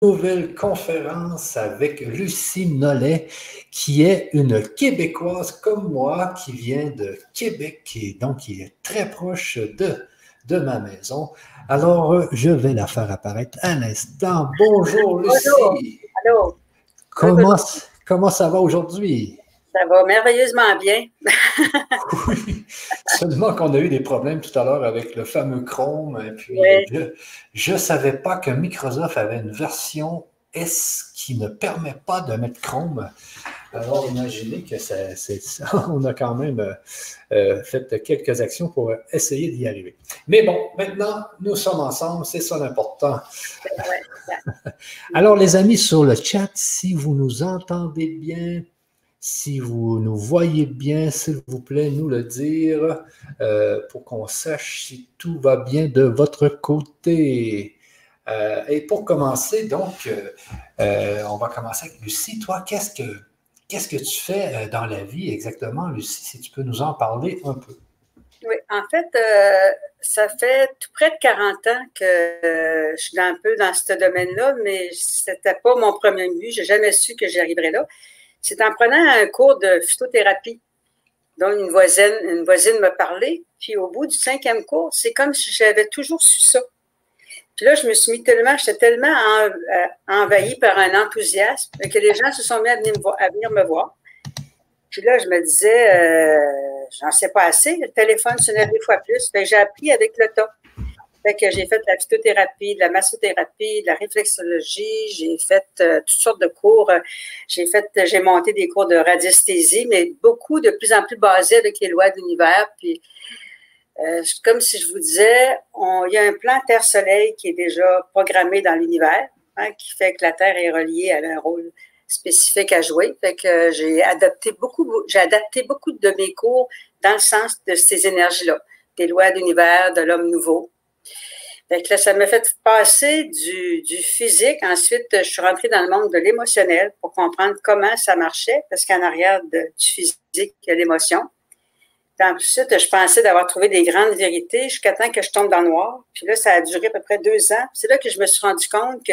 nouvelle conférence avec Lucie Nollet, qui est une Québécoise comme moi, qui vient de Québec et donc qui est très proche de, de ma maison. Alors, je vais la faire apparaître à l'instant. Bonjour Lucie. Allô. Comment, comment ça va aujourd'hui? Ça va merveilleusement bien. oui, seulement qu'on a eu des problèmes tout à l'heure avec le fameux Chrome. Et puis, je ne savais pas que Microsoft avait une version S qui ne permet pas de mettre Chrome. Alors, imaginez que ça, on a quand même euh, fait quelques actions pour essayer d'y arriver. Mais bon, maintenant, nous sommes ensemble, c'est ça l'important. Alors, les amis sur le chat, si vous nous entendez bien, si vous nous voyez bien, s'il vous plaît, nous le dire euh, pour qu'on sache si tout va bien de votre côté. Euh, et pour commencer, donc, euh, on va commencer avec Lucie. Toi, qu'est-ce que, tu fais dans la vie exactement, Lucie, si tu peux nous en parler un peu? Oui, en fait, ça fait tout près de 40 ans que je suis un peu dans ce domaine-là, mais ce n'était pas mon premier but. Je n'ai jamais su que j'y arriverais là c'est en prenant un cours de phytothérapie dont une voisine, une voisine m'a parlé. Puis au bout du cinquième cours, c'est comme si j'avais toujours su ça. Puis là, je me suis mis tellement, j'étais tellement en, euh, envahie par un enthousiasme que les gens se sont mis à venir me voir. Me. Puis là, je me disais, euh, j'en sais pas assez, le téléphone sonnait deux fois plus. j'ai appris avec le temps que j'ai fait de la phytothérapie, de la massothérapie, de la réflexologie, j'ai fait euh, toutes sortes de cours. J'ai fait, j'ai monté des cours de radiesthésie, mais beaucoup de plus en plus basés avec les lois de l'univers. Puis, euh, comme si je vous disais, il y a un plan Terre-Soleil qui est déjà programmé dans l'univers, hein, qui fait que la Terre est reliée, à un rôle spécifique à jouer. Fait que j'ai adapté beaucoup, j'ai adapté beaucoup de mes cours dans le sens de ces énergies-là, des lois de l'univers, de l'homme nouveau. Fait là, ça m'a fait passer du, physique. Ensuite, je suis rentrée dans le monde de l'émotionnel pour comprendre comment ça marchait, parce qu'en arrière du physique, il y a l'émotion. Ensuite, je pensais d'avoir trouvé des grandes vérités jusqu'à temps que je tombe dans le noir. Puis là, ça a duré à peu près deux ans. C'est là que je me suis rendu compte que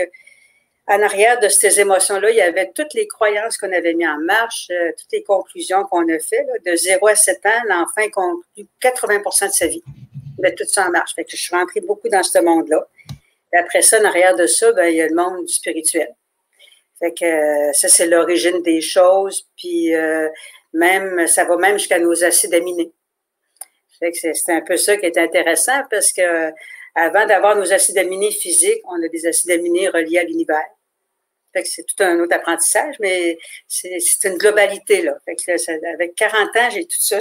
en arrière de ces émotions-là, il y avait toutes les croyances qu'on avait mis en marche, euh, toutes les conclusions qu'on a faites. De 0 à 7 ans, l'enfant conclut 80% de sa vie tout ça en marche. Fait que je suis rentrée beaucoup dans ce monde-là. après ça, en arrière de ça, ben, il y a le monde spirituel. Fait que euh, ça, c'est l'origine des choses. Puis euh, même, ça va même jusqu'à nos acides aminés. Fait que c'est un peu ça qui est intéressant parce que avant d'avoir nos acides aminés physiques, on a des acides aminés reliés à l'univers. Fait que c'est tout un autre apprentissage, mais c'est une globalité, là. Fait que avec 40 ans, j'ai tout ça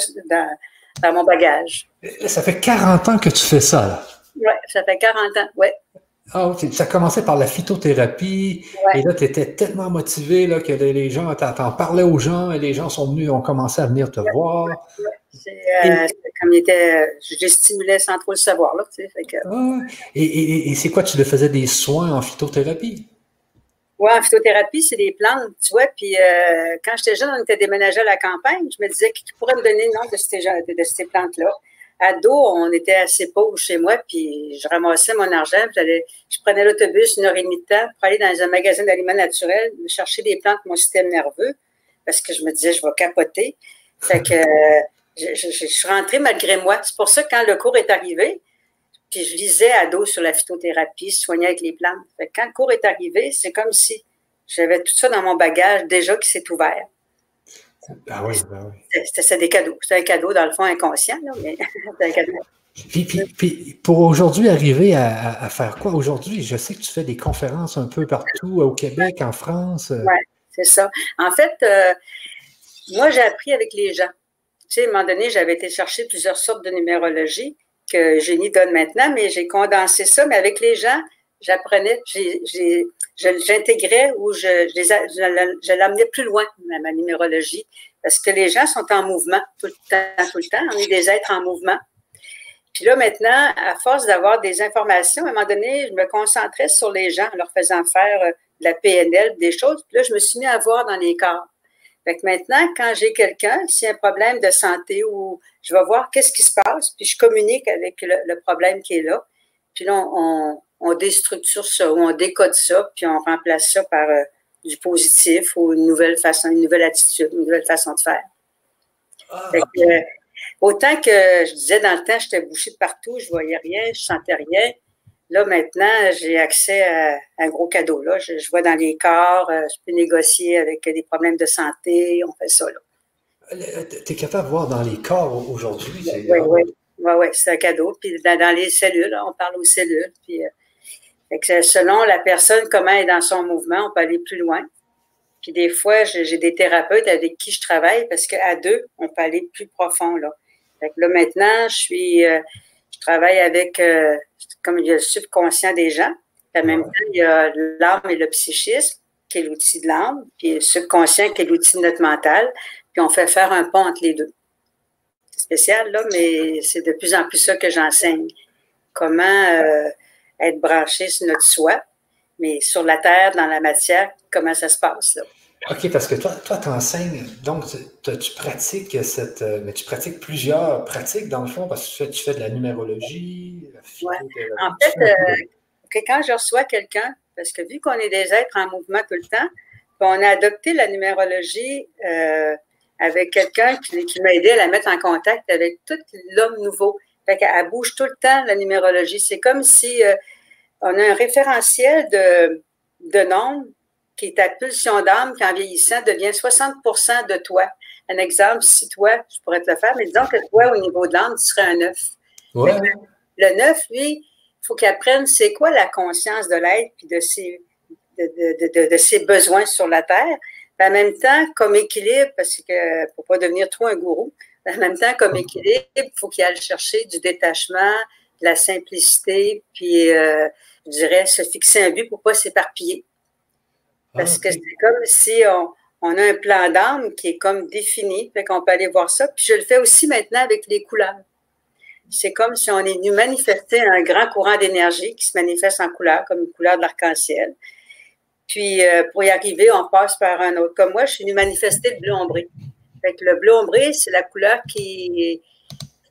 dans mon bagage. Ça fait 40 ans que tu fais ça. Oui, ça fait 40 ans, oui. Ah, ça a commencé par la phytothérapie. Et là, tu étais tellement motivé là, que les gens, t'en parlais aux gens et les gens sont venus, ont commencé à venir te voir. Euh, c'est comme était, je stimulais sans trop le savoir. Là, tu sais, ah, et, et, et c'est quoi, tu le faisais des soins en phytothérapie? Oui, en phytothérapie, c'est des plantes, tu vois. Puis euh, quand j'étais jeune, on était déménagé à la campagne. Je me disais qui pourrait me donner le nom de ces, de, ces plantes-là? Ado, on était assez pauvres chez moi, puis je ramassais mon argent, je prenais l'autobus une heure et demie de temps pour aller dans un magasin d'aliments naturels, chercher des plantes pour mon système nerveux, parce que je me disais, je vais capoter. Fait que je, je suis rentrée malgré moi. C'est pour ça que quand le cours est arrivé, puis je lisais à dos sur la phytothérapie, soigner avec les plantes. quand le cours est arrivé, c'est comme si j'avais tout ça dans mon bagage déjà qui s'est ouvert. Ah oui, ben oui. C'était des cadeaux. C'était un cadeau, dans le fond, inconscient, mais c'était un cadeau. Puis, pour aujourd'hui arriver à, faire quoi aujourd'hui? Je sais que tu fais des conférences un peu partout au Québec, en France. Oui, c'est ça. En fait, euh, moi, j'ai appris avec les gens. Tu sais, à un moment donné, j'avais été chercher plusieurs sortes de numérologie que Génie donne maintenant, mais j'ai condensé ça, mais avec les gens, j'apprenais, j'intégrais ou je, je, l'amenais plus loin, ma, numérologie, parce que les gens sont en mouvement tout le temps, tout le temps. On est des êtres en mouvement. Puis là, maintenant, à force d'avoir des informations, à un moment donné, je me concentrais sur les gens, en leur faisant faire euh, de la PNL, des choses. Puis là, je me suis mis à voir dans les corps. Fait que maintenant, quand j'ai quelqu'un, s'il y a un problème de santé ou je vais voir qu'est-ce qui se passe, puis je communique avec le, problème qui est là. Puis là, on déstructure ça ou on décode ça, puis on remplace ça par euh, du positif ou une nouvelle façon, une nouvelle attitude, une nouvelle façon de faire. Ah, euh, autant que je disais dans le temps, j'étais bouchée de partout, je voyais rien, je sentais rien. Là, maintenant, j'ai accès à, un gros cadeau. Là. Je, vois dans les corps, euh, je peux négocier avec des problèmes de santé, on fait ça. Tu es capable de voir dans les corps aujourd'hui? Oui, oui. Oui, ouais, c'est un cadeau. Puis dans, les cellules, on parle aux cellules. Puis, euh, selon la personne, comment elle est dans son mouvement, on peut aller plus loin. Puis des fois, j'ai des thérapeutes avec qui je travaille parce qu'à deux, on peut aller plus profond. Là, fait que là maintenant, je suis, euh, je travaille avec, euh, comme il y a le subconscient des gens. En même temps, il y a l'âme et le psychisme, qui est l'outil de l'âme, puis le subconscient, qui est l'outil de notre mental. Puis on fait faire un pont entre les deux spécial, là, mais c'est de plus en plus ça que j'enseigne. Comment euh, être branché sur notre soi, mais sur la terre, dans la matière, comment ça se passe. Là? OK, parce que toi, toi, tu enseignes, donc tu, pratiques cette. Euh, mais tu pratiques plusieurs pratiques dans le fond, parce que tu fais, tu fais de la numérologie. La En fait, euh, quand je reçois quelqu'un, parce que vu qu'on est des êtres en mouvement tout le temps, on a adopté la numérologie avec quelqu'un qui, m'a aidé à la mettre en contact avec tout l'homme nouveau. Fait qu'elle bouge tout le temps, la numérologie. C'est comme si euh, on a un référentiel de, de nombre qui est ta pulsion d'âme qui, en vieillissant, devient 60% de toi. Un exemple, si toi, je pourrais te le faire, mais disons que toi, au niveau de l'âme, tu serais un 9. Le 9, lui, il faut qu'il apprenne c'est quoi la conscience de l'être puis de ses, de, de, ses besoins sur la Terre en même temps, comme équilibre, parce que pour pas devenir trop un gourou, en même temps, comme équilibre, il faut qu'il aille chercher du détachement, de la simplicité, puis euh, je dirais se fixer un but pour pas s'éparpiller. Parce que c'est comme si on, a un plan d'âme qui est comme défini, fait qu'on peut aller voir ça. Puis je le fais aussi maintenant avec les couleurs. C'est comme si on est venu manifester un grand courant d'énergie qui se manifeste en couleur, comme une couleur de l'arc-en-ciel. Puis euh, pour y arriver, on passe par un autre. Comme moi, je suis venue manifester le bleu ombré. Fait le bleu ombré, c'est la couleur qui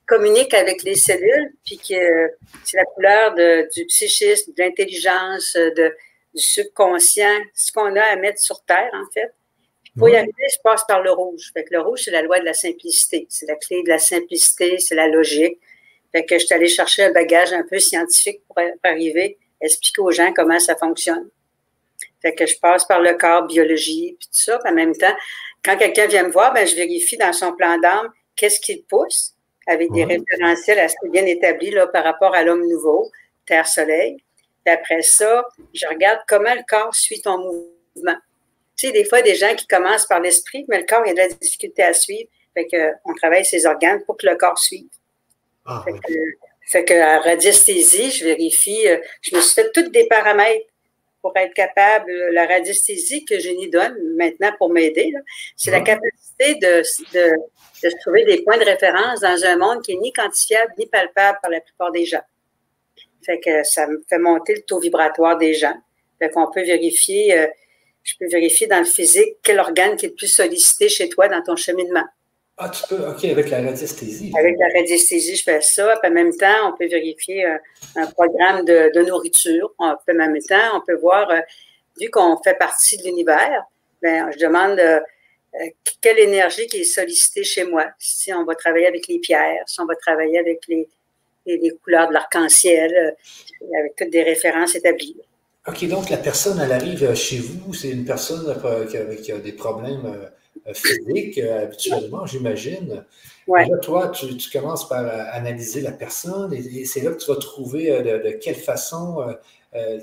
communique avec les cellules, puis que c'est la couleur du psychisme, de l'intelligence, de, du subconscient, ce qu'on a à mettre sur Terre, en fait. pour y arriver, je passe par le rouge. Fait le rouge, c'est la loi de la simplicité. C'est la clé de la simplicité, c'est la logique. Fait que je suis allée chercher un bagage un peu scientifique pour arriver à expliquer aux gens comment ça fonctionne. Fait que je passe par le corps, biologie, puis tout ça. en même temps, quand quelqu'un vient me voir, ben, je vérifie dans son plan d'âme qu'est-ce qu'il pousse, avec des référentiels assez bien établis là, par rapport à l'homme nouveau, Terre-Soleil. Puis après ça, je regarde comment le corps suit ton mouvement. Tu sais, des fois, des gens qui commencent par l'esprit, mais le corps, il a de la difficulté à suivre. Fait qu'on travaille ses organes pour que le corps suive. Ah, fait, que, fait que à radiesthésie, je vérifie, euh, je me suis fait tous des paramètres pour être capable, la radiesthésie que je n'y donne maintenant pour m'aider, c'est la capacité de, de, trouver des points de référence dans un monde qui est ni quantifiable ni palpable par la plupart des gens. Fait que ça me fait monter le taux vibratoire des gens. Fait qu'on peut vérifier, euh, je peux vérifier dans le physique quel organe qui est le plus sollicité chez toi dans ton cheminement. Ah, tu peux, OK, avec la radiesthésie. Avec la radiesthésie, je fais ça. Puis en même temps, on peut vérifier euh, un, programme de, nourriture. en même temps, on peut voir, euh, vu qu'on fait partie de l'univers, ben, je demande euh, quelle énergie qui est sollicitée chez moi. Si on va travailler avec les pierres, si on va travailler avec les, les, couleurs de l'arc-en-ciel, avec toutes des références établies. OK, donc la personne, elle arrive chez vous, c'est une personne qui a des problèmes physique euh, habituellement, j'imagine. Ouais. Là, toi, tu, commences par euh, analyser la personne et, c'est là que tu vas trouver de, quelle façon,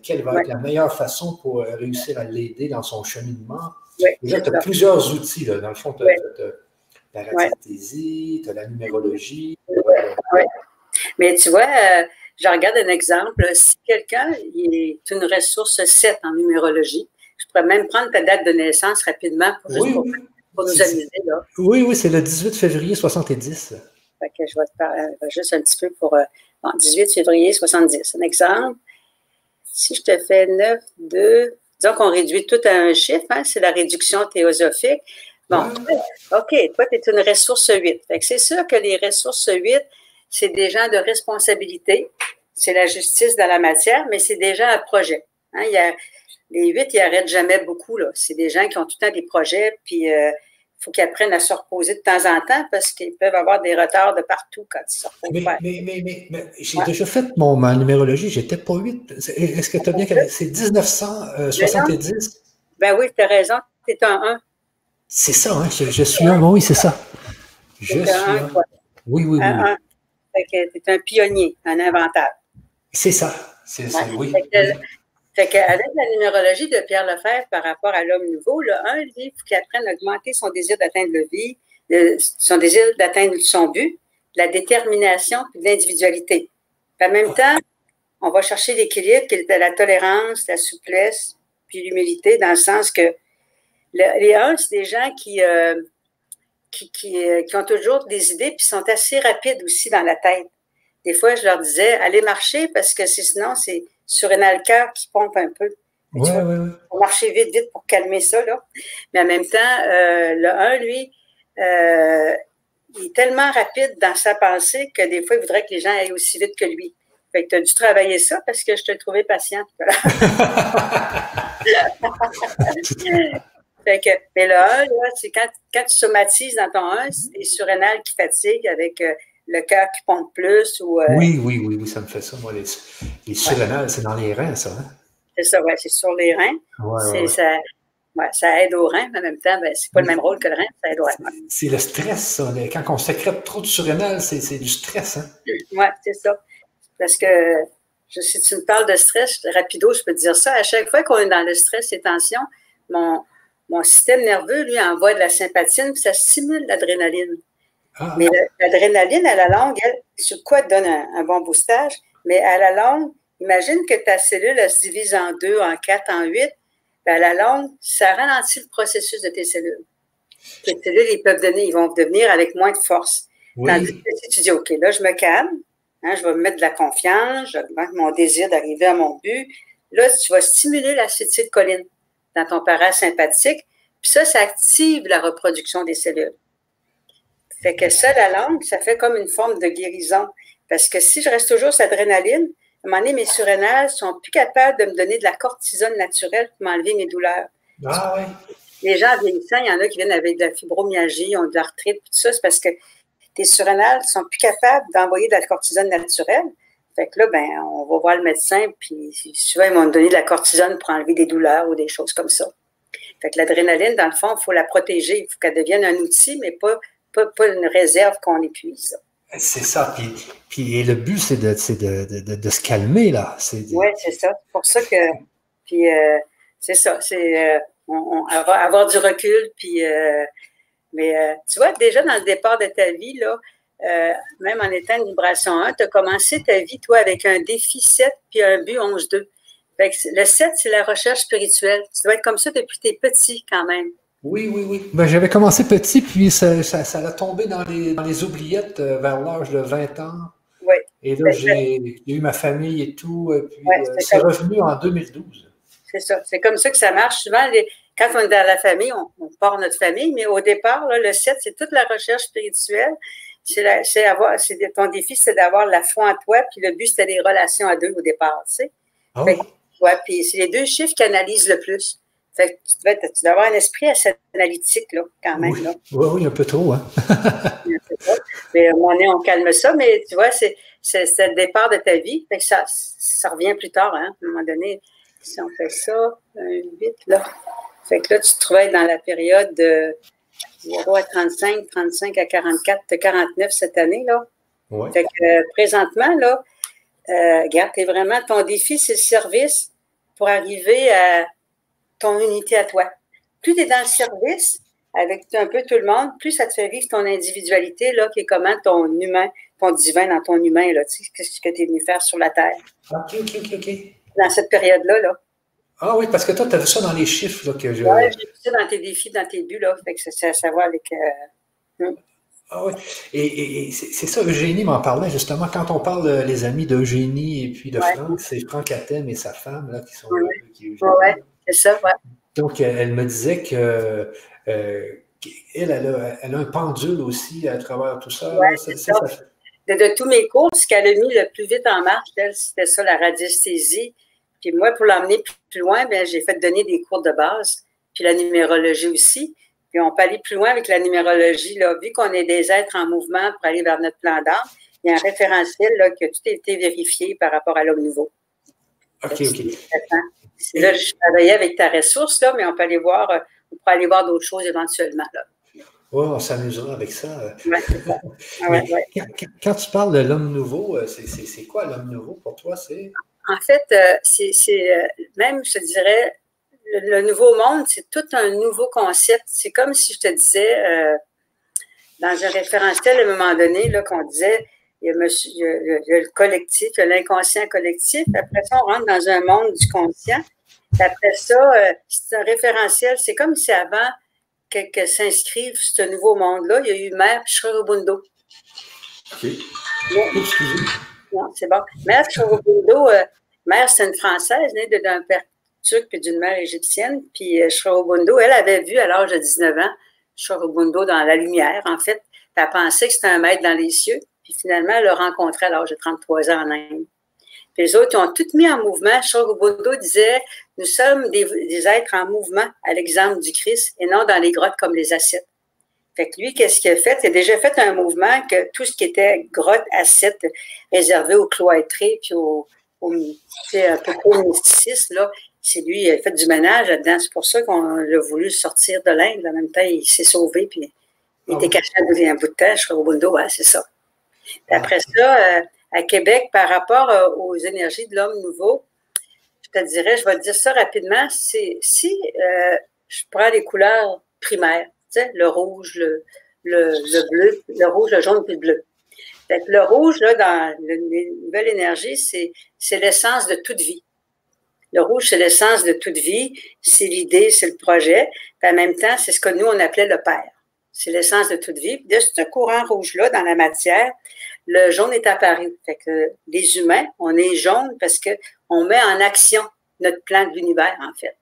quelle va être la meilleure façon pour réussir à l'aider dans son cheminement. Déjà, tu as plusieurs outils. Là. Dans le fond, tu as, la radiesthésie, tu as la numérologie. Mais tu vois, je regarde un exemple. Si quelqu'un est une ressource 7 en numérologie, je pourrais même prendre ta date de naissance rapidement pour juste pour nous amuser. Là. Oui, oui, c'est le 18 février 70. Fait que je vais te parler euh, juste un petit peu pour 18 euh, février 70. Un exemple. Si je te fais 9, 2, disons qu'on réduit tout à un chiffre, hein, c'est la réduction théosophique. Bon, OK, toi, tu es une ressource 8. Fait que c'est sûr que les ressources 8, c'est des gens de responsabilité. c'est la justice dans la matière, mais c'est déjà un projet. Hein. Il y a, les huit, ils n'arrêtent jamais beaucoup. Là. C'est des gens qui ont tout le temps des projets, puis euh, faut qu'ils apprennent à se reposer de temps en temps parce qu'ils peuvent avoir des retards de partout quand ils se reposent. Mais, mais, mais, mais, j'ai déjà fait mon, ma numérologie, j'étais pas huit. Est-ce que tu as bien C'est 1970? Ben oui, tu as raison, tu es un 1. C'est ça, hein? je, suis un, oui, c'est ça. Je suis un. Oui, oui, oui. Un, tu es un pionnier, un inventeur. C'est ça, c'est ça, oui. Fait qu'avec la numérologie de Pierre Lefebvre par rapport à l'homme nouveau, le 1, lui, il faut qu'il apprenne à augmenter son désir d'atteindre le vie, son désir d'atteindre son but, la détermination et l'individualité. En même temps, on va chercher l'équilibre qui la tolérance, la souplesse, puis l'humilité, dans le sens que les 1, c'est des gens qui, euh, qui, qui, euh, qui, ont toujours des idées, puis sont assez rapides aussi dans la tête. Des fois, je leur disais, allez marcher, parce que sinon, c'est sur un cœur qui pompe un peu. Faut marcher vite, vite pour calmer ça, là. Mais en même temps, euh, le 1, lui, euh, il est tellement rapide dans sa pensée que des fois, il voudrait que les gens aillent aussi vite que lui. Fait que tu as dû travailler ça parce que je te trouvais patient fait que, mais le 1, c'est quand, quand tu somatises dans ton 1, c'est surrénal qui fatigue avec euh, le cœur qui pompe plus. Ou, oui, oui, oui, oui, ça me fait ça. Moi, les, surrénales, c'est dans les reins, ça. Hein? C'est ça, oui, c'est sur les reins. Ouais, Ça, ouais, ça, aide aux reins, mais en même temps, ben, c'est pas le même rôle que le rein, ça aide aux reins. C'est le stress, ça. Quand on sécrète trop de surrénales, c'est du stress. Hein? Oui, c'est ça. Parce que je, si tu me parles de stress, rapido, je peux te dire ça. À chaque fois qu'on est dans le stress et tension, mon, mon système nerveux, lui, envoie de la sympathine, puis ça stimule l'adrénaline. Ah. Mais l'adrénaline, à la longue, elle, sur quoi donne un, bon boostage? Mais à la longue, imagine que ta cellule, elle se divise en deux, en quatre, en huit. Ben, à la longue, ça ralentit le processus de tes cellules. Tes cellules, ils peuvent donner, ils vont devenir avec moins de force. Tandis que si tu dis, OK, là, je me calme, hein, je vais me mettre de la confiance, j'augmente mon désir d'arriver à mon but. Là, tu vas stimuler l'acétylcholine dans ton parasympathique, puis ça, ça active la reproduction des cellules. Fait que ça, la langue, ça fait comme une forme de guérison. Parce que si je reste toujours sur l'adrénaline, à un moment donné, mes surrénales sont plus capables de me donner de la cortisone naturelle pour m'enlever mes douleurs. Ah oui. Les gens vieillissants, il y en a qui viennent avec de la fibromyalgie, ont de l'arthrite, tout ça, c'est parce que tes surrénales sont plus capables d'envoyer de la cortisone naturelle. Fait que là, ben, on va voir le médecin, puis souvent, ils vont me donner de la cortisone pour enlever des douleurs ou des choses comme ça. Fait que l'adrénaline, dans le fond, il faut la protéger. Il faut qu'elle devienne un outil, mais pas pas, une réserve qu'on épuise. C'est ça. Puis, le but, c'est de, se calmer, là. Oui, c'est ça. C'est pour ça que. Puis, euh, c'est ça. C'est euh, avoir, du recul. Puis, euh, mais tu vois, déjà dans le départ de ta vie, là, même en étant une vibration 1, tu as commencé ta vie, toi, avec un défi 7 puis un but 11-2. Le 7, c'est la recherche spirituelle. Tu dois être comme ça depuis tes petits, quand même. Oui, oui, oui. Ben, j'avais commencé petit, puis ça, ça, ça a tombé dans les, dans les oubliettes euh, vers l'âge de 20 ans. Oui. Et là, j'ai eu ma famille et tout. Et puis, euh, c'est revenu en 2012. C'est ça. C'est comme ça que ça marche. Souvent, quand on est dans la famille, on, on part notre famille, mais au départ, là, le 7, c'est toute la recherche spirituelle. C'est avoir, c'est ton défi, c'est d'avoir la foi en toi, puis le but, c'était les relations à deux au départ, tu sais. Oh. ouais, puis c'est les deux chiffres qui analysent le plus tu, dois, avoir un esprit assez analytique, là, quand même. Oui, oui, un peu trop. Hein? mais à un moment donné, on calme ça, mais tu vois, c'est, le départ de ta vie. Fait que ça, ça revient plus tard, hein, à un moment donné. Si on fait ça, un 8, là. Fait que là, tu te trouves dans la période de 0 à 35, 35 à 44, 49 cette année, là. Fait que euh, présentement, là, euh, regarde, t'es vraiment, ton défi, c'est le service pour arriver à ton unité à toi. Plus tu es dans le service avec un peu tout le monde, plus ça te fait vivre ton individualité, là, qui est comment ton humain, ton divin dans ton humain, là, tu sais, qu'est-ce que tu es venu faire sur la Terre. OK, OK, OK, OK. Dans cette période-là, là. Ah oui, parce que toi, tu as vu ça dans les chiffres, là, que je... Oui, j'ai vu ça dans tes défis, dans tes buts, là, fait que c'est à savoir avec... Euh, hmm. Ah oui, et, c'est ça, Eugénie m'en parlait justement. Quand on parle les amis d'Eugénie et puis de Franck, c'est Franck Athènes et sa femme là, qui sont oui. Qui, ouais. C'est ça, ouais. Donc, elle me disait que euh, elle, a, un pendule aussi à travers tout ça. Ouais, ça, ça. de, tous mes cours, ce qu'elle a mis le plus vite en marche, c'était ça, la radiesthésie. Puis moi, pour l'emmener plus loin, bien, j'ai fait donner des cours de base, puis la numérologie aussi. Puis on peut aller plus loin avec la numérologie. Là. Vu qu'on est des êtres en mouvement pour aller vers notre plan d'âme, il y a un référentiel là, que tout a été vérifié par rapport à l'homme nouveau. OK, OK. Là, je travaillais avec ta ressource, là, mais on peut aller voir, euh, on aller voir d'autres choses éventuellement. Là. Oui, on s'amusera avec ça. quand, tu parles de l'homme nouveau, euh, c'est quoi l'homme nouveau pour toi? En fait, euh, c'est même, je te dirais, le, nouveau monde, c'est tout un nouveau concept. C'est comme si je te disais, dans un référentiel à un moment donné, qu'on disait, il y, a le collectif, il y a l'inconscient collectif. Après ça, on rentre dans un monde du conscient. Après ça, euh, c'est un référentiel. C'est comme si avant que, s'inscrive ce nouveau monde-là, il y a eu Mère Chorobundo. OK. Excusez. Non, c'est bon. Mère Chorobundo, euh, Mère, c'est une Française, née d'un père turc et d'une mère égyptienne. Puis euh, elle avait vu à l'âge de 19 ans Chorobundo dans la lumière, en fait. Elle pensait que c'était un maître dans les cieux. Puis finalement, elle l'a rencontré à l'âge de 33 ans en Inde. Puis les autres, ils ont tout mis en mouvement. Shorobundo disait, nous sommes des, êtres en mouvement, à l'exemple du Christ, et non dans les grottes comme les ascètes. Fait que lui, qu'est-ce qu'il a fait? Il a déjà fait un mouvement que tout ce qui était grotte, ascète, réservé aux cloîtrés, puis au, au, un peu au mysticisme, là, c'est lui, il a fait du ménage là-dedans. C'est pour ça qu'on a voulu sortir de l'Inde. En même temps, il s'est sauvé, puis il était ah caché un bout de temps. Ouais, c'est ça après ça, euh, à Québec, par rapport euh, aux énergies de l'homme nouveau, je te dirais, je vais te dire ça rapidement, c'est si euh, je prends les couleurs primaires, tu sais, le rouge, le, le, bleu, le rouge, le jaune puis le bleu. le rouge, là, dans la nouvelle énergie, c'est, l'essence de toute vie. Le rouge, c'est l'essence de toute vie, c'est l'idée, c'est le projet. Puis en même temps, c'est ce que nous, on appelait le père. C'est l'essence de toute vie. De ce courant rouge-là, dans la matière, le jaune est apparu. Fait que les humains, on est jaune parce qu'on met en action notre plan de l'univers, en fait.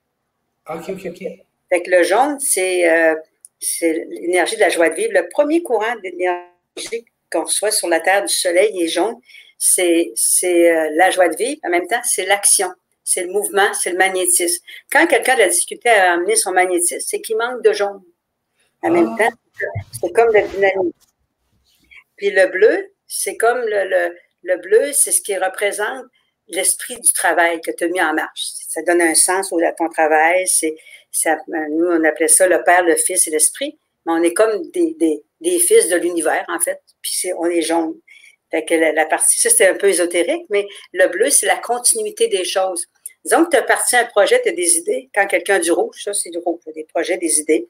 OK, OK, OK. Fait que le jaune, c'est euh, l'énergie de la joie de vivre. Le premier courant d'énergie qu'on reçoit sur la Terre du Soleil est jaune. C'est euh, la joie de vivre. En même temps, c'est l'action. C'est le mouvement, c'est le magnétisme. Quand quelqu'un a la difficulté à amener son magnétisme, c'est qu'il manque de jaune. En même ah. temps, c'est comme le dynamique. Puis le bleu, c'est comme le, le, bleu, c'est ce qui représente l'esprit du travail que tu as mis en marche. Ça donne un sens à ton travail. C'est, nous, on appelait ça le Père, le Fils et l'Esprit. Mais on est comme des, des, des fils de l'univers, en fait. Puis on est jaune. Fait que la, partie, ça, c'était un peu ésotérique, mais le bleu, c'est la continuité des choses. Disons que tu as parti un projet, tu as des idées. Quand quelqu'un a du rouge, ça, c'est du rouge, des projets, des idées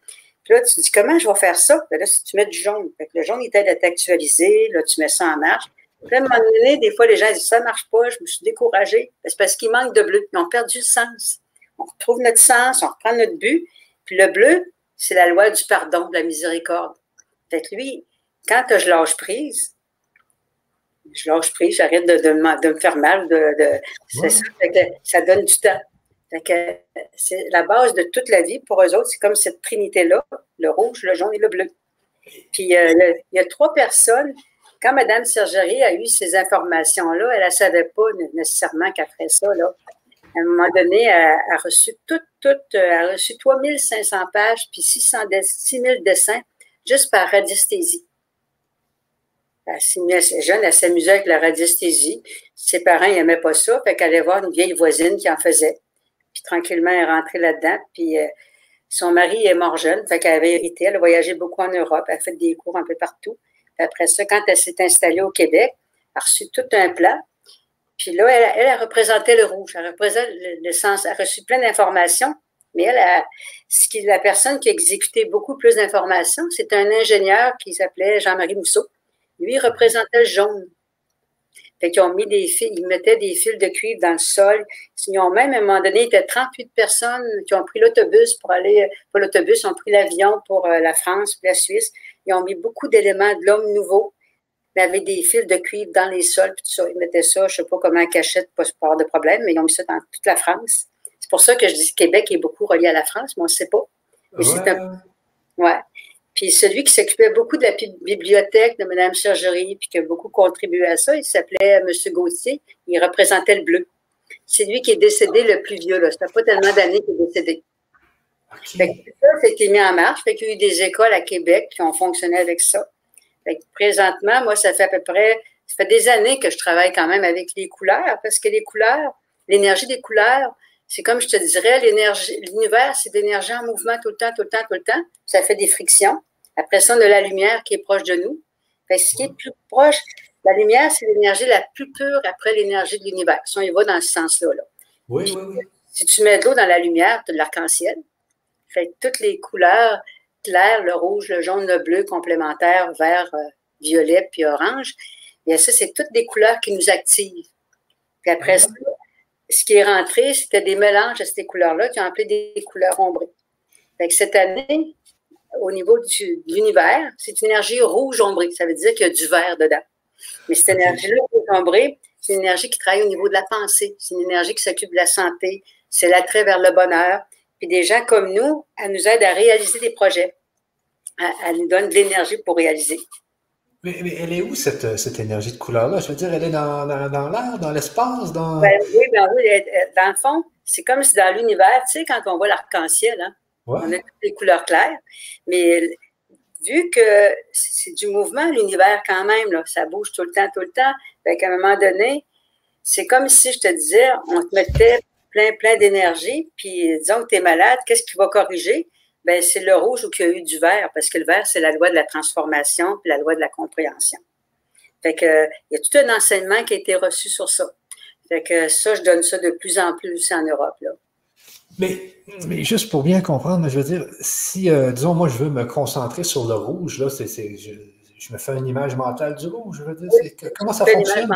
là, tu dis comment je vais faire ça? Là, si tu mets du jaune, le jaune, il t'aide à t'actualiser, là, tu mets ça en marche. Puis à un moment donné, des fois, les gens disent ça ne marche pas, je me suis découragée. Ben, c'est parce qu'il manque de bleu. Ils ont perdu le sens. On retrouve notre sens, on reprend notre but. Puis le bleu, c'est la loi du pardon, de la miséricorde. Fait que lui, quand je lâche prise, je lâche prise, j'arrête de, de, me faire mal. De, ça, ça donne du temps c'est la base de toute la vie pour eux autres. C'est comme cette trinité-là, le rouge, le jaune et le bleu. Puis euh, il y a trois personnes. Quand Mme Sergerie a eu ces informations-là, elle ne savait pas nécessairement qu'elle ferait ça. Là. À un moment donné, elle a reçu toutes, toutes, elle a reçu 3500 pages puis 600, 6000 dessins juste par radiesthésie. Elle jeune, elle s'amusait avec la radiesthésie. Ses parents n'aimaient pas ça, fait qu'elle allait voir une vieille voisine qui en faisait. Puis tranquillement, elle est rentrée là-dedans. Puis euh, son mari est mort jeune, fait qu'elle avait hérité. Elle a voyagé beaucoup en Europe. Elle a fait des cours un peu partout. après ça, quand elle s'est installée au Québec, elle a reçu tout un plat. Puis là, elle, elle a représenté le rouge. Elle le, sens. A reçu plein d'informations. Mais elle, ce qui, la personne qui a exécuté beaucoup plus d'informations, c'est un ingénieur qui s'appelait Jean-Marie Mousseau. Lui, il représentait le jaune. Fait qu'ils ont mis des fils, ils mettaient des fils de cuivre dans le sol. Ils ont même, à un moment donné, il y avait 38 personnes qui ont pris l'autobus pour aller, pas l'autobus, ont pris l'avion pour euh, la France, la Suisse. Ils ont mis beaucoup d'éléments de l'homme nouveau. Y avait des fils de cuivre dans les sols, puis tout ça. Ils mettaient ça, je ne sais pas comment, cachette, pas avoir de problème, mais ils ont mis ça dans toute la France. C'est pour ça que je dis que Québec est beaucoup relié à la France, mais on ne sait pas. Ouais. Puis celui qui s'occupait beaucoup de la bibliothèque de Mme Sergerie, puis qui a beaucoup contribué à ça, il s'appelait M. Gauthier. Il représentait le bleu. C'est lui qui est décédé le plus vieux. Là. Ça fait pas tellement d'années qu'il est décédé. ça, ça a été mis en marche. Fait qu'il y a eu des écoles à Québec qui ont fonctionné avec ça. Fait présentement, moi, ça fait à peu près, ça fait des années que je travaille quand même avec les couleurs, parce que les couleurs, l'énergie des couleurs, c'est comme je te dirais, l'énergie, l'univers, c'est d'énergie en mouvement tout le temps, tout le temps, tout le temps. Ça fait des frictions. Après ça, on a la lumière qui est proche de nous. Fait ce qui est plus proche, la lumière, c'est l'énergie la plus pure après l'énergie de l'univers. Si on y va dans ce sens-là. Oui, oui, oui. Si tu mets de l'eau dans la lumière, tu as de l'arc-en-ciel. Fait toutes les couleurs claires, le rouge, le jaune, le bleu, complémentaires, vert, euh, violet, puis orange, bien ça, c'est toutes des couleurs qui nous activent. Puis après ça, ce qui est rentré, c'était des mélanges de ces couleurs-là qui ont appelé des couleurs ombrées. Fait que cette année, au niveau de l'univers, c'est une énergie rouge ombrée. Ça veut dire qu'il y a du vert dedans. Mais cette énergie-là, rouge ombrée, c'est une énergie qui travaille au niveau de la pensée. C'est une énergie qui s'occupe de la santé. C'est l'attrait vers le bonheur. Puis des gens comme nous, elle nous aide à réaliser des projets. Elle, nous donne de l'énergie pour réaliser. Mais, elle est où cette, cette énergie de couleur-là? Je veux dire, elle est dans, dans, l'air, dans l'espace? Dans... Ben oui, ben oui, dans le fond, c'est comme si dans l'univers, tu sais, quand on voit l'arc-en-ciel, hein, on a toutes les couleurs claires, mais vu que c'est du mouvement, l'univers quand même, ça bouge tout le temps, tout le temps, à un moment donné, c'est comme si je te disais, on te mettait plein, plein d'énergie, puis disons que tu es malade, qu'est-ce qui va corriger? Ben, c'est le rouge ou qu'il y a eu du vert, parce que le vert, c'est la loi de la transformation, puis la loi de la compréhension. Fait que, il y a tout un enseignement qui a été reçu sur ça. Fait que ça, je donne ça de plus en plus en Europe. Mais, mais juste pour bien comprendre, je veux dire, si, euh, disons, moi, je veux me concentrer sur le rouge, là, c'est, je, je, me fais une image mentale du rouge, je veux dire, comment ça fonctionne?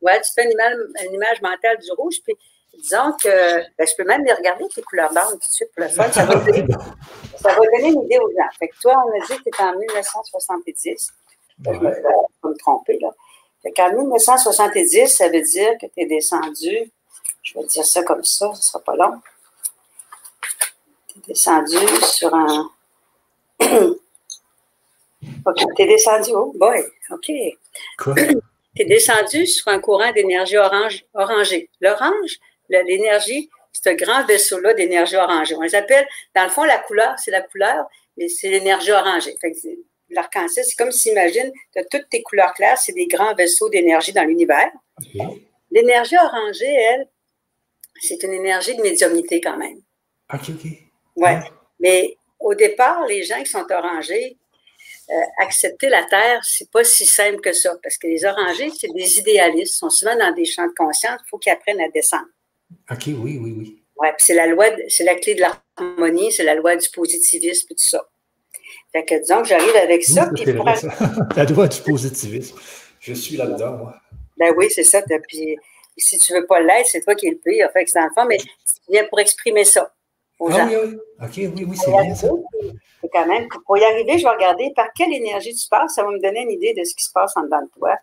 Oui, tu fais une image, une image mentale du rouge, puis disons que ben, je peux même les regarder, tes couleurs blanches tout de suite pour le fun. Ça va, donner, ça va donner une idée aux gens. Fait que toi, on a dit que tu es en 1970. Je vais me tromper, là. Fait qu'en 1970, ça veut dire que tu es descendu, je vais dire ça comme ça, ce ne sera pas long. Tu es descendu sur un. OK, tu es descendu, oh boy, OK. Quoi? Tu es descendu sur un courant d'énergie orange, orangée. L'orange, l'énergie, c'est un grand vaisseau-là d'énergie orangée. On les appelle, dans le fond, la couleur, c'est la couleur, mais c'est l'énergie orangée. L'arc-en-ciel, c'est comme si, imagine, tu as toutes tes couleurs claires, c'est des grands vaisseaux d'énergie dans l'univers. L'énergie orangée, elle, c'est une énergie de médiumnité quand même. OK, OK. Oui. Mais au départ, les gens qui sont orangés, euh, accepter la Terre, c'est pas si simple que ça. Parce que les orangés, c'est des idéalistes, ils sont souvent dans des champs de conscience, il faut qu'ils apprennent à descendre. OK, oui, oui, oui. Oui, c'est la loi, c'est la clé de l'harmonie, c'est la loi du positivisme et tout ça. Fait que disons que j'arrive avec ça. puis la loi du positivisme. Je suis là-dedans, moi. Ben oui, c'est ça. Puis si tu veux pas l'être, c'est toi qui es le pire. Fait que c'est dans le fond, mais tu viens pour exprimer ça. Aux ah, oui, oui. OK, oui, oui, c'est bien ça. Quand même, pour y arriver, je vais regarder par quelle énergie tu passes. Ça va me donner une idée de ce qui se passe en dedans de toi.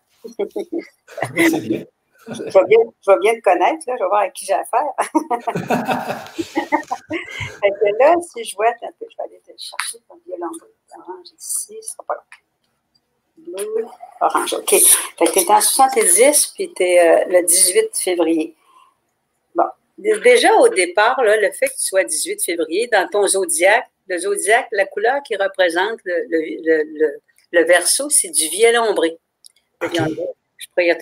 c'est bien je, vais bien, je vais bien te connaître, là, je vais voir avec qui j'ai affaire. fait que là, si je vois, un peu, je vais aller te chercher ton violon orange ici, ce sera pas long. Bleu, orange, OK. Fait que tu es en 70, puis tu es euh, le 18 février. Bon, déjà au départ, là, le fait que tu sois 18 février, dans ton zodiaque, le zodiaque, la couleur qui représente le, le, le, le verso, c'est du violet ombré. Okay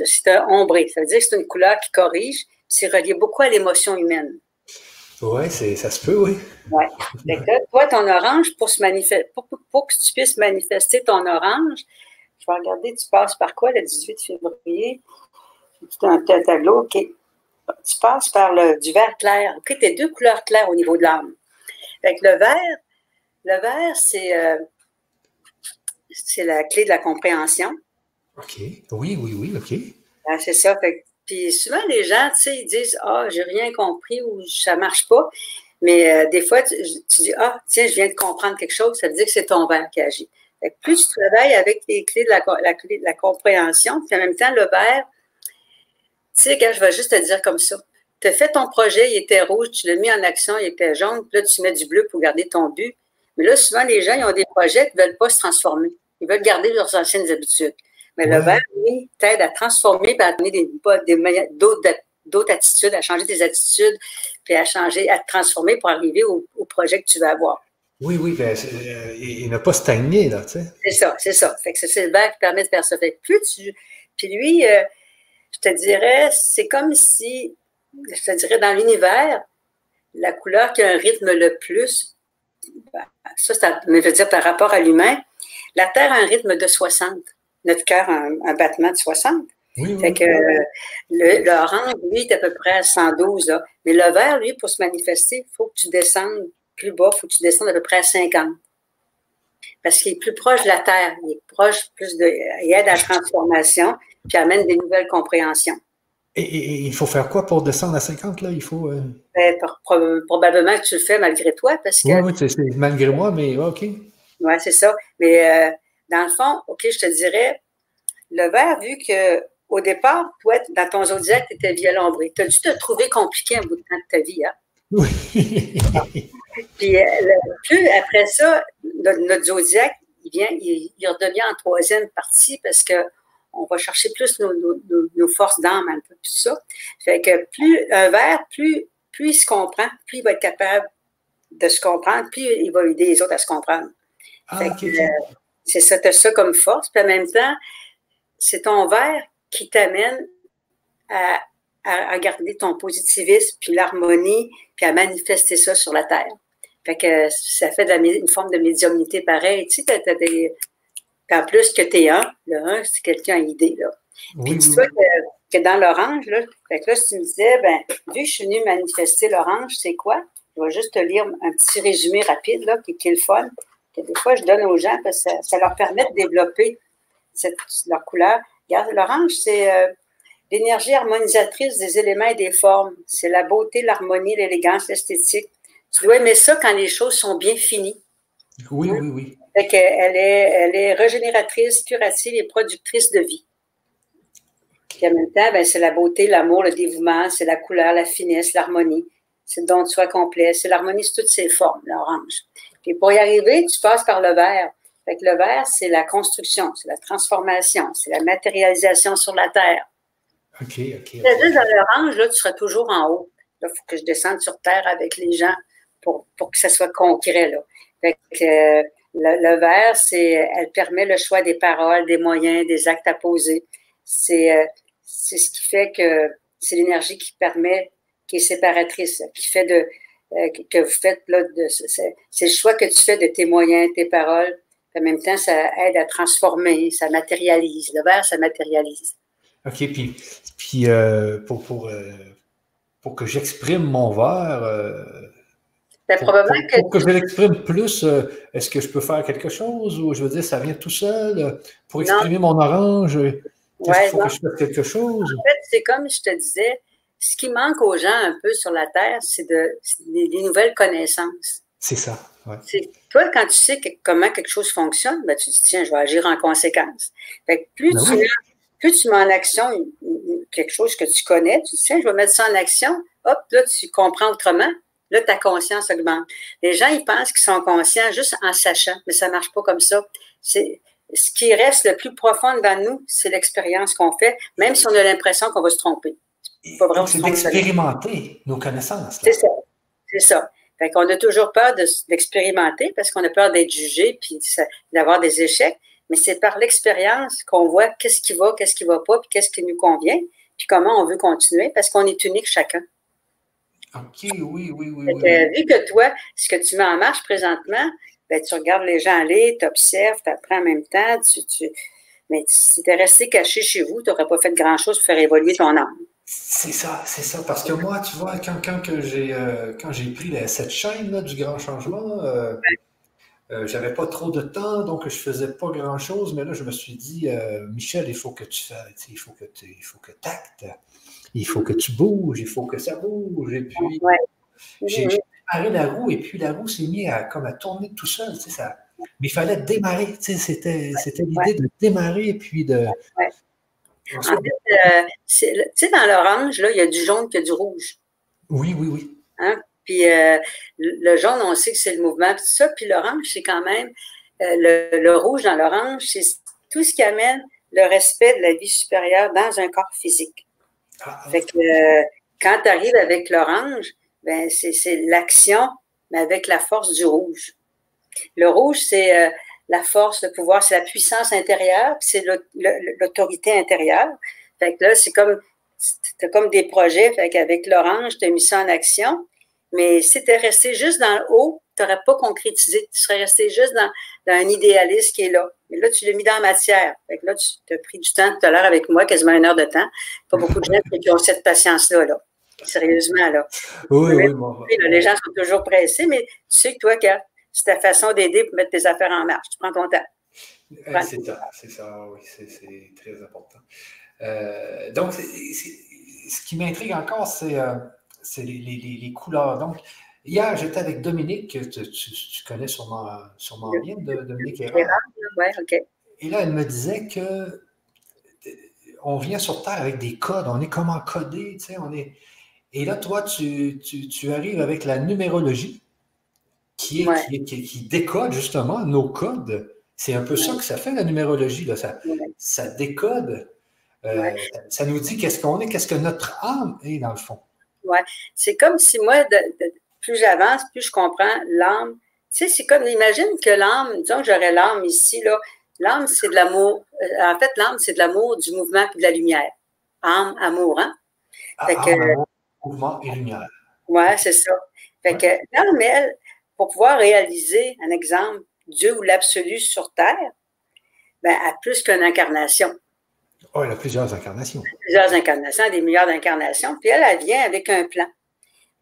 c'est un ombré. Ça veut dire que c'est une couleur qui corrige. C'est relié beaucoup à l'émotion humaine. Oui, ça se peut, oui. Oui. toi, ton orange, pour, se manifester, pour, que tu puisses manifester ton orange, je vais regarder, tu passes par quoi le 18 février? C'est un tableau, OK. Tu passes par le, du vert clair. OK, tu as deux couleurs claires au niveau de l'âme. Avec le vert, le vert, c'est, euh, c'est la clé de la compréhension. OK. Oui, oui, oui, OK. Ben, c'est ça. puis souvent, les gens, tu sais, ils disent Ah, j'ai rien compris ou ça marche pas. Mais euh, des fois, tu, dis Ah, tiens, je viens de comprendre quelque chose, ça veut dire que c'est ton verre qui agit. Plus tu travailles avec les clés de la, la, clé de la compréhension, puis en même temps, le verre, tu sais, je vais juste te dire comme ça. Tu as fait ton projet, il était rouge, tu l'as mis en action, il était jaune, puis là, tu mets du bleu pour garder ton but. Mais là, souvent, les gens, ils ont des projets qui ne veulent pas se transformer. Ils veulent garder leurs anciennes habitudes. Mais le vert, lui, t'aide à transformer, à donner d'autres attitudes, à changer tes attitudes, puis à changer, à te transformer pour arriver au, projet que tu veux avoir. Oui, oui, ben, euh, il n'a pas stagné, là, tu sais. C'est ça, c'est ça. Fait que c'est le vert qui permet de faire ça. Fait plus tu. Puis lui, euh, je te dirais, c'est comme si, je te dirais, dans l'univers, la couleur qui a un rythme le plus, ben, ça, ça me veut dire par rapport à l'humain, la Terre a un rythme de 60. Notre cœur a un, battement de 60. Oui, fait que l'orange, lui, est à peu près à 112. Là. Mais le vert, lui, pour se manifester, il faut que tu descendes plus bas, il faut que tu descendes à peu près à 50. Parce qu'il est plus proche de la Terre. Il est proche plus de. Il aide à la transformation, puis amène des nouvelles compréhensions. Et, il faut faire quoi pour descendre à 50, là? Il faut. Euh, ben, probablement que tu le fais malgré toi, parce que. Oui, oui, c'est malgré moi, mais OK. Oui, c'est ça. Mais euh, dans le fond, OK, je te dirais, le vert, vu que au départ, toi, dans ton zodiaque, tu étais violombré. Tu as dû te trouver compliqué un bout de temps de ta vie, hein? Oui. Puis euh, plus après ça, notre, zodiaque, il vient, il, redevient en troisième partie parce que on va chercher plus nos, forces d'âme, un peu tout ça. Fait que plus un vert, plus, plus il se comprend, plus il va être capable de se comprendre, plus il va aider les autres à se comprendre. Ah, euh, c'est ça, as ça comme force. Puis en même temps, c'est ton verre qui t'amène à, à, garder ton positivisme, puis l'harmonie, puis à manifester ça sur la Terre. Fait que ça fait une forme de médiumnité pareille. Tu sais, t'as, des, en plus que tu es un, le un, c'est quelqu'un à idée, là. Puis dis-toi que, dans l'orange, là, fait que là, si tu me disais, ben, vu que je suis venue manifester l'orange, c'est quoi? Je vais juste te lire un petit résumé rapide, là, qui, qui est le fun, que des fois je donne aux gens parce que ça, leur permet de développer cette, leur couleur. Regarde, l'orange, c'est euh, l'énergie harmonisatrice des éléments et des formes. C'est la beauté, l'harmonie, l'élégance, l'esthétique. Tu dois aimer ça quand les choses sont bien finies. Oui, oui, oui. Fait elle, est, elle est régénératrice, curative et productrice de vie. Puis en même temps, ben, c'est la beauté, l'amour, le dévouement, c'est la couleur, la finesse, l'harmonie. C'est le don de soi complet. C'est l'harmonie sous toutes ses formes, l'orange. Et pour y arriver, tu passes par le vert. Fait que le vert, c'est la construction, c'est la transformation, c'est la matérialisation sur la terre. OK, OK. juste dans l'orange, là, tu seras toujours en haut. il faut que je descende sur terre avec les gens pour, pour que ça soit concret. Là. Fait euh, le, vert, c'est, elle permet le choix des paroles, des moyens, des actes à poser. C'est, euh, c'est ce qui fait que c'est l'énergie qui permet, qui est séparatrice, qui fait de, euh, que vous faites là, c'est le choix que tu fais de tes moyens, tes paroles. En même temps, ça aide à transformer, ça matérialise. Le verre, ça matérialise. OK, puis, puis pour, pour, pour, que j'exprime mon verre, pour, probablement que, pour que je l'exprime plus, est-ce que je peux faire quelque chose ou je veux dire, ça vient tout seul? Pour exprimer mon orange, il faut que je fasse quelque chose? En fait, c'est comme je te disais, ce qui manque aux gens un peu sur la Terre, c'est de, des, nouvelles connaissances. C'est ça. Toi, quand tu sais comment quelque chose fonctionne, ben, tu te dis, tiens, je vais agir en conséquence. Fait plus, ben tu, plus tu mets en action quelque chose que tu connais, tu te dis, tiens, je vais mettre ça en action, hop, là, tu comprends autrement. Là, ta conscience augmente. Les gens, ils pensent qu'ils sont conscients juste en sachant, mais ça ne marche pas comme ça. C'est, ce qui reste le plus profond dans nous, c'est l'expérience qu'on fait, même si on a l'impression qu'on va se tromper. C'est d'expérimenter nos connaissances. C'est ça. C'est ça. Fait qu'on a toujours peur d'expérimenter parce qu'on a peur d'être jugé puis d'avoir des échecs. Mais c'est par l'expérience qu'on voit qu'est-ce qui va, qu'est-ce qui ne va pas, puis qu'est-ce qui nous convient, puis comment on veut continuer parce qu'on est unique chacun. OK, oui, oui, oui. Vu que toi, ce que tu mets en marche présentement, ben, tu regardes les gens aller, tu observes, tu apprends en même temps. Tu, Mais si tu es resté caché chez vous, tu n'aurais pas fait grand-chose pour faire évoluer ton âme. C'est ça, c'est ça. Parce que moi, tu vois, quand, quand j'ai euh, j'ai pris cette chaîne là, du grand changement, euh, euh, j'avais pas trop de temps, donc je faisais pas grand chose. Mais là, je me suis dit, Michel, il faut que tu fasses, il faut que tu il faut que actes, il faut que tu bouges, il faut que ça bouge. Et puis, j'ai préparé la roue, et puis la roue s'est mise à, comme à tourner tout seul. Tu sais, ça, mais il fallait démarrer. Tu sais, c'était l'idée de démarrer et puis de, en fait, euh, tu sais, dans l'orange, là, il y a du jaune, il y a du rouge. Oui, oui, oui. Hein? Puis euh, le jaune, on sait que c'est le mouvement, tout ça. Puis l'orange, c'est quand même euh, le, rouge dans l'orange, c'est tout ce qui amène le respect de la vie supérieure dans un corps physique. Ah, fait que euh, quand tu arrives avec l'orange, ben c'est l'action, mais avec la force du rouge. Le rouge, c'est la force, le pouvoir, c'est la puissance intérieure, c'est l'autorité intérieure. Fait que là, c'est comme, as comme des projets. Fait qu'avec l'orange, tu as mis ça en action. Mais si tu resté juste dans le haut, tu n'aurais pas concrétisé. Tu serais resté juste dans, un idéalisme qui est là. Mais là, tu l'as mis dans la matière. Fait là, tu as pris du temps tout à l'heure avec moi, quasiment une heure de temps. Pas beaucoup de gens qui ont cette patience-là. Là. Sérieusement, là. Oui, oui, bon. Les gens sont toujours pressés, mais tu sais que toi, c'est ta façon d'aider pour mettre tes affaires en marche. Tu prends ton temps. Eh, c'est ça, c'est ça, oui, c'est très important. Euh, donc, ce qui m'intrigue encore, c'est euh, c'est les, couleurs. Donc, hier, j'étais avec Dominique, que tu, connais sûrement, sûrement bien, de, Dominique Ouais, OK. Et là, elle me disait que on vient sur Terre avec des codes, on est comment codé, tu sais, on est. Et là, toi, tu, arrives avec la numérologie qui, est, qui, décode justement nos codes. C'est un peu ça que ça fait, la numérologie. Là. Ça, ça décode. Euh, ça nous dit qu'est-ce qu'on est, qu'est-ce que notre âme est, dans le fond. Ouais. C'est comme si moi, plus j'avance, plus je comprends l'âme. Tu sais, c'est comme, imagine que l'âme, disons que j'aurais l'âme ici, là. L'âme, c'est de l'amour. Euh, en fait, l'âme, c'est de l'amour, du mouvement et de la lumière. Âme, amour, hein? Ah, âme, mouvement et lumière. Ouais, c'est ça. Fait que l'âme, elle, pour pouvoir réaliser, un exemple, Dieu ou l'absolu sur Terre, ben, a plus qu'une incarnation. Oh, il a plusieurs incarnations. Plusieurs incarnations, des milliards d'incarnations. Puis elle, elle vient avec un plan.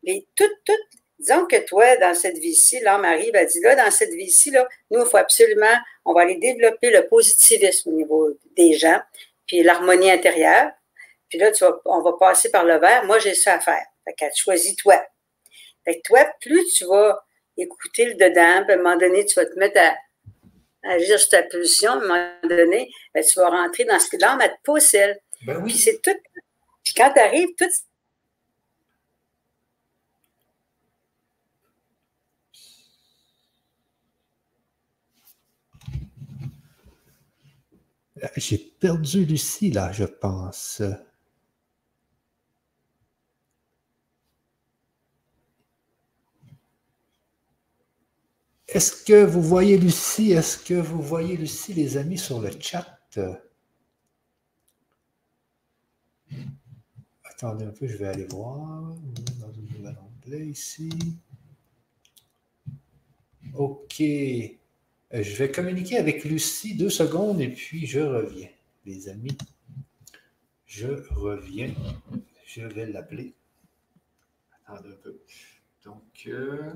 Mais tout, tout, disons que toi, dans cette vie-ci, l'homme arrive, elle dit là, dans cette vie-ci, là, nous, il faut absolument, on va aller développer le positivisme au niveau des gens, puis l'harmonie intérieure. Puis là, tu vas, on va passer par le verre. Moi, j'ai ça à faire. Fait qu'elle choisit toi. Fait que toi, plus tu vas écouter le dedans, puis à un moment donné, tu vas te mettre à, agir sur ta position, à un moment donné, ben, tu vas rentrer dans ce que l'âme, elle te pousse, elle. Ben oui. Puis c'est tout. Puis quand tu arrives, tout. J'ai perdu Lucie, là, je pense. Est-ce que vous voyez Lucie? Est-ce que vous voyez Lucie, les amis, sur le chat? Attendez un peu, je vais aller voir dans un nouvel onglet ici. OK. Euh, je vais communiquer avec Lucie deux secondes et puis je reviens, les amis. Je reviens. Je vais l'appeler. Attendez un peu. Donc, euh,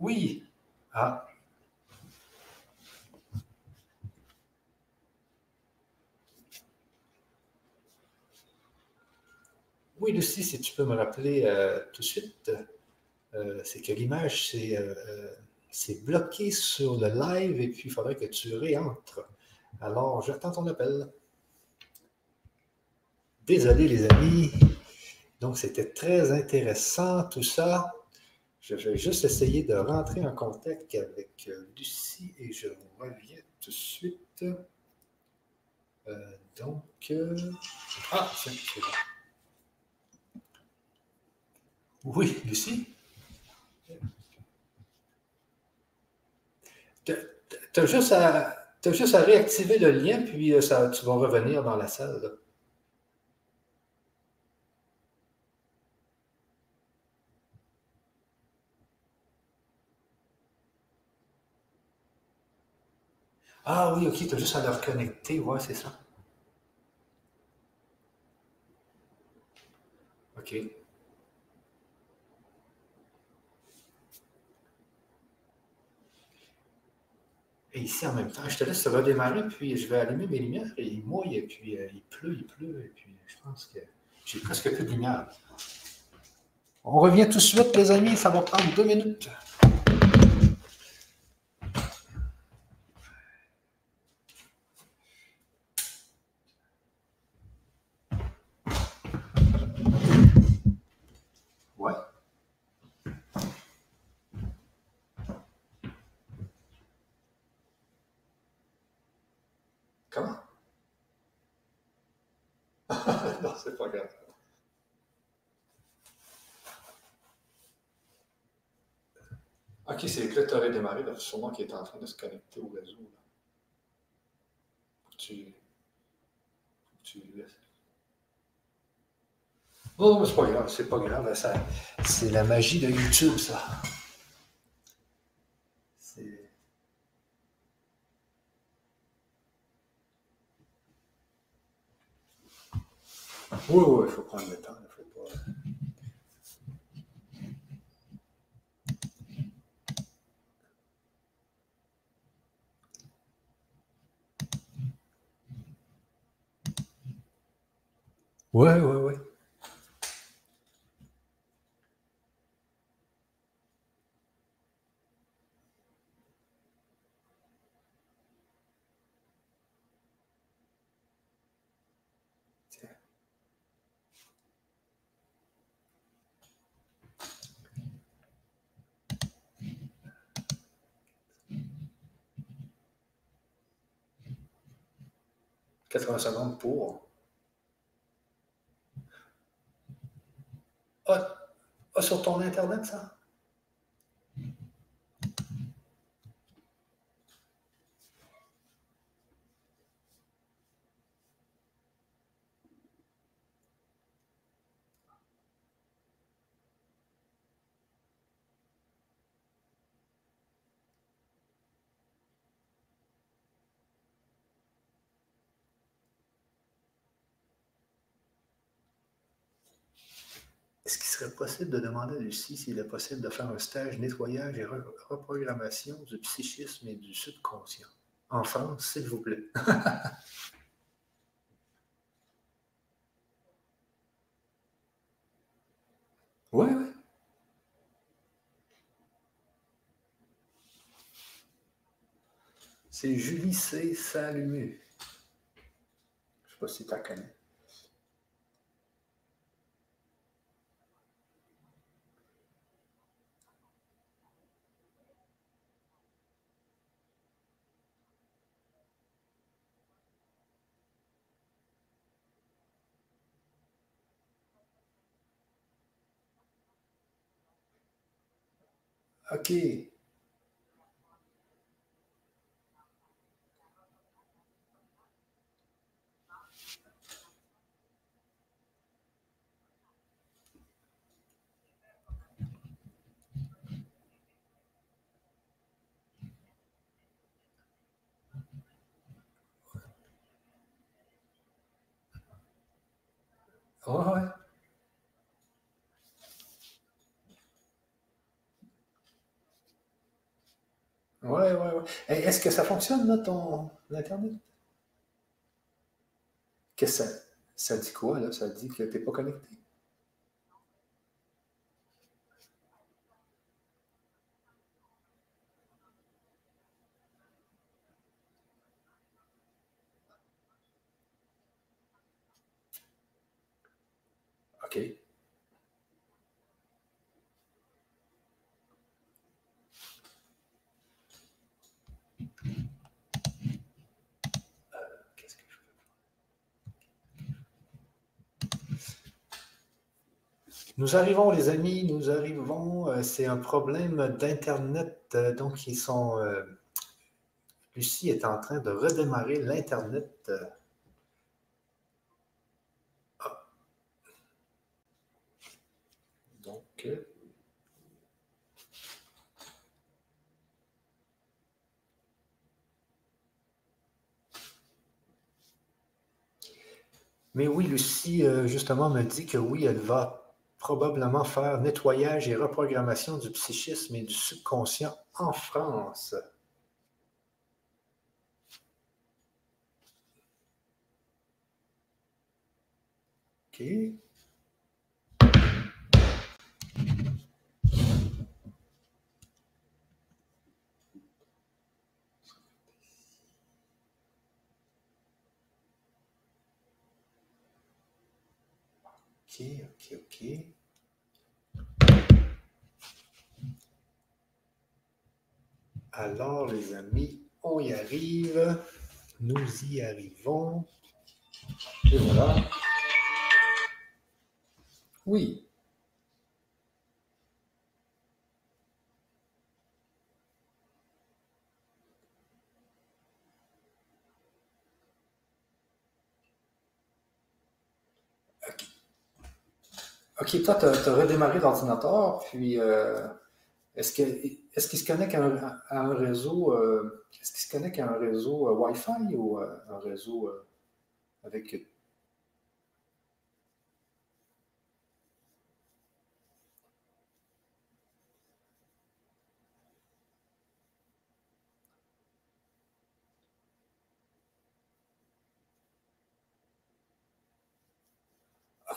Oui. Ah. Oui, Lucie, si tu peux me rappeler euh, tout de suite, euh, c'est que l'image euh, c'est bloqué sur le live et puis il faudrait que tu réentres. Alors, j'attends ton appel. Désolé, les amis. Donc, c'était très intéressant tout ça. Je vais juste essayer de rentrer en contact avec euh, Lucie et je reviens tout de suite. Euh, donc, euh, ah, c'est bon. Oui, Lucie? Tu as, juste à, juste à réactiver le lien, puis ça, tu vas revenir dans la salle. Ah oui, ok, tu as juste à le reconnecter, ouais, c'est ça. OK. Et ici, en même temps, je te laisse redémarrer, puis je vais allumer mes lumières, et il mouille, et puis euh, il pleut, il pleut, et puis je pense que j'ai presque plus de lumière. On revient tout de suite, les amis, ça va prendre deux minutes. Ok, c'est que là, tu aurais démarré, là, sûrement qui est en train de se connecter au réseau. Là. Que tu. Faut que tu laisses. Oh, mais c'est pas grave, c'est pas grave. Ça, c'est la magie de YouTube, ça. C'est. Oui, oui, il faut prendre le temps. Il faut pas. Ouais, ouais, ouais. Quatre-vingts secondes pour. Ah, ah, sur ton Internet, ça? Serait possible de demander à Lucie s'il est possible de faire un stage nettoyage et reprogrammation du psychisme et du subconscient en France, s'il vous plaît? Oui, oui. C'est Julie C. Salumu. Je ne sais pas si tu la connais. OK. Ouais, ouais. Ouais. Est-ce que ça fonctionne, là, ton Internet? Qu'est-ce que ça, ça dit quoi, là? Ça dit que tu n'es pas connecté? Nous arrivons, les amis, nous arrivons. Euh, C'est un problème d'Internet. euh, Donc, ils sont. euh, Lucie est en train de redémarrer l'Internet. Ah. Donc. Mais oui, Lucie, justement, me dit que oui, elle va probablement faire nettoyage et reprogrammation du psychisme et du subconscient en France. OK, OK. Alors, les amis, on y arrive. Nous y arrivons. Et voilà. Oui. OK, toi, tu as, redémarré l'ordinateur, puis est-ce qu'il se connecte à un, réseau est-ce qu'il se connecte à un réseau Wi-Fi ou un réseau avec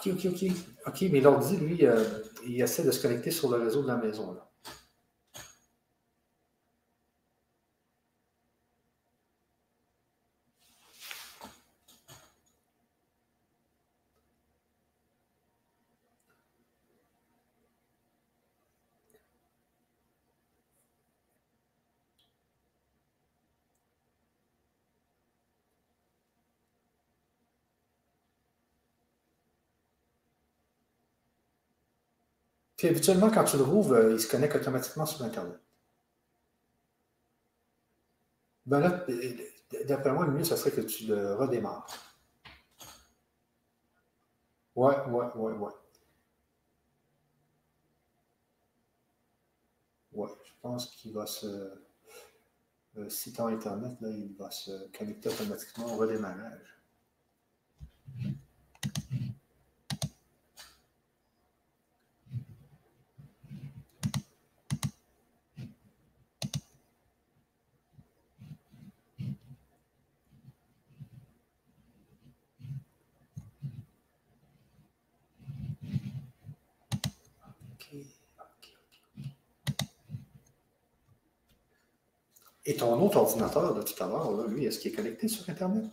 OK, OK, OK. OK, mais l'ordi, lui, euh, il essaie de se connecter sur le réseau de la maison. Habituellement, quand tu le rouvres, euh, il se connecte automatiquement sur Internet. Ben là, d'après moi, le mieux, ce serait que tu le redémarres. Ouais, ouais, ouais, ouais. Ouais, je pense qu'il va se. Euh, si tu as Internet, là, il va se connecter automatiquement au redémarrage. Et ton autre ordinateur de tout à l'heure, lui, est-ce qu'il est connecté sur Internet?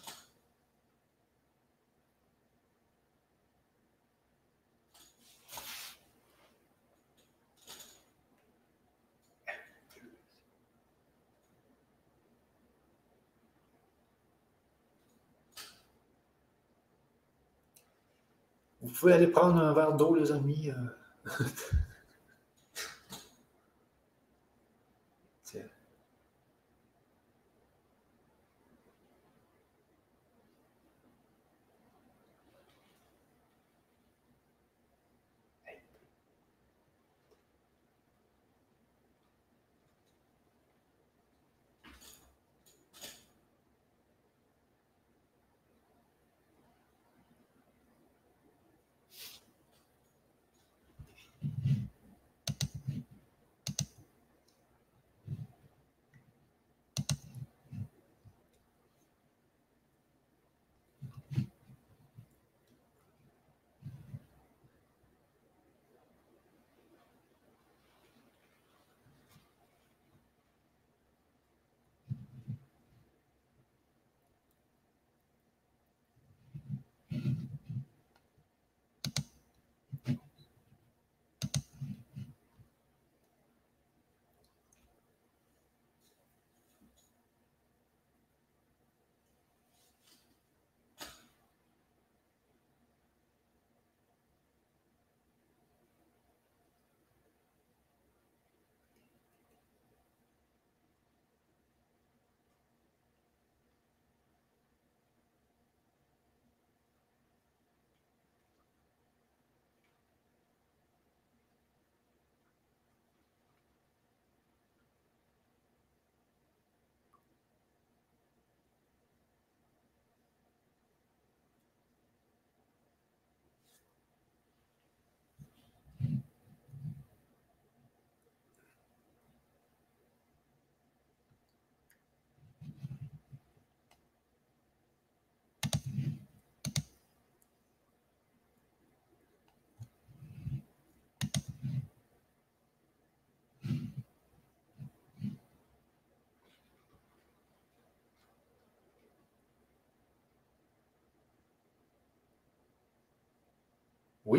Vous pouvez aller prendre un verre d'eau, les amis.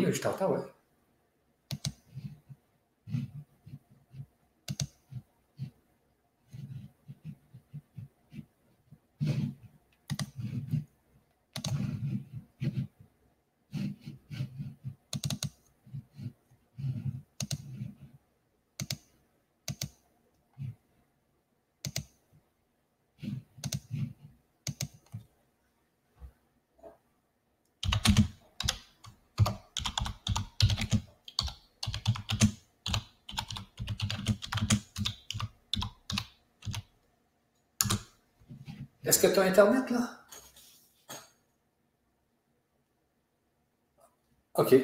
Euh. Oui, je Internet là? OK.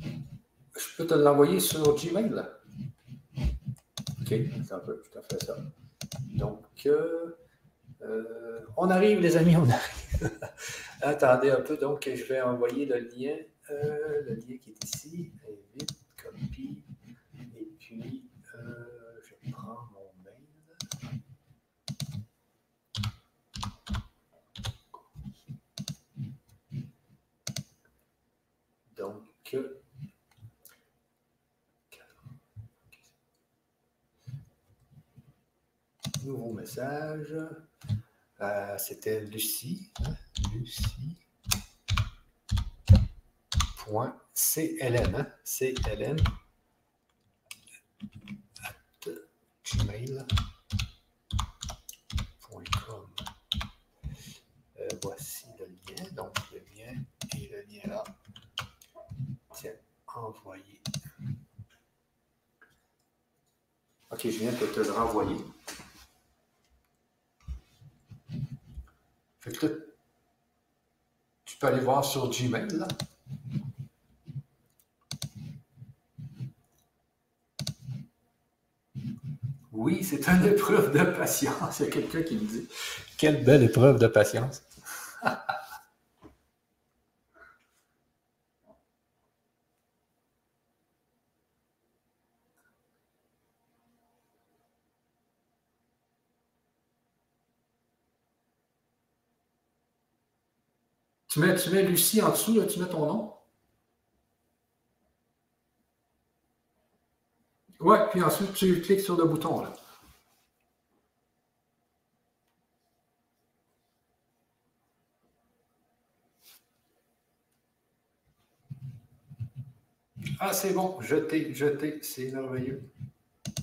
Je peux te l'envoyer sur Gmail là? OK, un peu, je te fais ça. Donc, euh, euh, on arrive, les amis, on arrive. Attendez un peu, donc je vais envoyer le lien, euh, le lien qui est ici. Invite, copie. Puis, euh, je prends mon mail. Donc, nouveau message. Euh, C'était Lucie. Lucie. Point CLN. Hein? CLN gmail.com. Euh, voici le lien. Donc, le lien et le lien là. Tiens, envoyer. OK, je viens de te le renvoyer. Fait que tu peux aller voir sur Gmail là. Oui, c'est une épreuve de patience. Il y a quelqu'un qui me dit Quelle belle épreuve de patience. Tu mets, tu mets Lucie en dessous, là, tu mets ton nom. Ouais, puis ensuite, tu cliques sur le bouton. Là. Ah, c'est bon, jeté, jeté, c'est merveilleux.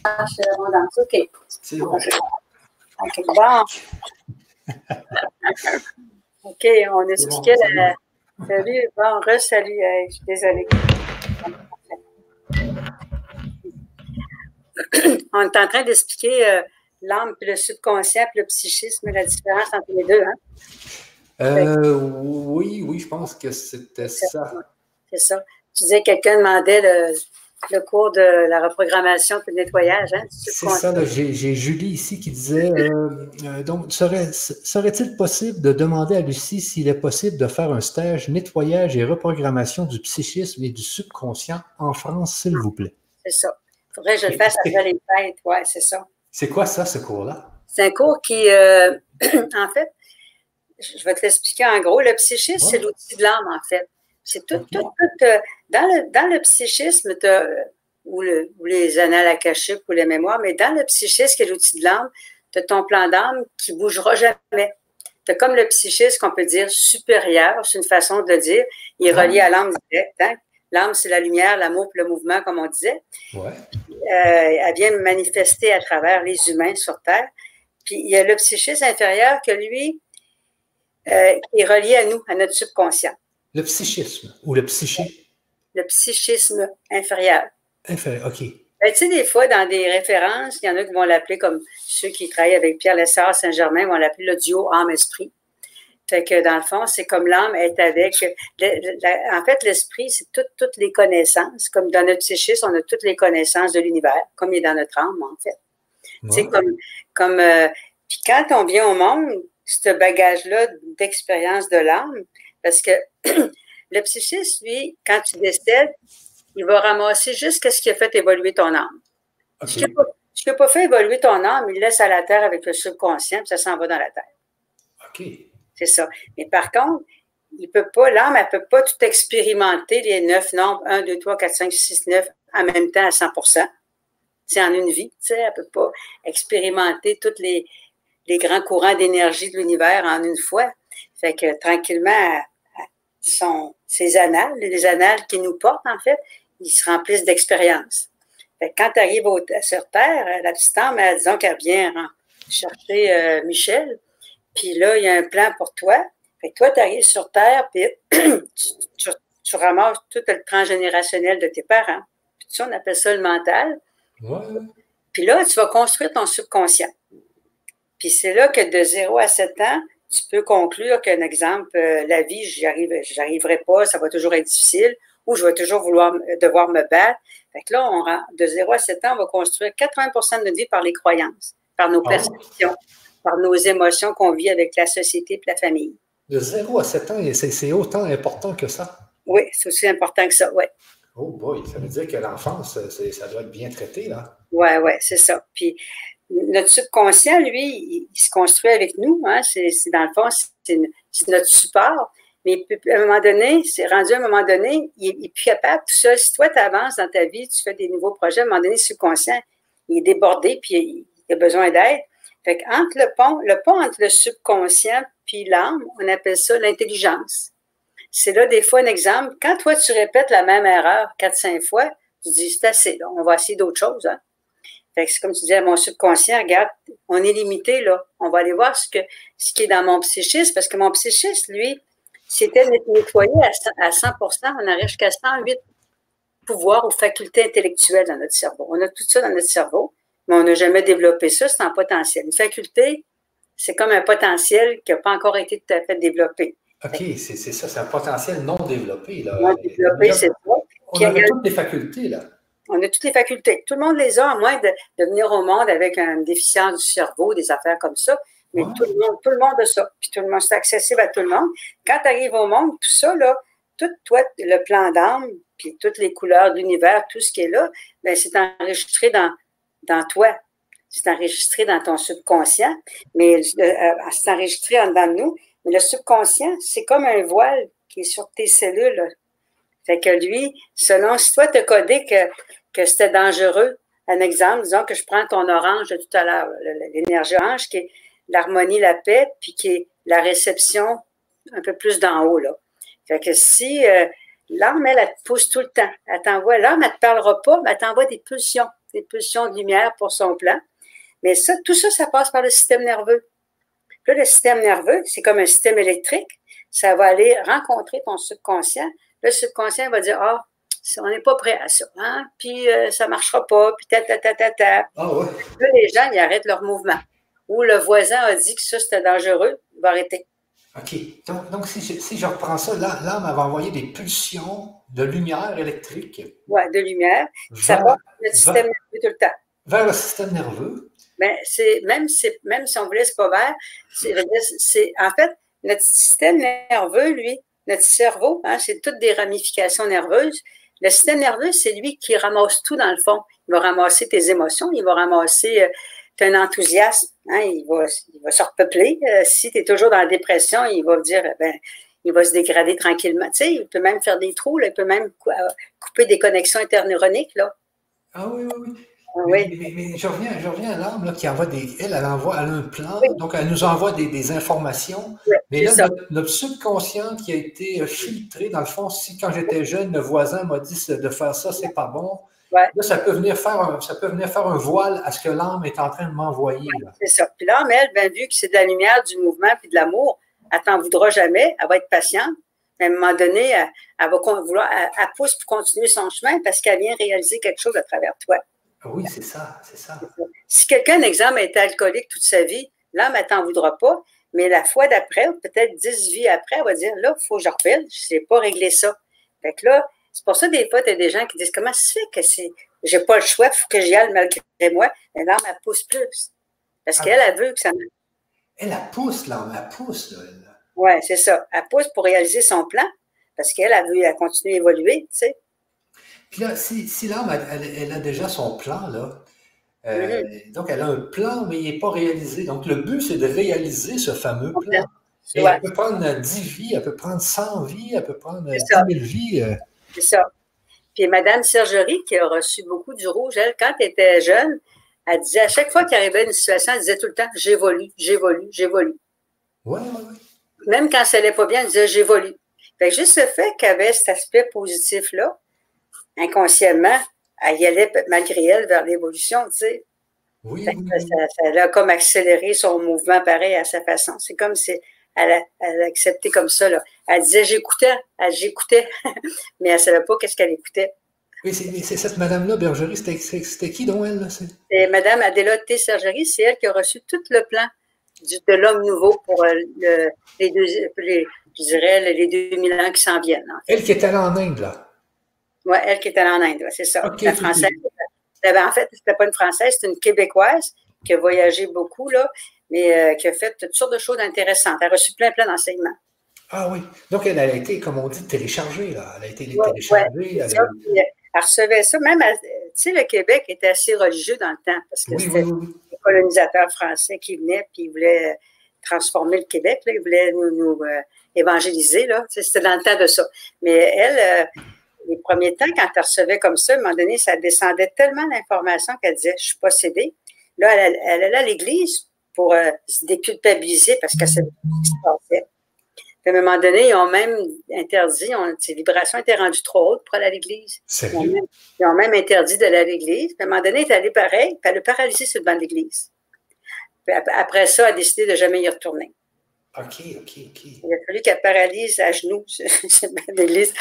Ah, c'est vraiment OK. C'est bon. OK, bon. OK, on expliquait bon, la. Salut, bon, re-salut, je suis désolée. on est en train d'expliquer euh, l'âme, le subconscient, puis le psychisme, la différence entre les deux. Hein? Euh, oui, oui, je pense que c'était ça. C'est ça. Tu disais que quelqu'un demandait le, cours de la reprogrammation et le nettoyage. Hein, c'est ça, j'ai Julie ici qui disait euh, donc, serait, serait-il possible de demander à Lucie s'il est possible de faire un stage nettoyage et reprogrammation du psychisme et du subconscient en France, s'il vous plaît? C'est ça faudrait que je le fasse après les fêtes. Oui, c'est ça. C'est quoi ça, ce cours-là? C'est un cours qui, euh, en fait, je vais te l'expliquer en gros. Le psychisme, c'est l'outil de l'âme, en fait. C'est tout, tout, tout euh, dans, le, dans le psychisme, ou, le, ou les annales akashiques ou les mémoires, mais dans le psychisme, qui est l'outil de l'âme, tu as ton plan d'âme qui ne bougera jamais. Tu as comme le psychisme qu'on peut dire supérieur, c'est une façon de le dire. Il est ah. relié à l'âme directe. Hein? L'âme, c'est la lumière, l'amour, le mouvement, comme on disait. Ouais. Euh, elle vient manifester à travers les humains sur Terre. Puis il y a le psychisme inférieur que lui euh, est relié à nous, à notre subconscient. Le psychisme ou le psyché? Le psychisme inférieur. Inférieur, OK. Ben, tu sais, des fois, dans des références, il y en a qui vont l'appeler comme ceux qui travaillent avec Pierre Lessard Saint-Germain vont l'appeler le duo âme-esprit. Fait que dans le fond, c'est comme l'âme est avec. en fait, l'esprit, c'est toutes les connaissances. Comme dans notre psychisme, on a toutes les connaissances de l'univers, comme il est dans notre âme, en fait. C'est comme. comme euh, puis quand on vient au monde, ce bagage-là d'expérience de l'âme, parce que le psychisme, lui, quand tu décèdes, il va ramasser juste ce qui a fait évoluer ton âme. Ce qui n'a pas, pas, fait évoluer ton âme, il laisse à la terre avec le subconscient, puis ça s'en va dans la terre. OK. C'est ça. Mais par contre, il peut pas, l'âme, elle peut pas tout expérimenter les neuf nombres, 1, 2, 3, 4, 5, 6, 9, en même temps à 100% C'est en une vie, tu sais, elle peut pas expérimenter tous les, les grands courants d'énergie de l'univers en une fois. Fait que tranquillement, sont ces annales, les annales qui nous portent, en fait, ils se remplissent d'expérience. Quand tu arrives sur Terre, la petite âme, elle, disons qu'elle vient chercher euh, Michel, puis là, il y a un plan pour toi. Fait que toi, tu arrives sur Terre, puis tu, ramasses tout le transgénérationnel de tes parents. Puis ça, on appelle ça le mental. Puis là, tu vas construire ton subconscient. Puis c'est là que de 0 à 7 ans, tu peux conclure qu'un exemple, euh, la vie, j'y arrive, j'arriverai pas, ça va toujours être difficile, ou je vais toujours vouloir devoir me battre. Fait que là, on, de 0 à 7 ans, on va construire 80% de notre vie par les croyances, par nos ah perceptions, par nos émotions qu'on vit avec la société et la famille. De 0 à 7 ans, c'est autant important que ça? Oui, c'est aussi important que ça, oui. Oh boy, ça veut dire que l'enfance, ça doit être bien traité, là. Oui, oui, c'est ça. Puis notre subconscient, lui, il, se construit avec nous. Hein? C'est, dans le fond, c'est, notre support. Mais à un moment donné, c'est rendu à un moment donné, il n'est plus capable tout seul. Si toi, tu avances dans ta vie, tu fais des nouveaux projets, à un moment donné, le subconscient, il est débordé, puis il, a besoin d'aide. Fait entre le pont, le pont entre le subconscient puis l'âme, on appelle ça l'intelligence. C'est là, des fois, un exemple. Quand toi, tu répètes la même erreur quatre, cinq fois, tu dis, c'est assez, on va essayer d'autres choses. Hein? C'est comme tu disais, mon subconscient, regarde, on est limité, là. On va aller voir ce, que, ce qui est dans mon psychisme, parce que mon psychisme, lui, c'était nettoyé à 100% on arrive jusqu'à 108 pouvoirs ou facultés intellectuelles dans notre cerveau. On a tout ça dans notre cerveau, mais on n'a jamais développé ça, c'est un potentiel. Une faculté, c'est comme un potentiel qui n'a pas encore été tout à fait développé. OK, c'est ça, c'est un potentiel non développé. Là. Non développé, c'est ça. On a toutes les facultés, là. On a toutes les facultés. Tout le monde les a, à moins de, venir au monde avec une déficience du cerveau, des affaires comme ça. Mais tout, le monde, tout le monde a ça. Puis tout le monde, c'est accessible à tout le monde. Quand tu arrives au monde, tout ça, là, tout toi, le plan d'âme, puis toutes les couleurs de l'univers, tout ce qui est là, ben, c'est enregistré dans, dans toi. C'est enregistré dans ton subconscient, mais euh, euh, c'est enregistré en dedans de nous. Mais le subconscient, c'est comme un voile qui est sur tes cellules. Fait que lui, selon si toi, tu as codé que, que c'était dangereux, un exemple, disons que je prends ton orange de tout à l'heure, l'énergie orange qui est l'harmonie, la paix, puis qui est la réception un peu plus d'en haut, là. Fait que si euh, l'âme, elle, elle, te pousse tout le temps, elle t'envoie, l'âme, elle ne te parlera pas, mais elle t'envoie des pulsions, des pulsions de lumière pour son plan. Mais ça, tout ça, ça passe par le système nerveux. Là, le système nerveux, c'est comme un système électrique. Ça va aller rencontrer ton subconscient le subconscient va dire Ah, on n'est pas prêt à ça, hein? puis euh, ça ne marchera pas, puis ta, ta, ta, ta, ta. Ah ouais. Là, les gens, ils arrêtent leur mouvement. Ou le voisin a dit que ça, c'était dangereux, il va arrêter. OK. Donc, si, je, reprends ça, l'âme va envoyer des pulsions de lumière électrique. Oui, de lumière. ça va le système nerveux tout le temps. Vers le système nerveux. Ben, c'est, même, même si on voulait, c'est pas vert. C'est, en fait, notre système nerveux, lui, notre cerveau, hein, c'est toutes des ramifications nerveuses. Le système nerveux, c'est lui qui ramasse tout dans le fond. Il va ramasser tes émotions, il va ramasser euh, ton enthousiasme, hein, il, va, il va se repeupler. Euh, si tu es toujours dans la dépression, il va dire, ben, il va se dégrader tranquillement. Il peut même faire des trous, il peut même euh, couper des connexions interneuroniques. Ah oui, oui, oui. Mais, mais, je, reviens, je reviens à l'âme qui envoie des. Elle, elle envoie elle a un plan, donc elle nous envoie des, des informations. mais là, notre, subconscient qui a été euh, filtré, dans le fond, si quand j'étais jeune, le voisin m'a dit de faire ça, c'est pas bon. Là, ça peut, venir faire un, ça peut venir faire un voile à ce que l'âme est en train de m'envoyer. c'est ça. Puis l'âme, elle, bien vu que c'est de la lumière, du mouvement puis de l'amour, elle t'en voudra jamais, elle va être patiente. À un moment donné, elle, va vouloir, elle pousse pour continuer son chemin parce qu'elle vient réaliser quelque chose à travers toi. Oui, c'est ça, c'est ça. Si quelqu'un, exemple, a été alcoolique toute sa vie, l'âme, elle t'en voudra pas, mais la fois d'après, peut-être dix vies après, elle va dire, là, il faut que je rappelle, je ne sais pas régler ça. Fait que là, c'est pour ça, des fois, tu as des gens qui disent, comment ça fait que c'est, j'ai pas le choix, il faut que j'y aille malgré moi. Mais l'âme, elle pousse plus. Parce qu'elle, elle veut que ça Elle, elle pousse, l'âme, elle pousse. Oui, c'est ça. Elle pousse pour réaliser son plan. Parce qu'elle, elle veut continuer à évoluer, tu sais. Puis là, si, l'âme, elle, a déjà son plan, là, euh, donc elle a un plan, mais il n'est pas réalisé. Donc le but, c'est de réaliser ce fameux plan. Elle peut prendre 10 vies, elle peut prendre 100 vies, elle peut prendre 10 000 vies. Euh. C'est ça. Puis Mme Sergerie, qui a reçu beaucoup du rouge, elle, quand elle était jeune, elle disait à chaque fois qu'il arrivait une situation, elle disait tout le temps J'évolue, j'évolue, j'évolue. Oui, oui, oui. Même quand ça n'allait pas bien, elle disait J'évolue. Fait que juste le fait qu'elle avait cet aspect positif-là, inconsciemment, elle y allait malgré elle vers l'évolution, tu sais. Oui, Ça, a comme accéléré son mouvement pareil à sa façon. C'est comme si elle a, elle a, accepté comme ça. Là. Elle disait j'écoutais, j'écoutais, mais elle ne savait pas qu'est-ce qu'elle écoutait. Oui, c'est cette madame-là, Bergerie, c'était qui donc elle? C'est? Madame Adéla T. Sergerie, c'est elle qui a reçu tout le plan de l'homme nouveau pour euh, les deux, je dirais, les 2000 ans qui s'en viennent. Elle qui est allée en Inde, là. Oui, elle qui allée en Inde, c'est ça. la française. En fait, ce n'était pas une Française, c'est une Québécoise qui a voyagé beaucoup, là, mais euh, qui a fait toutes sortes de choses intéressantes. Elle a reçu plein, plein d'enseignements. Ah oui. Donc, elle a été, comme on dit, téléchargée, là. Elle a été téléchargée. elle, elle, recevait ça. Même, tu sais, le Québec était assez religieux dans le temps parce que c'était les colonisateurs français qui venaient puis ils voulaient transformer le Québec. Là. Ils voulaient nous, euh, évangéliser. Là. C'était dans le temps de ça. Mais elle, euh, les premiers temps, quand elle recevait comme ça, à un moment donné, ça descendait tellement d'informations qu'elle disait Je suis possédée. Là, elle, elle allait à l'église pour euh, se déculpabiliser parce que c'est ce qui se passait. à un moment donné, ils ont même interdit, ces vibrations étaient rendues trop hautes pour aller à l'église. Ils, ont même interdit d'aller à l'église. à un moment donné, elle est allée pareil, puis elle a paralysé sur le banc de l'église. Après ça, elle a décidé de jamais y retourner. OK, OK, OK. Il a fallu qu'elle paralyse à genoux cette l'église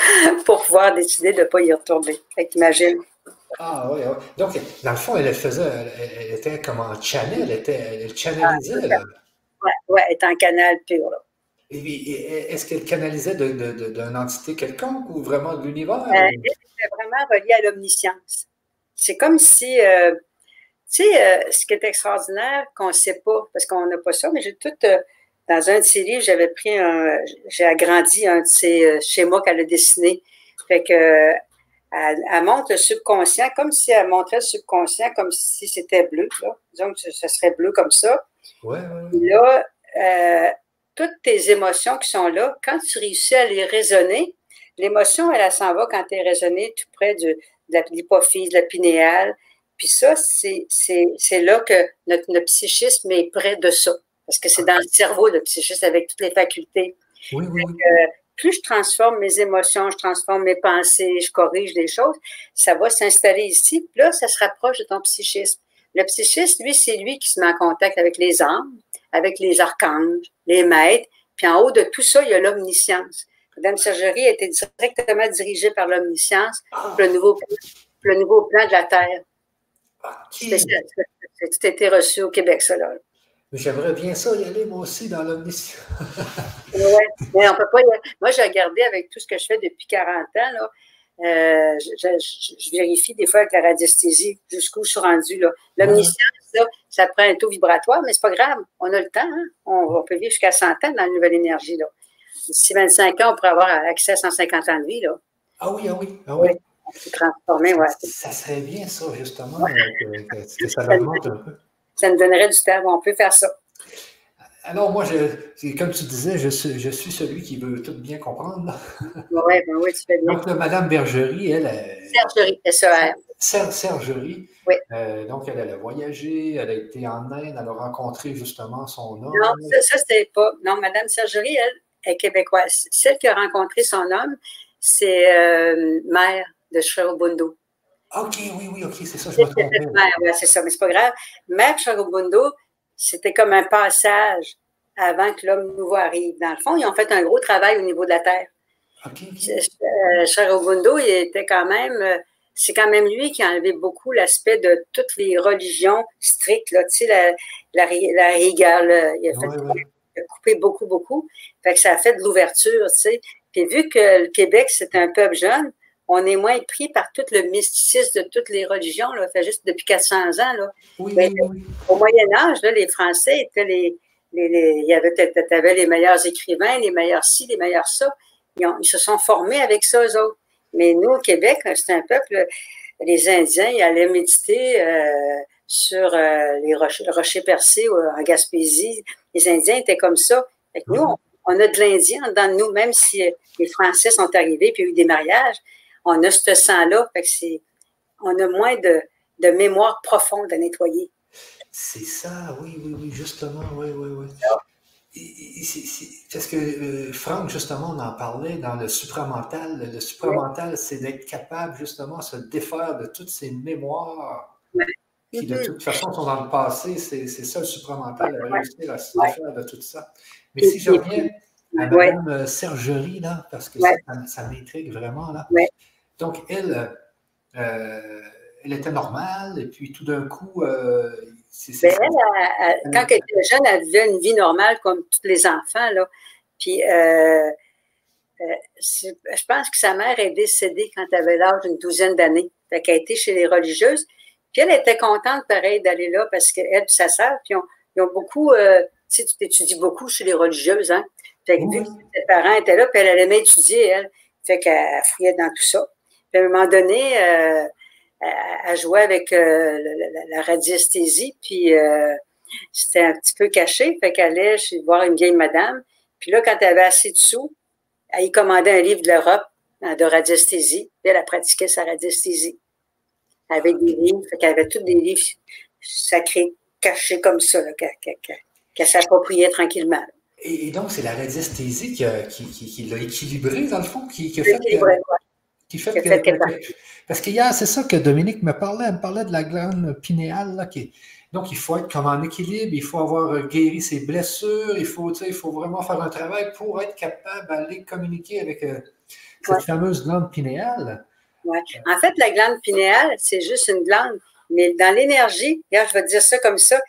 pour pouvoir décider de ne pas y retourner. Fait qu'imagine. Ah oui, oui. Donc, dans le fond, elle faisait, elle, était comme en channel, elle, était, elle channalisait. Oui, ouais, elle était en canal pur. Là. est-ce qu'elle canalisait d'une de, de, entité quelconque ou vraiment de l'univers? elle était vraiment reliée à l'omniscience. C'est comme si, euh, tu sais, euh, ce qui est extraordinaire, qu'on ne sait pas, parce qu'on n'a pas ça, mais j'ai tout, euh, dans un de ses livres, j'avais pris un, j'ai agrandi un de ses schémas qu'elle a dessiné. Fait que, elle, montre le subconscient comme si elle montrait le subconscient comme si c'était bleu. Là. Disons que ce serait bleu comme ça. Ouais, ouais. Là, euh, toutes tes émotions qui sont là, quand tu réussis à les raisonner, l'émotion, elle, s'en va quand tu es raisonné tout près de, de l'hypophyse, de la pinéale. Puis ça, c'est là que notre, notre, psychisme est près de ça. Parce que c'est dans le cerveau, le psychisme, avec toutes les facultés. Oui, oui plus je transforme mes émotions, je transforme mes pensées, je corrige les choses, ça va s'installer ici. Puis là, ça se rapproche de ton psychisme. Le psychisme, lui, c'est lui qui se met en contact avec les âmes, avec les archanges, les maîtres. Puis en haut de tout ça, il y a l'omniscience. Madame Sergerie a été directement dirigée par l'omniscience pour le nouveau, le nouveau plan de la Terre. C'est tout été reçu au Québec, ça, là. J'aimerais bien ça y aller, moi aussi, dans l'omniscience. oui, mais on peut pas y aller. Moi, j'ai regardé avec tout ce que je fais depuis 40 ans, là. Euh, je, vérifie des fois avec la radiesthésie jusqu'où je suis rendue. L'omniscience, ça, ça prend un taux vibratoire, mais c'est pas grave. On a le temps. Hein. On, peut vivre jusqu'à 100 ans dans la nouvelle énergie. Là. D'ici 25 ans, on pourrait avoir accès à 150 ans de vie. Là. Ah oui, ah oui, ah oui. oui transformé, ouais. Ça serait bien, ça, justement, que, que, ça remonte un peu ça nous donnerait du temps. On peut faire ça. Alors, moi, je, comme tu disais, je suis, je suis celui qui veut tout bien comprendre. Oui, ben oui, tu fais bien. Donc, Madame Bergerie, elle. Sergerie, S-E-R. Sergerie. Oui. Euh, donc, elle, a voyagé, elle a été en Inde, elle a rencontré justement son homme. Non, ça, ça c'était pas. Non, Madame Sergerie, elle, est québécoise. Celle qui a rencontré son homme, c'est euh, mère de Sherobundu. OK, oui, oui, OK, c'est ça, je me c'est ça, mais c'est pas grave. Maître Charubundo, c'était comme un passage avant que l'homme nouveau arrive. Dans le fond, ils ont fait un gros travail au niveau de la Terre. OK. Euh, il était quand même, euh, c'est quand même lui qui a enlevé beaucoup l'aspect de toutes les religions strictes, là, tu sais, la, la, rigueur, il, a fait, il a coupé beaucoup, beaucoup. Fait que ça a fait de l'ouverture, tu sais. Puis vu que le Québec, c'est un peuple jeune, on est moins pris par tout le mysticisme de toutes les religions, là, fait juste depuis 400 ans. Là. Ben, au Moyen Âge, là, les Français étaient les, les, les il y avait, avais les meilleurs écrivains, les meilleurs ci, les meilleurs ça. Ils, se sont formés avec ça, eux autres. Mais nous, au Québec, c'est un peuple, les Indiens, ils allaient méditer euh, sur euh, les rochers, rochers percés en Gaspésie. Les Indiens étaient comme ça. Fait nous, on a de l'Indien dans nous, même si les Français sont arrivés puis il y a eu des mariages, on a ce sang-là. on a moins de, de mémoire profonde à nettoyer. C'est ça, oui, oui, oui, justement, oui, oui, oui. Parce que euh, Franck, justement, on en parlait dans le supramental. Le supramental, c'est d'être capable, justement, de se défaire de toutes ces mémoires qui, de mm-hmm. toute façon, sont dans le passé. C'est ça le supramental, réussir à se défaire de tout ça. Mais si je reviens à Mme euh, Sergerie, là, parce que ça, m'intrigue vraiment, là. Donc, elle, euh, elle était normale, et puis tout d'un coup, ben, elle, quand elle était jeune, elle vivait une vie normale comme tous les enfants. Là. Puis, euh, euh, je pense que sa mère est décédée quand elle avait l'âge d'une douzaine d'années. Fait qu'elle a été chez les religieuses. Puis elle était contente, pareil, d'aller là parce qu'elle et sa sœur, puis ils ont, beaucoup, euh, tu sais, tu t'étudies beaucoup chez les religieuses, hein. Fait que vu que ses parents étaient là, puis elle, aimait étudier, elle. Fait qu'elle fouillait dans tout ça. Puis à un moment donné, à, jouer avec euh, la, radiesthésie, puis euh, c'était un petit peu caché, fait qu'elle allait chez voir une vieille madame, puis là, quand elle avait assez de sous, elle y commandait un livre de l'Europe hein, de radiesthésie, puis elle a pratiqué sa radiesthésie. Avec des livres, fait qu'elle avait tous des livres sacrés cachés comme ça, qu'elle s'appropriait tranquillement. Et, donc, c'est la radiesthésie qui, l'a équilibré, dans le fond, qui, a fait parce qu'il y a, c'est ça que Dominique me parlait, elle me parlait de la glande pinéale, qui donc il faut être comme en équilibre, il faut avoir guéri ses blessures, il faut, il faut vraiment faire un travail pour être capable d'aller communiquer avec euh, cette fameuse glande pinéale. Ouais. En fait, la glande pinéale, c'est juste une glande, mais dans l'énergie, je vais dire ça comme ça,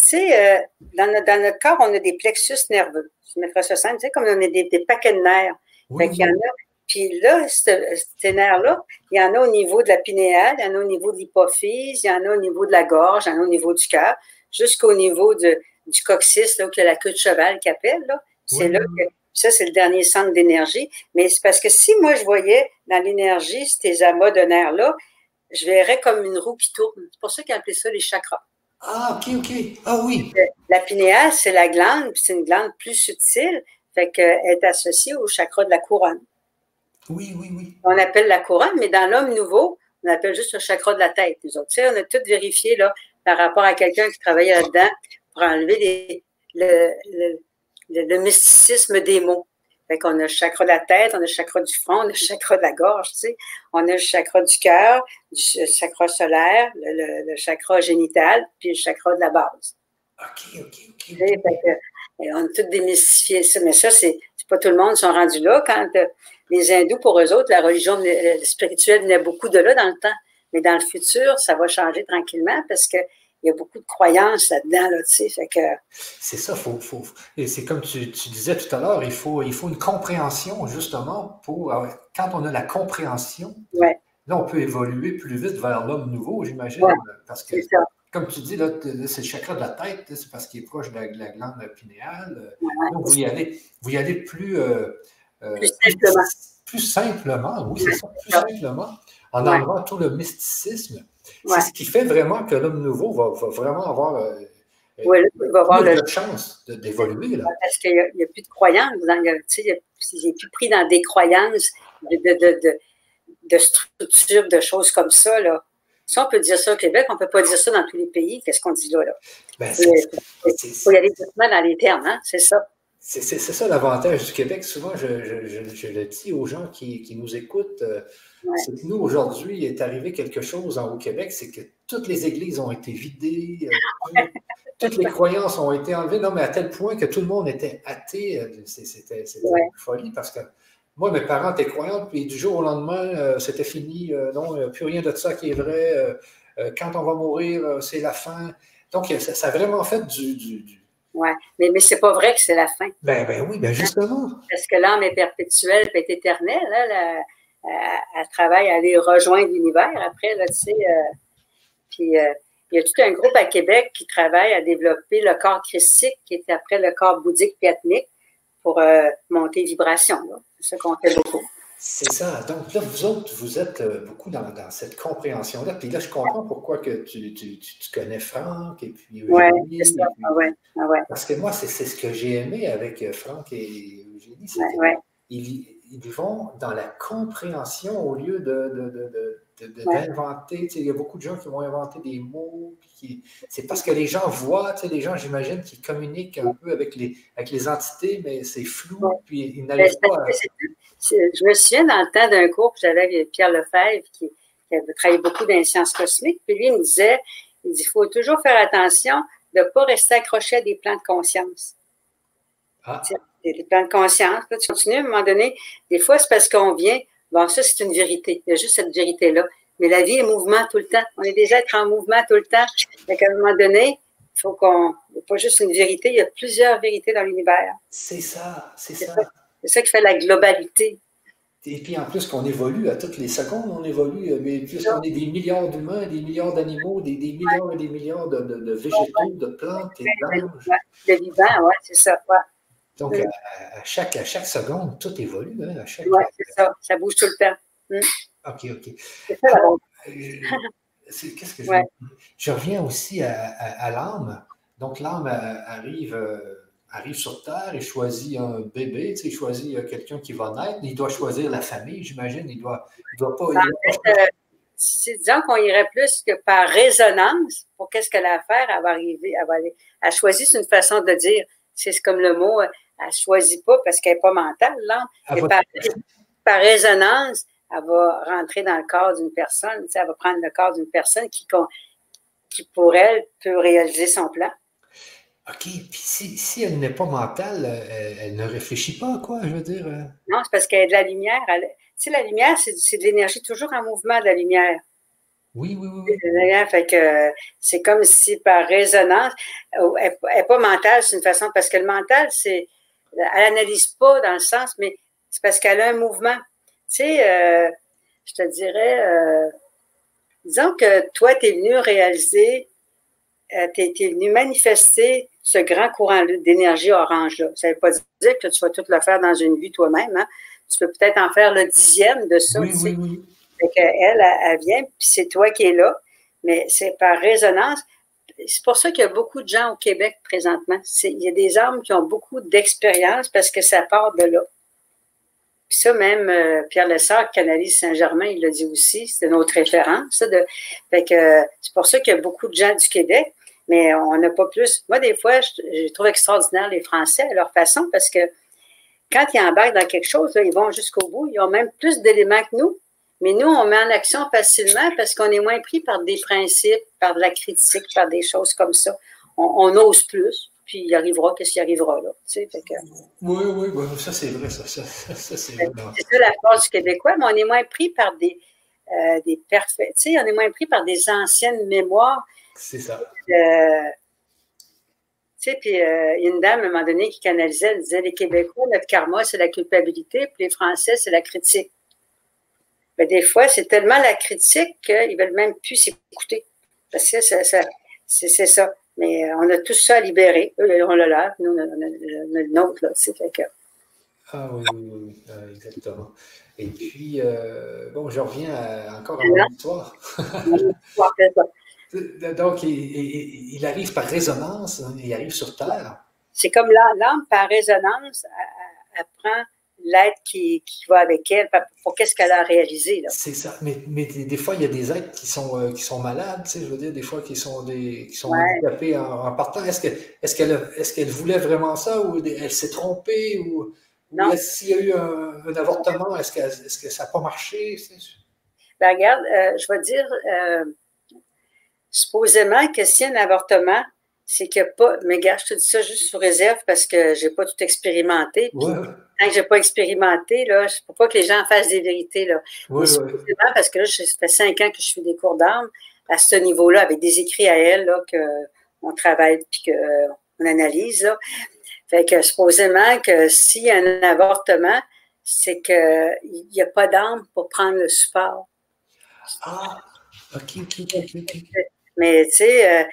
tu sais, euh, dans, notre, corps, on a des plexus nerveux. Je mettrai ça simple, tu sais, comme on a des, paquets de nerfs. il y en a puis là, ces nerfs-là, il y en a au niveau de la pinéale, il y en a au niveau de l'hypophyse, il y en a au niveau de la gorge, il y en a au niveau du cœur, jusqu'au niveau de, du coccyx, là, que la queue de cheval qui appelle. Là. C'est là que ça, c'est le dernier centre d'énergie. Mais c'est parce que si moi, je voyais dans l'énergie ces amas de nerfs-là, je verrais comme une roue qui tourne. C'est pour ça qu'ils appellent ça les chakras. Ah, OK, OK. Ah oui. La pinéale, c'est la glande, puis c'est une glande plus subtile, fait qu'elle est associée au chakra de la couronne. Oui, oui, oui. On appelle la couronne, mais dans l'homme nouveau, on appelle juste le chakra de la tête, nous autres. Tu sais, on a tout vérifié là, par rapport à quelqu'un qui travaillait là-dedans pour enlever le, mysticisme des mots. Fait qu'on a le chakra de la tête, on a le chakra du front, on a le chakra de la gorge, tu sais. On a le chakra du cœur, le chakra solaire, le, chakra génital, puis le chakra de la base. OK, OK, OK. on a tout démystifié ça, mais ça, c'est pas tout le monde qui sont rendus là. Quand euh, les hindous, pour eux autres, la religion spirituelle venait beaucoup de là dans le temps. Mais dans le futur, ça va changer tranquillement parce que il y a beaucoup de croyances là-dedans, là, tu sais, que... C'est ça, faut, faut, et c'est comme tu, disais tout à l'heure, il faut, il faut une compréhension, justement, pour... Euh, quand on a la compréhension, ouais. là, on peut évoluer plus vite vers l'homme nouveau, j'imagine, parce que, comme tu dis, là, c'est le chakra de la tête, c'est parce qu'il est proche de la, glande pinéale, donc vous y allez, vous y allez plus... Euh, euh, plus simplement. Plus, simplement, oui, c'est ça, plus simplement, en enlevant tout le mysticisme. C'est ce qui fait vraiment que l'homme nouveau va, vraiment avoir euh, oui, il va avoir de chance d'évoluer. Parce qu'il n'y a, plus de croyances. il n'est plus pris dans des croyances de, de, de, de, structure, de choses comme ça. Là. Si on peut dire ça au Québec, on ne peut pas dire ça dans tous les pays. Qu'est-ce qu'on dit là? là? Ben, il faut y aller doucement dans les termes, hein? c'est ça. C'est ça l'avantage du Québec. Souvent, je, le dis aux gens qui, nous écoutent, euh, c'est que nous, aujourd'hui, il est arrivé quelque chose au Québec, c'est que toutes les églises ont été vidées, euh, toutes les croyances ont été enlevées. Non, mais à tel point que tout le monde était athée. Euh, c'était une folie parce que moi, mes parents étaient croyants, puis du jour au lendemain, c'était fini. non, il n'y a plus rien de ça qui est vrai. quand on va mourir, c'est la fin. Donc, ça, a vraiment fait du oui, mais, mais c'est pas vrai que c'est la fin. Ben, ben oui, ben justement. Parce que l'âme est perpétuelle, est éternelle. Hein, elle, travaille à aller rejoindre l'univers après, là, tu sais. Euh, puis euh, il y a tout un groupe à Québec qui travaille à développer le corps christique, qui est après le corps bouddhique piatnique, pour euh, monter vibration. C'est ça qu'on fait beaucoup. C'est ça. Donc là, vous autres, vous êtes euh, beaucoup dans, cette compréhension-là. Puis là, je comprends pourquoi que tu, connais Franck et puis Eugénie. c'est ça. Ah ouais. Ah ouais. Parce que moi, c'est ce que j'ai aimé avec euh, Franck et Eugénie, qu'ils ils vont dans la compréhension au lieu de d'inventer. Il y a beaucoup de gens qui vont inventer des mots. C'est parce que les gens voient, les gens, j'imagine, qui communiquent un peu avec les, avec les entités, mais c'est flou, puis ils n'arrivent ben, pas à... Je me souviens dans le temps d'un cours que j'avais avec Pierre Lefebvre, qui, qui avait travaillé beaucoup dans les sciences cosmiques, puis lui, il me disait, il dit, il faut toujours faire attention de ne pas rester accroché à des plans de conscience. Ah. Des plans de conscience. tu continues à un moment donné. Des fois, c'est parce qu'on vient Bon, ça, c'est une vérité. Il y a juste cette vérité-là. Mais la vie est mouvement tout le temps. On est des êtres en mouvement tout le temps. Donc, à un moment donné, il faut qu'on. Il pas juste une vérité, il y a plusieurs vérités dans l'univers. C'est ça, c'est ça. C'est ça qui fait la globalité. Et puis en plus qu'on évolue à toutes les secondes, on évolue, euh, mais plus on est des milliards d'humains, des milliards d'animaux, des, milliards et des milliards de, végétaux, de plantes et d'anges. De vivants, oui, c'est ça. Ouais. Donc, à, chaque, à chaque seconde, tout évolue. Hein, oui, c'est ça. Ça bouge tout le temps. Mm. OK, OK. C'est ça, euh, Qu'est-ce que je ouais. Je reviens aussi à, l'âme. Donc, l'âme euh, arrive, euh, arrive sur Terre et choisit un bébé, tu sais, il choisit quelqu'un qui va naître. Il doit choisir la famille, j'imagine. Il ne doit, il doit pas. c'est disons qu'on irait plus que par résonance pour qu'est-ce qu'elle a à faire, elle va arriver, elle va aller. Elle choisit, c'est une façon de dire, c'est comme le mot, elle ne choisit pas parce qu'elle n'est pas mentale, là. par, résonance, elle va rentrer dans le corps d'une personne. elle va prendre le corps d'une personne qui, qui, pour elle, peut réaliser son plan. OK. Puis si, elle n'est pas mentale, elle, ne réfléchit pas, quoi, je veux dire. Euh? Non, c'est parce qu'elle a de la lumière. tu sais, la lumière, c'est de l'énergie toujours en mouvement de la lumière. Oui, oui, oui. Fait que c'est comme si par résonance, elle n'est pas mentale, c'est une façon, parce que le mental, c'est elle n'analyse pas dans le sens, mais c'est parce qu'elle a un mouvement. Tu sais, euh, je te dirais, euh, disons que toi, tu es venu réaliser, euh, tu es, venu manifester ce grand courant d'énergie orange-là. Ça ne veut pas dire que tu vas tout le faire dans une vie toi-même. Hein? Tu peux peut-être en faire le dixième de ça. Oui, oui, oui. Fait elle, elle vient, puis c'est toi qui es là, mais c'est par résonance c'est pour ça qu'il y a beaucoup de gens au Québec présentement. Il y a des hommes qui ont beaucoup d'expérience parce que ça part de là. Puis ça, même euh, Pierre Lessard, canalise Saint-Germain, il l'a dit aussi, c'est notre référence. de, c'est pour ça qu'il y a beaucoup de gens du Québec, mais on n'a pas plus. Moi, des fois, je, trouve extraordinaire les Français à leur façon parce que quand ils embarquent dans quelque chose, ils vont jusqu'au bout. Ils ont même plus d'éléments que nous. Mais nous, on met en action facilement parce qu'on est moins pris par des principes, par de la critique, par des choses comme ça. On, ose plus, puis il arrivera qu'est-ce qui arrivera là. Tu sais, oui, oui, oui, ça c'est vrai, ça, ça, ça c'est ça la force du Québécois, mais on est moins pris par des, euh, des parfaits, tu sais, on est moins pris par des anciennes mémoires. C'est ça. Euh, tu sais, puis euh, il y a une dame, à un moment donné, qui canalisait, elle disait, les Québécois, notre karma, c'est la culpabilité, puis les Français, c'est la critique. Mais des fois, c'est tellement la critique qu'ils veulent même plus s'écouter. Parce que c'est ça. Mais euh, on a tout ça à libérer. Eux, on l'a là. Nous, on a, le nôtre, là. C'est que... Ah oui, oui, oui, ah, exactement. Et puis, euh, bon, je reviens encore à mon histoire. Donc, il, il, arrive par résonance, hein, il arrive sur Terre. C'est comme l'âme, par résonance, elle, elle prend l'être qui, va avec elle pour qu'est-ce qu'elle a réalisé. C'est ça. Mais, mais des, fois, il y a des êtres qui sont, euh, qui sont malades, tu sais, je veux dire, des fois, qui sont, des, qui sont handicapés en, partant. Est-ce qu'elle est est voulait vraiment ça ou elle s'est trompée ou, s'il y a eu un, avortement, est-ce que, est que ça n'a pas marché? Ben, regarde, euh, je vais dire, euh, supposément que s'il y a un avortement, c'est que pas. Mais gars, je te dis ça juste sous réserve parce que j'ai pas tout expérimenté. Puis, Tant que j'ai pas expérimenté, là, je ne pas que les gens fassent des vérités. Là. Ouais, Parce que là, ça fait cinq ans que je fais des cours d'armes à ce niveau-là, avec des écrits à elle, là, qu'on travaille puis qu'on analyse. Là. Fait que supposément que s'il y a un avortement, c'est qu'il n'y a pas d'armes pour prendre le support. Ah, OK, OK, OK. Mais tu sais, euh,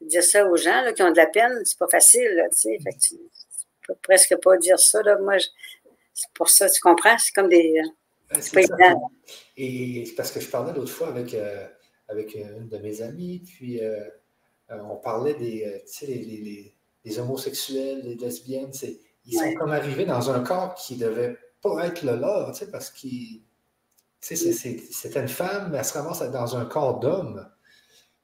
dire ça aux gens là, qui ont de la peine, c'est pas facile, là, tu sais. Fait tu, peux presque pas dire ça, là. Moi, c'est pour ça, tu comprends? C'est comme des. C'est pas évident. Et parce que je parlais l'autre fois avec, euh, avec une de mes amies, puis euh, euh, on parlait des, les, les, homosexuels, les lesbiennes, ils sont comme arrivés dans un corps qui ne devait pas être le leur, parce que c'était une femme, mais elle se ramasse dans un corps d'homme.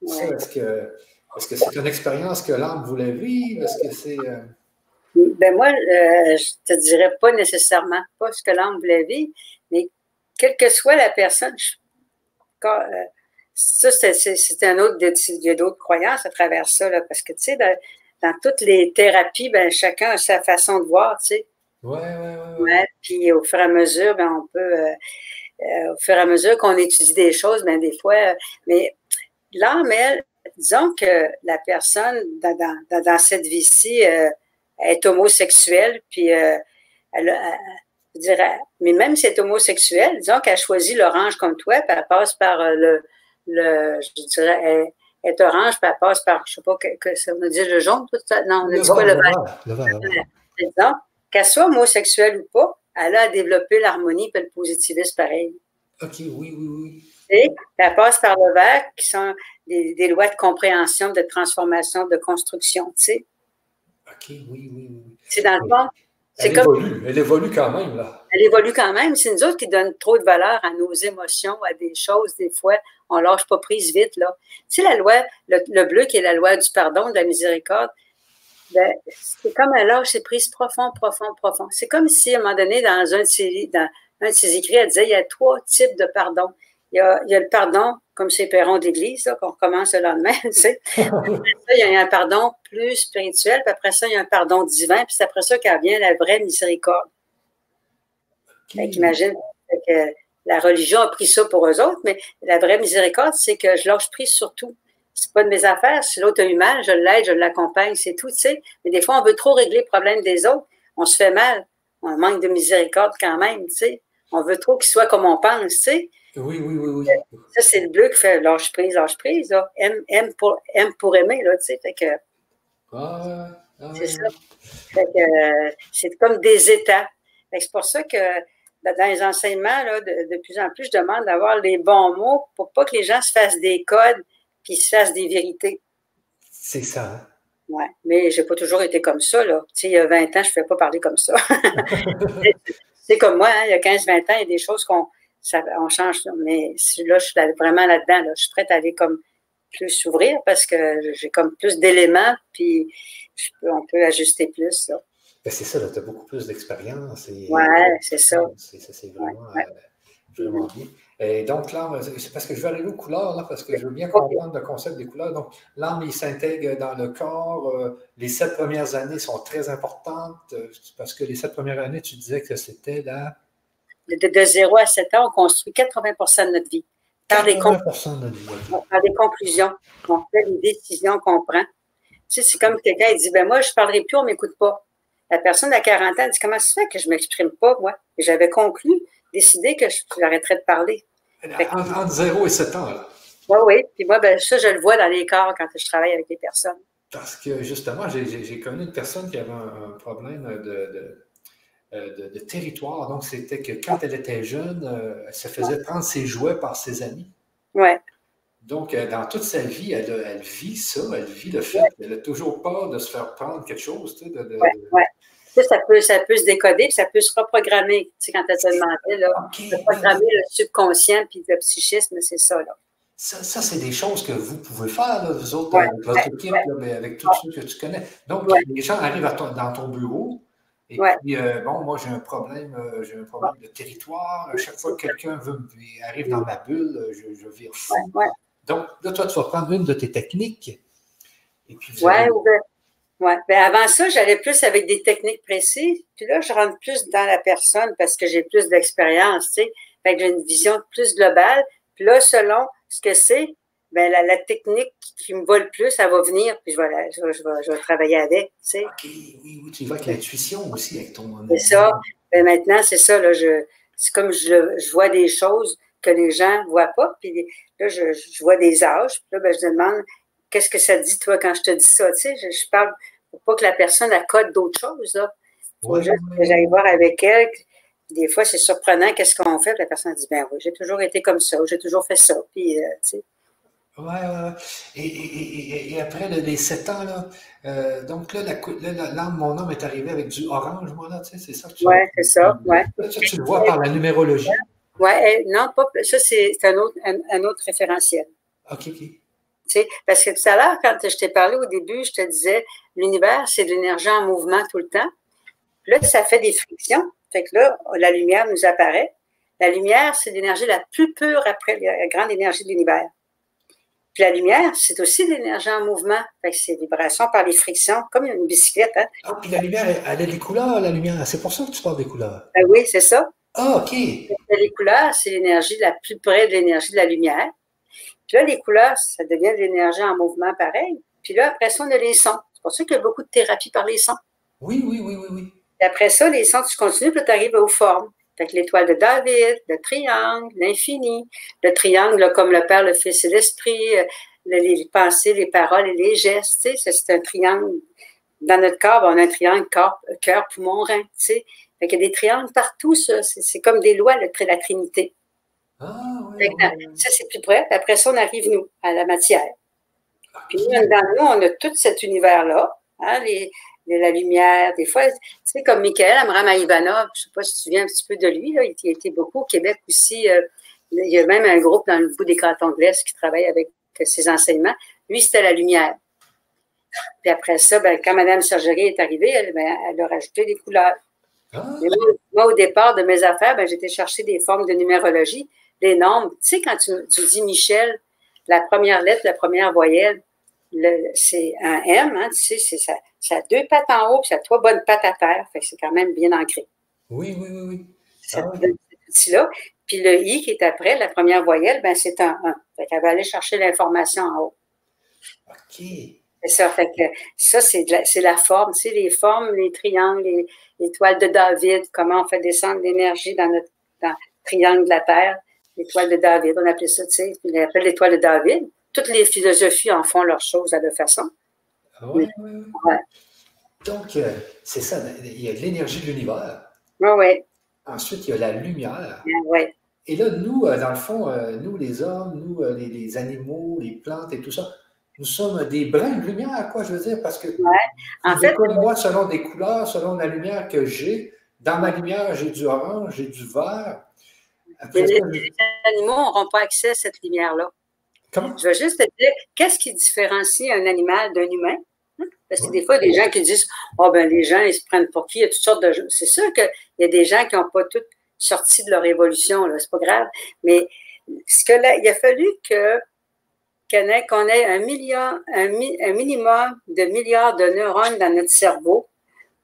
Est-ce que c'est une expérience que l'âme voulait vivre? Est-ce que c'est. Ben moi, je te dirais pas nécessairement pas ce que l'âme voulait vivre, mais quelle que soit la personne, euh, ça, c'est un autre, il y a d'autres croyances à travers ça, là, parce que, tu sais, dans, toutes les thérapies, ben, chacun a sa façon de voir, tu sais. Ouais, ouais, ouais. puis au fur et à mesure, ben, on peut, euh, euh, au fur et à mesure qu'on étudie des choses, ben, des fois, mais l'âme, elle, disons que la personne, dans, cette vie-ci, est homosexuelle, puis elle, elle, je dirais, mais même si elle est homosexuelle, disons qu'elle choisit l'orange comme toi, puis elle passe par euh, le, le je dirais, elle, est orange, puis elle passe par, je sais pas, que, ça veut dire le jaune, tout ça? Non, on a dit quoi, le vert? Qu'elle soit homosexuelle ou pas, elle a développé l'harmonie et le positivisme pareil. OK, oui, oui, oui. Elle passe par le vert, qui sont des, des, lois de compréhension, de transformation, de construction, tu sais. OK, oui, oui, oui. C'est dans le fond, elle, évolue. elle évolue quand même, là. Elle évolue quand même. C'est nous autres qui donnons trop de valeur à nos émotions, à des choses, des fois. On lâche pas prise vite, là. Tu sais, la loi, le, bleu qui est la loi du pardon, de la miséricorde, ben, c'est comme un lâche prise profond, profond, profond. C'est comme si, à un moment donné, dans un de ses, dans un de ses écrits, elle disait, il y a trois types de pardon. Il y a, il y a le pardon comme c'est Perron d'Église, qu'on recommence le lendemain, tu sais. après ça, il y a un pardon plus spirituel, puis après ça, il y a un pardon divin, puis c'est après ça qu'elle vient la vraie miséricorde. Okay. Imagine que la religion a pris ça pour eux autres, mais la vraie miséricorde, c'est que je lâche prise sur tout. C'est pas de mes affaires. Si l'autre a eu mal, je l'aide, je l'accompagne, c'est tout, tu sais. Mais des fois, on veut trop régler le problème des autres. On se fait mal. On manque de miséricorde quand même, tu sais. On veut trop qu'il soit comme on pense, tu sais. Oui, oui, oui, oui. Ça, c'est le bleu qui fait lâche prise, lâche prise. Là. Aime, pour, aime pour aimer, là, tu sais. Fait que, ah, ah, c'est ça. Fait que, euh, c'est comme des états. c'est pour ça que dans les enseignements, là, de, plus en plus, je demande d'avoir les bons mots pour pas que les gens se fassent des codes puis se fassent des vérités. C'est ça. Hein. Oui, mais j'ai pas toujours été comme ça. Là. Tu sais, il y a 20 ans, je ne pouvais pas parler comme ça. c'est comme moi, hein, il y a 15-20 ans, il y a des choses qu'on on change. Mais là, je suis vraiment là-dedans. Je suis prête à aller comme plus s'ouvrir parce que j'ai comme plus d'éléments, puis on peut ajuster plus. Ben, c'est ça, tu as beaucoup plus d'expérience. Oui, c'est ça. C'est vraiment, euh, vraiment bien. Et donc, là, c'est parce que je vais aller aux couleurs, là, parce que je veux bien comprendre le concept des couleurs. Donc, l'âme, il s'intègre dans le corps. Euh, les sept premières années sont très importantes euh, parce que les sept premières années, tu disais que c'était là de, 0 à 7 ans, on construit 80% de notre vie. Par des, des conclusions, on fait des décisions qu'on prend. Tu sais, c'est comme quelqu'un dit, ben moi, je ne parlerai plus, on ne m'écoute pas. La personne à 40 ans dit, comment ça fait que je ne m'exprime pas, moi? Et j'avais conclu, décidé que j'arrêterais de parler. Entre 0 et 7 ans, là. Oui, oui. Puis moi, ben, ça, je le vois dans les corps quand je travaille avec les personnes. Parce que justement, j'ai connu une personne qui avait un, problème de de, territoire. Donc, c'était que quand elle était jeune, euh, elle se faisait prendre ses jouets par ses amis. Ouais. Donc, euh, dans toute sa vie, elle, elle, vit ça, elle vit le fait qu'elle a toujours peur de se faire prendre quelque chose. Tu sais, de, ouais, Ça, peut, ça peut se décoder, puis ça peut se reprogrammer. Tu sais, quand elle se demandait, là, reprogrammer le subconscient puis le psychisme, c'est ça. Là. Ça, ça c'est des choses que vous pouvez faire, là, vous autres, avec votre équipe, avec tous ceux que tu connais. Donc, les gens arrivent dans ton bureau, et puis, euh, bon, moi, j'ai un problème, euh, j'ai un problème de territoire. À chaque fois que quelqu'un arrive dans ma bulle, euh, je, je vire fou. Donc, là, toi, tu vas prendre une de tes techniques. Et puis, ouais. Ben, avant ça, j'allais plus avec des techniques précises. Puis là, je rentre plus dans la personne parce que j'ai plus d'expérience, tu sais. Fait que j'ai une vision plus globale. Puis là, selon ce que c'est, ben, la, technique qui me va le plus, ça va venir, puis je vais, je vais, travailler avec. Tu sais. Oui, oui, tu vas avec l'intuition aussi, avec ton. C'est ça. Ben, maintenant, c'est ça, là, je, c'est comme je, je, vois des choses que les gens ne voient pas, puis là, je, je vois des âges, puis là, ben, je demande qu'est-ce que ça dit, toi, quand je te dis ça, tu sais, je, parle pour pas que la personne accode d'autres choses, là. Faut juste que j'aille voir avec elle Des fois, c'est surprenant qu'est-ce qu'on fait. la personne dit, ben oui, j'ai toujours été comme ça, j'ai toujours fait ça. Puis, euh, tu sais. Ouais, ouais. Et, et, et, après les sept ans, là, euh, donc là, l'âme, mon homme est arrivé avec du orange, moi, là, tu sais, c'est ça que tu Oui, c'est ça, ouais. Ça, tu le vois par la numérologie. Oui, eh, non, pas, ça, c'est un autre, un, autre référentiel. OK, OK. Tu sais, parce que tout à l'heure, quand je t'ai parlé au début, je te disais, l'univers, c'est de l'énergie en mouvement tout le temps. Là, ça fait des frictions. Fait que là, la lumière nous apparaît. La lumière, c'est l'énergie la plus pure après la grande énergie de l'univers. Puis la lumière, c'est aussi de l'énergie en mouvement. C'est vibration par les frictions, comme une bicyclette. Hein? Ah, puis la lumière, elle a des couleurs, la lumière. C'est pour ça que tu parles des couleurs. Ben oui, c'est ça. Ah, OK. Les couleurs, c'est l'énergie la plus près de l'énergie de la lumière. Puis là, les couleurs, ça devient de l'énergie en mouvement pareil. Puis là, après ça, on a les sons. C'est pour ça qu'il y a beaucoup de thérapie par les sons. Oui, oui, oui, oui, oui. Et après ça, les sons, tu continues, puis tu arrives aux formes. Fait que l'étoile de David, le triangle, l'infini, le triangle comme le Père, le Fils et l'Esprit, euh, les pensées, les paroles et les gestes, tu sais, c'est un triangle. Dans notre corps, on a un triangle corps, cœur, poumon, rein, tu sais. Fait qu'il y a des triangles partout, ça. C'est comme des lois, le, la Trinité. Ah, Ça, c'est plus près. Après ça, on arrive, nous, à la matière. Puis nous, dans nous, on a tout cet univers-là, hein, les, la lumière. Des fois, tu sais, comme Michael Amram Ivanov, je ne sais pas si tu te souviens un petit peu de lui, là, il était beaucoup au Québec aussi. Euh, il y a même un groupe dans le bout des cantons de l'Est qui travaille avec ses enseignements. Lui, c'était la lumière. Puis après ça, ben, quand Mme Sergerie est arrivée, elle, ben, elle a rajouté des couleurs. Ah. Moi, au départ de mes affaires, ben, j'étais chercher des formes de numérologie, des nombres. Tu sais, quand tu, tu dis Michel, la première lettre, la première voyelle, c'est un M, hein, tu sais, ça, ça, a deux pattes en haut, puis ça a trois bonnes pattes à terre. Fait que c'est quand même bien ancré. Oui, oui, oui, oui. Ah là Puis le I qui est après, la première voyelle, ben c'est un 1. Fait qu'elle va aller chercher l'information en haut. OK. C'est ça. Fait que ça, c'est la, la, forme. Tu sais, les formes, les triangles, les, étoiles de David, comment on fait descendre l'énergie dans notre dans triangle de la Terre. L'étoile de David, on appelait ça, tu sais, on appelle l'étoile de David toutes les philosophies en font leur chose à leur façon. Oui, oui, oui. Donc, euh, c'est ça, il y a de l'énergie de l'univers. Oui, oui. Ensuite, il y a la lumière. Oui. Et là, nous, euh, dans le fond, euh, nous, les hommes, nous, les, animaux, les plantes et tout ça, nous sommes des brins de lumière, quoi, je veux dire, parce que ouais. en fait, moi, selon des couleurs, selon la lumière que j'ai, dans ma lumière, j'ai du orange, j'ai du vert. les, animaux n'auront pas accès à cette lumière-là. Je vais juste te dire, qu'est-ce qui différencie un animal d'un humain? Hein? Parce que des fois, des gens qui disent Oh, ben les gens, ils se prennent pour qui? Il y a toutes sortes de. C'est sûr qu'il y a des gens qui n'ont pas toutes sorti de leur évolution, là, c'est pas grave. Mais ce que là, il a fallu que qu'on ait un, million, un, minimum de milliards de neurones dans notre cerveau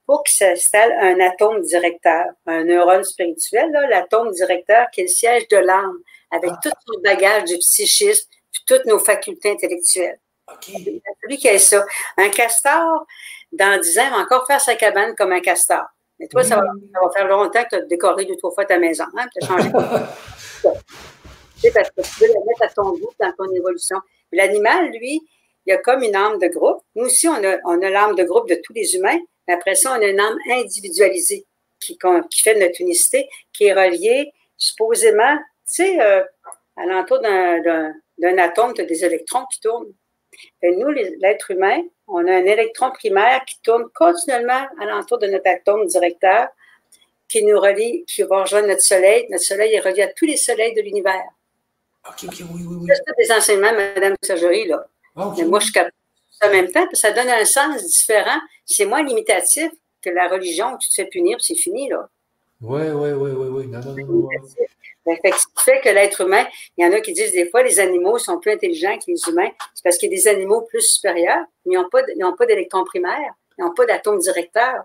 pour qu'il s'installe un atome directeur, un neurone spirituel, l'atome directeur qui est le siège de l'âme, avec ah. tout son bagage du psychisme, toutes nos facultés intellectuelles. Okay. Celui qui a ça. Un castor, dans 10 ans, va encore faire sa cabane comme un castor. Mais toi, ça, va, faire longtemps que tu as décoré deux, trois fois ta maison. Hein, tu as changé. parce que tu veux la mettre à ton goût dans ton évolution. L'animal, lui, il a comme une âme de groupe. Nous aussi, on a, on a l'âme de groupe de tous les humains, mais après ça, on a une âme individualisée qui, qui fait notre unicité, qui est reliée supposément, tu sais, euh, à l'entour d'un d'un atome, tu as des électrons qui tournent. Et nous, l'être humain, on a un électron primaire qui tourne continuellement alentour de notre atome directeur, qui nous relie, qui va rejoindre notre Soleil. Notre Soleil est relié à tous les soleils de l'univers. OK, OK, oui, oui, oui. C'est des enseignements, Mme Sergerie, là. Ah, Mais moi, je capte en même temps, ça donne un sens différent. C'est moins limitatif que la religion où tu te fais punir, c'est fini, là. Oui, oui, oui, oui, oui. Non, non, non. Fait ce qui fait que l'être humain, il y en a qui disent des fois les animaux sont plus intelligents que les humains. C'est parce qu'il y a des animaux plus supérieurs, mais ils n'ont pas d'électrons primaires, ils n'ont pas d'atomes directeurs.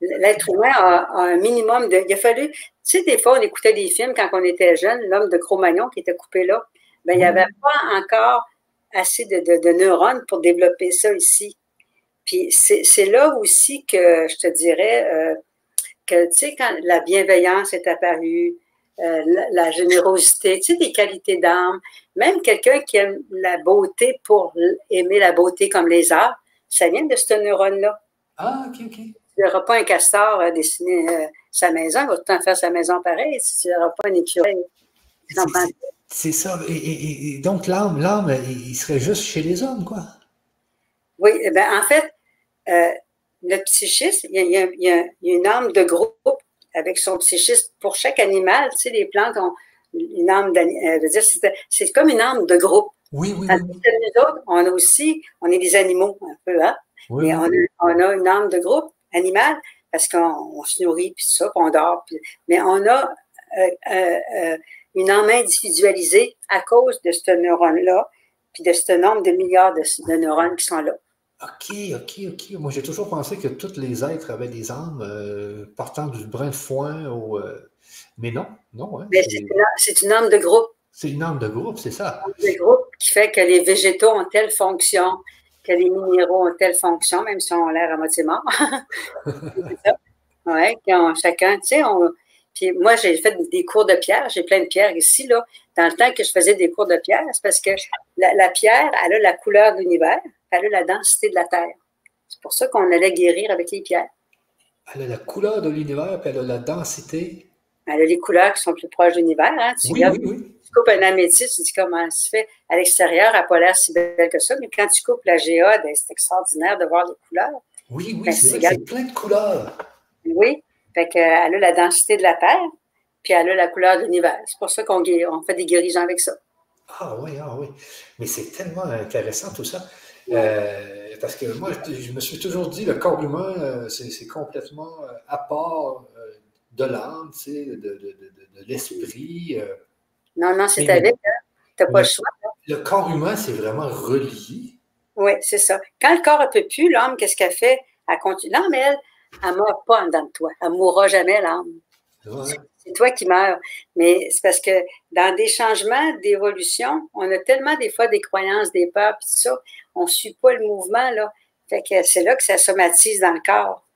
L'être humain a, un minimum de. Il a fallu. Tu sais, des fois, on écoutait des films quand on était jeune, l'homme de Cro-Magnon qui était coupé là. Ben, il n'y avait pas encore assez de, neurones pour développer ça ici. Puis c'est là aussi que je te dirais euh, que, tu sais, quand la bienveillance est apparue, euh, la, générosité, tu sais, des qualités d'âme. Même quelqu'un qui aime la beauté pour aimer la beauté comme les arts, ça vient de ce neurone-là. Ah, OK, OK. tu n'auras pas un castor à dessiner euh, sa maison, il va tout le temps faire sa maison pareil. Tu n'auras pas un écureuil, c'est ça. Et, donc, l'âme, l'âme, il serait juste chez les hommes, quoi. Oui, eh ben, en fait, euh, le psychisme, il y, a, une âme de groupe avec son psychisme pour chaque animal. Tu sais, les plantes ont une âme d'animal. Euh, c'est comme une âme de groupe. Oui, oui. Nous autres, on a aussi, on est des animaux un peu, hein? Mais on, a, une âme de groupe animale parce qu'on se nourrit, puis ça, puis on dort. mais on a euh, une âme individualisée à cause de ce neurone-là, puis de ce nombre de milliards de, neurones qui sont là. OK, OK, OK. Moi, j'ai toujours pensé que tous les êtres avaient des âmes euh, partant du brin de foin au. Euh, mais non, non. Hein, c'est une, âme de groupe. C'est une âme de groupe, c'est ça. Une âme de groupe qui fait que les végétaux ont telle fonction, que les minéraux ont telle fonction, même si on a l'air à moitié mort. oui, chacun, tu sais, on, puis moi, j'ai fait des cours de pierre. J'ai plein de pierres ici, là. Dans le temps que je faisais des cours de pierre, c'est parce que la, pierre, elle a la couleur de l'univers, elle a la densité de la terre. C'est pour ça qu'on allait guérir avec les pierres. Elle a la couleur de l'univers, puis elle a la densité. Elle a les couleurs qui sont plus proches de l'univers. Hein. Tu, oui, oui, tu coupes un améthyste, tu dis comment ça se fait. À l'extérieur, elle n'a pas l'air si belle que ça, mais quand tu coupes la géode, ben, c'est extraordinaire de voir les couleurs. Oui, oui, ben, c'est plein de couleurs. Oui, fait qu'elle a la densité de la Terre, puis elle a la couleur de l'univers. C'est pour ça qu'on on fait des guérisons avec ça. Ah oui, ah oui. Mais c'est tellement intéressant tout ça. Euh, parce que moi, je me suis toujours dit, le corps humain, euh, c'est complètement euh, à part de l'âme, tu sais, de, de, de, de l'esprit. Non, non, c'est avec. Hein. Tu n'as pas le, choix. Le corps humain, c'est vraiment relié. Oui, c'est ça. Quand le corps ne peut plus, l'âme, qu'est-ce qu'elle fait? Elle continue. Non, mais elle, elle ne meurt pas en dedans de toi. Elle ne mourra jamais, l'âme. C'est toi qui meurs. Mais c'est parce que dans des changements d'évolution, on a tellement des fois des croyances, des peurs, puis tout ça, on ne suit pas le mouvement, là. Fait que c'est là que ça somatise dans le corps.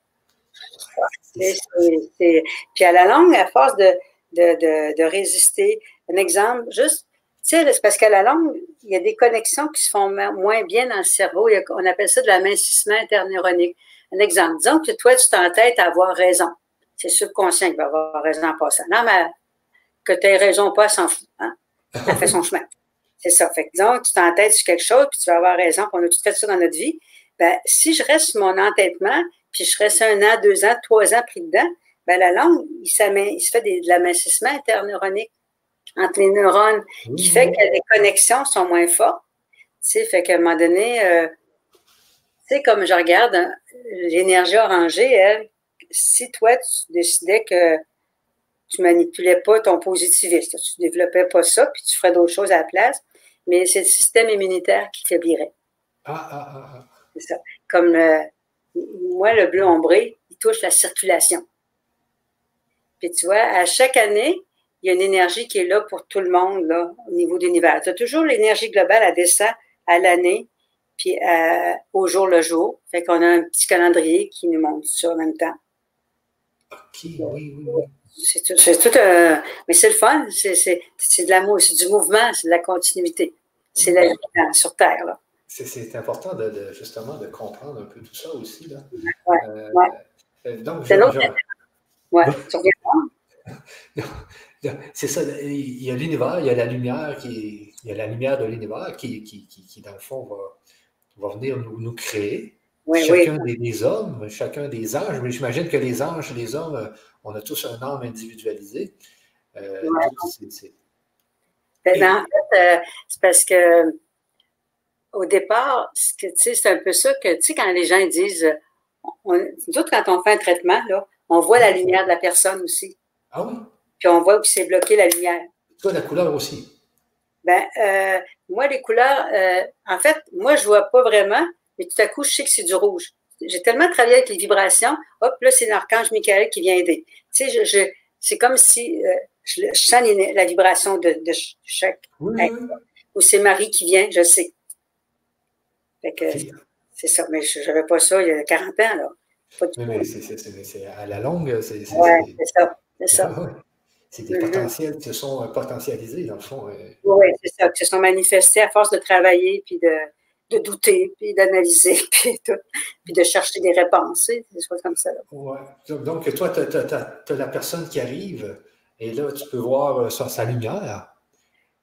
Puis à la longue, à force de, de, de, résister, un exemple, juste, tu sais, c'est parce qu'à la longue, il y a des connexions qui se font moins bien dans le cerveau. on appelle ça de l'amincissement interneuronique. Un exemple, disons que toi, tu t'entêtes à avoir raison. C'est subconscient qui va avoir raison en passant. Non, mais que tu aies raison pas, s'en fout. Hein? Elle fait son chemin. C'est ça. Fait que disons que tu t'entêtes sur quelque chose, puis tu vas avoir raison, puis on a tout fait ça dans notre vie. Ben, si je reste sur mon entêtement, puis je reste un an, deux ans, trois ans pris dedans, ben, la langue, il, il se fait de l'amincissement interneuronique entre les neurones, qui fait que les connexions sont moins fortes. Tu sais, fait qu'à un moment donné, euh, tu sais, comme je regarde hein, l'énergie orangée, elle, si toi, tu décidais que tu manipulais pas ton positivisme, tu développais pas ça, puis tu ferais d'autres choses à la place, mais c'est le système immunitaire qui faiblirait. Ah, ah, ah, ah. C'est ça. Comme euh, moi, le bleu ombré, il touche la circulation. Puis tu vois, à chaque année, il y a une énergie qui est là pour tout le monde, là, au niveau de l'univers. Tu as toujours l'énergie globale, à descend à l'année, puis au jour le jour. Fait qu'on a un petit calendrier qui nous montre ça en même temps. OK, oui, oui, oui. C'est tout, tout un, mais c'est le fun, c'est, de l'amour, c'est du mouvement, c'est de la continuité. C'est la vie sur Terre, là. C'est, important de, justement de comprendre un peu tout ça aussi, là. Ouais, euh, ouais. Euh, donc, c'est l'autre Ouais, C'est ça, il y a l'univers, il y a la lumière qui il y a la lumière de l'univers qui, qui, qui, dans le fond, va, va venir nous, nous créer. Chacun Des, hommes, chacun des anges, mais j'imagine que les anges et les hommes, on a tous un âme individualisé. Euh, ben, en fait, euh, c'est parce que au départ, c'est un peu ça que, tu sais, quand les gens disent, on, nous autres, quand on fait un traitement, là, on voit la lumière de la personne aussi. Ah oui? Puis on voit où c'est bloqué la lumière. Toi, la couleur aussi. Ben, euh, moi, les couleurs, euh, en fait, moi, je vois pas vraiment, mais tout à coup, je sais que c'est du rouge. J'ai tellement travaillé avec les vibrations, hop, là, c'est l'archange Michael qui vient aider. Tu sais, je, c'est comme si euh, je, sens la vibration de, de chaque Ou c'est Marie qui vient, je sais. Fait que c'est ça, mais je n'avais pas ça il y a 40 ans, là. Pas du mais, c'est à la longue, c'est. Oui, c'est ça. C'est ça. C'est des mm-hmm. potentiels qui se sont euh, potentialisés, dans le fond. Euh. Oui, c'est ça, qui se sont manifestés à force de travailler puis de, de douter, puis d'analyser, puis, puis, de chercher des réponses, des choses comme ça. Ouais. Donc, toi, tu as, la personne qui arrive, et là, tu peux voir euh, sa, sa lumière.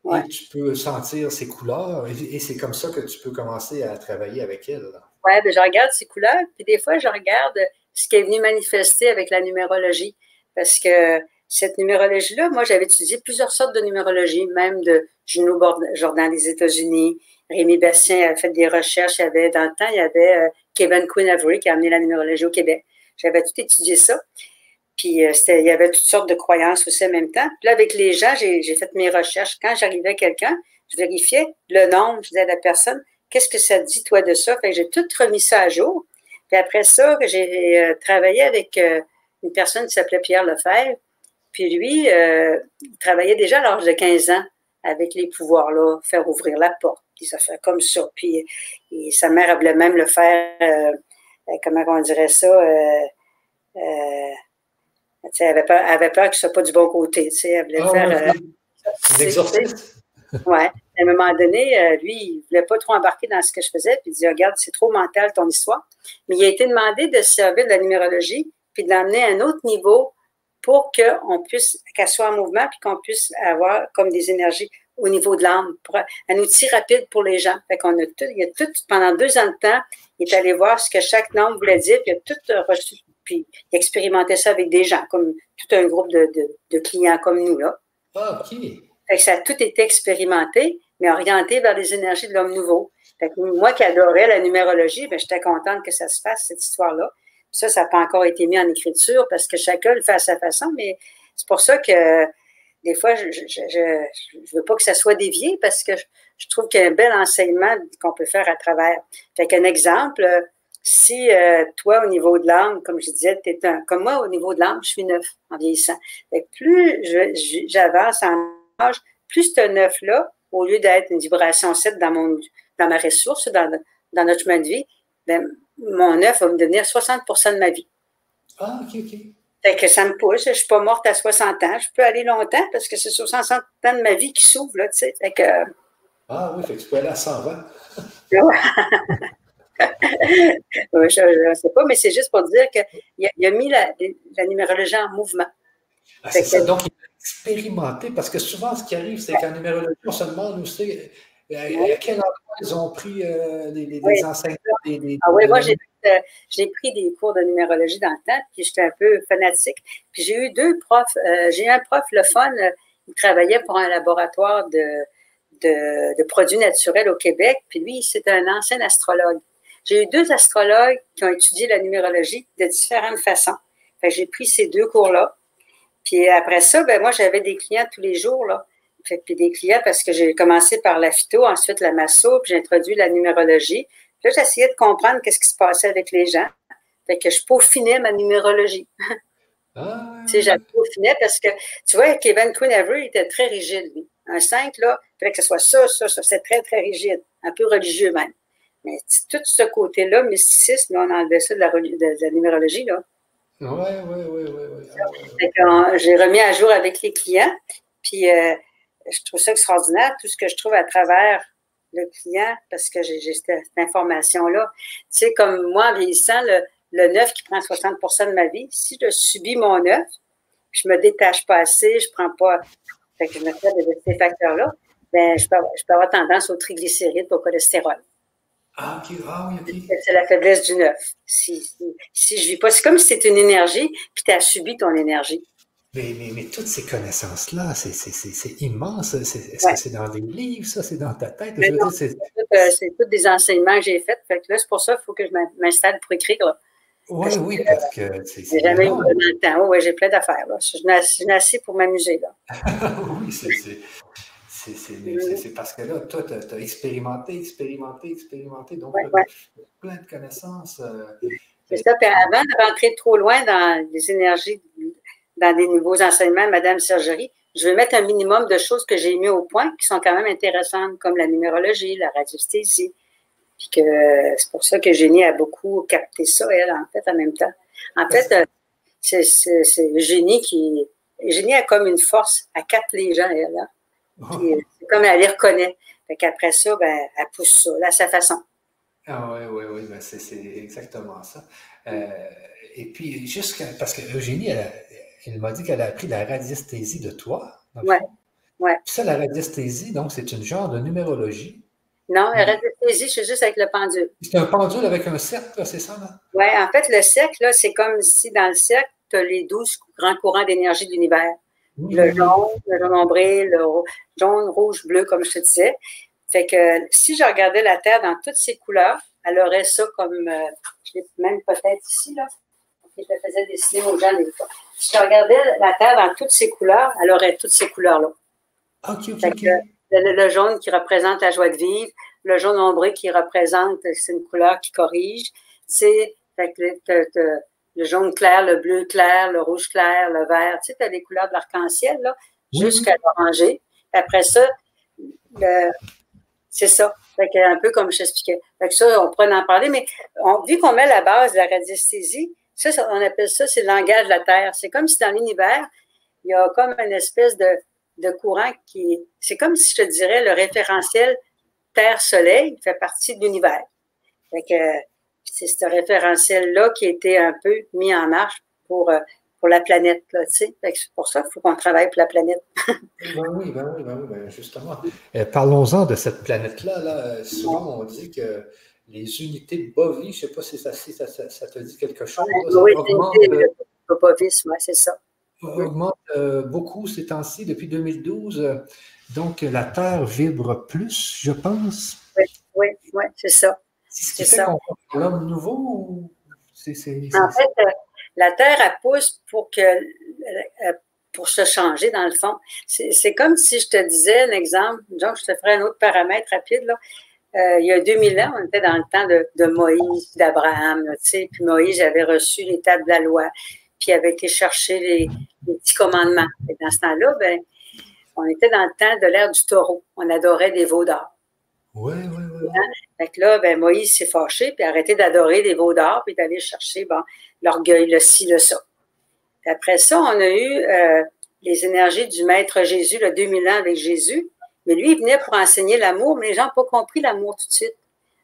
Et tu peux sentir ses couleurs, et, c'est comme ça que tu peux commencer à travailler avec elle. Oui, ben, je regarde ses couleurs, puis des fois, je regarde ce qui est venu manifester avec la numérologie. Parce que cette numérologie-là, moi, j'avais étudié plusieurs sortes de numérologie, même de Juno Jordan des États-Unis. Rémi Bastien a fait des recherches. Il y avait, dans le temps, il y avait euh, Kevin Quinn Avery qui a amené la numérologie au Québec. J'avais tout étudié ça. Puis euh, il y avait toutes sortes de croyances aussi en même temps. Puis là, avec les gens, j'ai fait mes recherches. Quand j'arrivais à quelqu'un, je vérifiais le nom, je disais à la personne, qu'est-ce que ça dit, toi, de ça? Fait j'ai tout remis ça à jour. Puis après ça, j'ai euh, travaillé avec une personne qui s'appelait Pierre Lefebvre. Puis lui, il travaillait déjà à l'âge de 15 ans avec les pouvoirs-là, faire ouvrir la porte, puis ça fait comme ça. Puis sa mère voulait même le faire, comment on dirait ça, elle avait peur, avait peur que ce soit pas du bon côté. Elle voulait ah, faire. Euh, ouais. À un moment donné, euh, lui, il ne voulait pas trop embarquer dans ce que je faisais, puis il dit Regarde, c'est trop mental ton histoire. Mais il a été demandé de se servir de la numérologie, puis de l'amener à un autre niveau pour qu'on puisse, qu'elle soit en mouvement, puis qu'on puisse avoir comme des énergies au niveau de l'âme, un outil rapide pour les gens. Fait qu'on a tout, il a tout, pendant deux ans de temps, il est allé voir ce que chaque nombre voulait dire, puis il a tout reçu puis il expérimentait ça avec des gens, comme tout un groupe de, clients comme nous. Là. Ah, OK. Fait que ça a tout été expérimenté, mais orienté vers les énergies de l'homme nouveau. Fait que moi qui adorais la numérologie, ben, j'étais contente que ça se fasse, cette histoire-là. Ça, ça n'a pas encore été mis en écriture parce que chacun le fait à sa façon, mais c'est pour ça que des fois, je ne veux pas que ça soit dévié parce que je, trouve qu'il y a un bel enseignement qu'on peut faire à travers. Fait qu'un exemple, si euh, toi, au niveau de l'âme, comme je disais, tu es un, comme moi, au niveau de l'âme, je suis neuf en vieillissant. Et plus j'avance en âge, plus ce neuf-là, au lieu d'être une vibration 7 dans, mon, dans ma ressource, dans, dans notre chemin de vie, ben, mon neuf va me devenir 60% de ma vie. Ah, OK, OK. Fait que ça me pousse. Je ne suis pas morte à 60 ans. Je peux aller longtemps parce que c'est 60 ans de ma vie qui s'ouvre, là, tu sais. Fait que, ah oui, fait que tu peux aller à 120. je ne sais pas, mais c'est juste pour dire qu'il a, mis la, numérologie en mouvement. Ah, c'est ça, donc il a expérimenté, parce que souvent, ce qui arrive, c'est qu'en numérologie, on se demande où c'est, à quel endroit ils ont pris euh, les, enseignants. ah oui, moi, euh, j'ai, pris des cours de numérologie dans le temps, puis j'étais un peu fanatique. Puis j'ai eu deux profs. Euh, j'ai eu un prof, le fun, il travaillait pour un laboratoire de, de, de produits naturels au Québec, puis lui, c'était un ancien astrologue. J'ai eu deux astrologues qui ont étudié la numérologie de différentes façons. j'ai pris ces deux cours-là. Puis après ça, ben moi, j'avais des clients tous les jours, là. Puis des clients parce que j'ai commencé par la phyto, ensuite la masso, puis j'ai introduit la numérologie. Puis là, j'essayais de comprendre qu'est-ce qui se passait avec les gens. Fait que je peaufinais ma numérologie. Ah, tu sais, j'avais peaufiné parce que, tu vois, Kevin Quinn Avery était très rigide, lui. Un 5, là, il fallait que ce soit ça, ça, ça. C'est très, très rigide. Un peu religieux même. Mais tout ce côté-là, mysticisme, on enlevait ça de la, de la numérologie. Là. Oui, oui, oui, oui. J'ai remis à jour avec les clients, puis euh, je trouve ça extraordinaire, tout ce que je trouve à travers le client, parce que j'ai cette, information-là. Tu sais, comme moi, en vieillissant, le, le neuf qui prend 60% de ma vie, si je subis mon neuf, je me détache pas assez, je prends pas, fait que je me fais de ces facteurs-là, ben, je peux, je peux avoir tendance au triglycérides, au cholestérol. Ah. Ah, oui, C'est la faiblesse du neuf. Si, si, je vis pas, c'est comme si c'était une énergie, puis tu as subi ton énergie. Mais, mais, mais toutes ces connaissances-là, c'est immense. Est-ce que c'est dans des livres, ça? C'est dans ta tête? Euh, c'est tous des enseignements que j'ai faits. Fait que là, c'est pour ça qu'il faut que je m'installe pour écrire. Oui, oui, parce que c'est. J'ai jamais eu le temps. Oui, j'ai plein d'affaires. Je suis pour m'amuser. oui, c'est c'est parce que là, toi, tu as, expérimenté, expérimenté, expérimenté, donc plein de connaissances. Euh, c'est ça. Puis avant de rentrer trop loin dans les énergies, dans des nouveaux enseignements, Madame Sergerie, je vais mettre un minimum de choses que j'ai mis au point qui sont quand même intéressantes, comme la numérologie, la radiesthésie. Puis que c'est pour ça que Génie a beaucoup capté ça, elle, en fait, en même temps. En fait, euh, c'est Génie qui. Génie a comme une force à capter les gens, elle. Là. Euh, c'est comme elle les reconnaît. Fait qu'après ça, ben, elle pousse ça, là, à sa façon. Ah oui, oui, oui, ben c'est exactement ça. Euh, et puis, juste parce que Eugénie, elle, m'a dit qu'elle a appris la radiesthésie de toi. Oui. Ouais. Puis ça, la radiesthésie, donc, c'est une genre de numérologie. Non, la radiesthésie, c'est juste avec le pendule. C'est un pendule avec un cercle, c'est ça, là? Oui, en fait, le cercle, c'est comme si dans le cercle, tu as les douze grands courants d'énergie de l'univers. Le jaune, le jaune ombré, le jaune, rouge, bleu, comme je te disais. Fait que si je regardais la Terre dans toutes ses couleurs, elle aurait ça comme, euh, je l'ai même peut-être ici, là. Je le faisais dessiner aux gens des fois. Si je regardais la Terre dans toutes ses couleurs, elle aurait toutes ces couleurs-là. OK, OK, OK. Le, jaune qui représente la joie de vivre, le jaune ombré qui représente, c'est une couleur qui corrige. C'est le jaune clair, le bleu clair, le rouge clair, le vert. Tu sais, tu as les couleurs de l'arc-en-ciel, là, jusqu'à l'oranger. Après ça, c'est ça. un peu comme je t'expliquais. ça, on pourrait en parler, mais vu qu'on met la base de la radiesthésie, on appelle ça, c'est le langage de la Terre. C'est comme si dans l'univers, il y a comme une espèce de, courant qui. C'est comme si je te dirais le référentiel Terre-Soleil fait partie de l'univers. c'est ce référentiel-là qui a été un peu mis en marche pour, euh, pour la planète. c'est pour ça qu'il faut qu'on travaille pour la planète. ben oui, ben oui, ben oui, ben justement. Euh, parlons-en de cette planète-là. Là. Souvent, on dit que les unités de Bovis, je ne sais pas si ça, ça, ça, te dit quelque chose. oui, de Bovis, c'est ça. Augmente euh, beaucoup ces temps-ci, depuis 2012. Donc, la Terre vibre plus, je pense. Oui, oui, oui c'est ça. C'est ce qui fait l'homme nouveau ou c'est, En fait, euh, la Terre, elle pousse pour que euh, pour se changer, dans le fond. C'est, comme si je te disais un exemple, donc je te ferai un autre paramètre rapide. Là. Euh, il y a 2000 ans, on était dans le temps de, de Moïse, d'Abraham, tu sais, puis Moïse avait reçu les tables de la loi, puis avait été chercher les, les petits commandements. Et dans ce temps-là, ben, on était dans le temps de l'ère du taureau. On adorait des veaux d'or. Oui, oui, oui. Fait que là, ben, Moïse s'est fâché, puis a arrêté d'adorer des veaux d'or, puis d'aller chercher bon, l'orgueil, le ci, le ça. après ça, on a eu euh, les énergies du Maître Jésus, le 2000 ans avec Jésus. Mais lui, il venait pour enseigner l'amour, mais les gens n'ont pas compris l'amour tout de suite.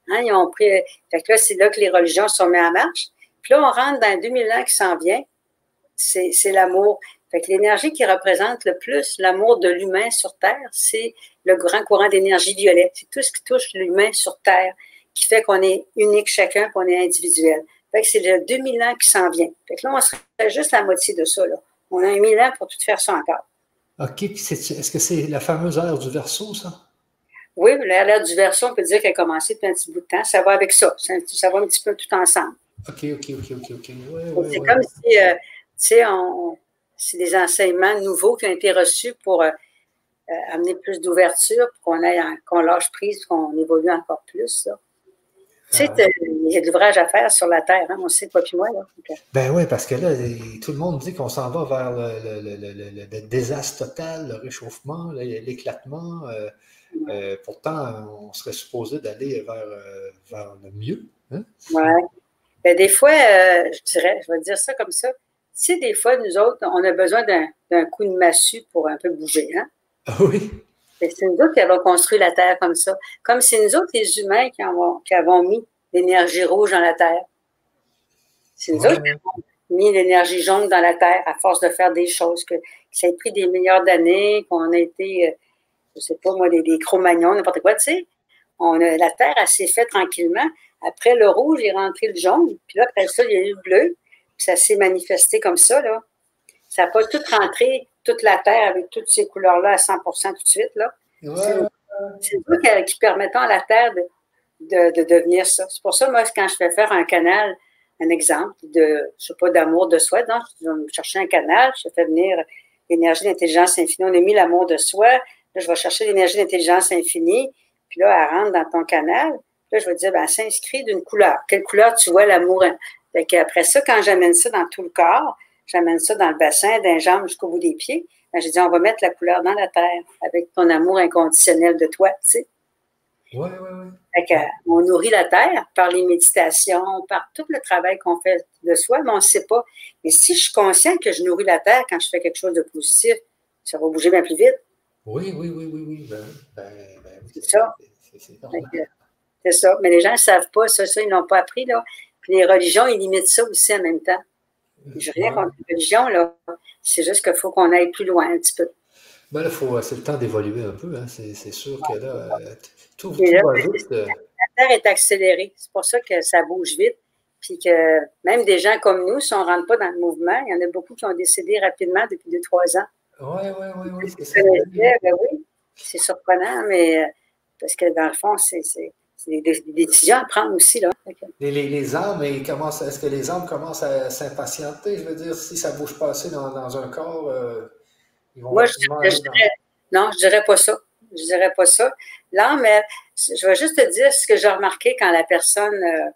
Hein, ils ont pris. Fait que là, c'est là que les religions sont mises en marche. Puis là, on rentre dans 2000 ans qui s'en vient. C'est l'amour. Fait que l'énergie qui représente le plus l'amour de l'humain sur Terre, c'est le grand courant d'énergie violette. C'est tout ce qui touche l'humain sur Terre, qui fait qu'on est unique chacun, qu'on est individuel. Fait que c'est le 2000 ans qui s'en vient. Fait que là, on serait juste la moitié de ça. On a un 1000 ans pour tout faire ça encore. OK. Est-ce que c'est la fameuse ère du verso, ça? Oui, l'ère du verso, on peut dire qu'elle a commencé depuis un petit bout de temps. Ça va avec ça. Ça, va un petit peu tout ensemble. OK, OK, OK, OK, OK. c'est comme si, euh, tu sais, c'est des enseignements nouveaux qui ont été reçus pour euh, euh, amener plus d'ouverture, pour qu'on qu'on lâche prise, qu'on évolue encore plus. Là. Tu sais, il y a de l'ouvrage à faire sur la Terre, hein, on sait pas plus moi. Là. Ben oui, parce que là, tout le monde dit qu'on s'en va vers le, désastre total, le réchauffement, l'éclatement. Euh, euh, pourtant, on serait supposé d'aller vers, euh, vers, le mieux. Hein? Oui. Ben, des fois, je dirais, je vais dire ça comme ça. Tu sais, des fois, nous autres, on a besoin d'un coup de massue pour un peu bouger. Hein? Ah oui. C'est nous autres qui avons construit la Terre comme ça. Comme c'est nous autres, les humains, qui avons, qui avons mis l'énergie rouge dans la Terre. C'est nous autres qui avons mis l'énergie jaune dans la Terre à force de faire des choses, que, ça a pris des milliards d'années, qu'on a été, euh, je sais pas moi, des, des Cro-Magnons, n'importe quoi, tu sais. On a, la Terre, elle s'est faite tranquillement. Après, le rouge est rentré le jaune. Puis là, après ça, il y a eu le bleu. Puis ça s'est manifesté comme ça, là. Ça n'a pas tout rentré toute la Terre avec toutes ces couleurs-là à 100% tout de suite. Là. C'est nous qui, permettons à la Terre de, devenir ça. C'est pour ça, moi, quand je fais faire un canal, un exemple de, je sais pas, d'amour de soi, donc, je vais chercher un canal, je fais venir l'énergie d'intelligence infinie. On a mis l'amour de soi. Là, je vais chercher l'énergie d'intelligence infinie. Puis là, elle rentre dans ton canal. Là, je vais dire, ben, s'inscrit d'une couleur. Quelle couleur tu vois l'amour? Après ça, quand j'amène ça dans tout le corps, j'amène ça dans le bassin, d'un jambe jusqu'au bout des pieds. Ben, j'ai dit, on va mettre la couleur dans la terre avec ton amour inconditionnel de toi, tu sais. Oui, oui, oui. on nourrit la terre par les méditations, par tout le travail qu'on fait de soi, mais on ne sait pas. Mais si je suis conscient que je nourris la terre quand je fais quelque chose de positif, ça va bouger bien plus vite. Oui, oui, oui, oui, oui. Ben, ben, ben c'est ça. C'est C'est ça. Mais les gens ne savent pas ça, ça, ils n'ont pas appris, là. Puis les religions, ils limitent ça aussi en même temps. Je rien contre les religions, là. C'est juste qu'il faut qu'on aille plus loin un petit peu. Ben là, c'est le temps d'évoluer un peu. Hein. C'est sûr que là, euh, tout, va vite. Euh. La Terre est accélérée. C'est pour ça que ça bouge vite. Puis que même des gens comme nous, si on ne rentre pas dans le mouvement, il y en a beaucoup qui ont décédé rapidement depuis deux, trois ans. Oui, oui, oui, oui. Ben oui, c'est surprenant, mais euh, parce que dans le fond, c'est des, des, décisions à prendre aussi. Là. Les, les, les âmes, est-ce que les âmes commencent à s'impatienter? Je veux dire, si ça ne bouge pas assez dans, dans un corps, euh, ils vont Moi, je, dirais, non, je ne dirais pas ça. Je dirais pas ça. L'âme, je vais juste te dire ce que j'ai remarqué quand la personne, euh,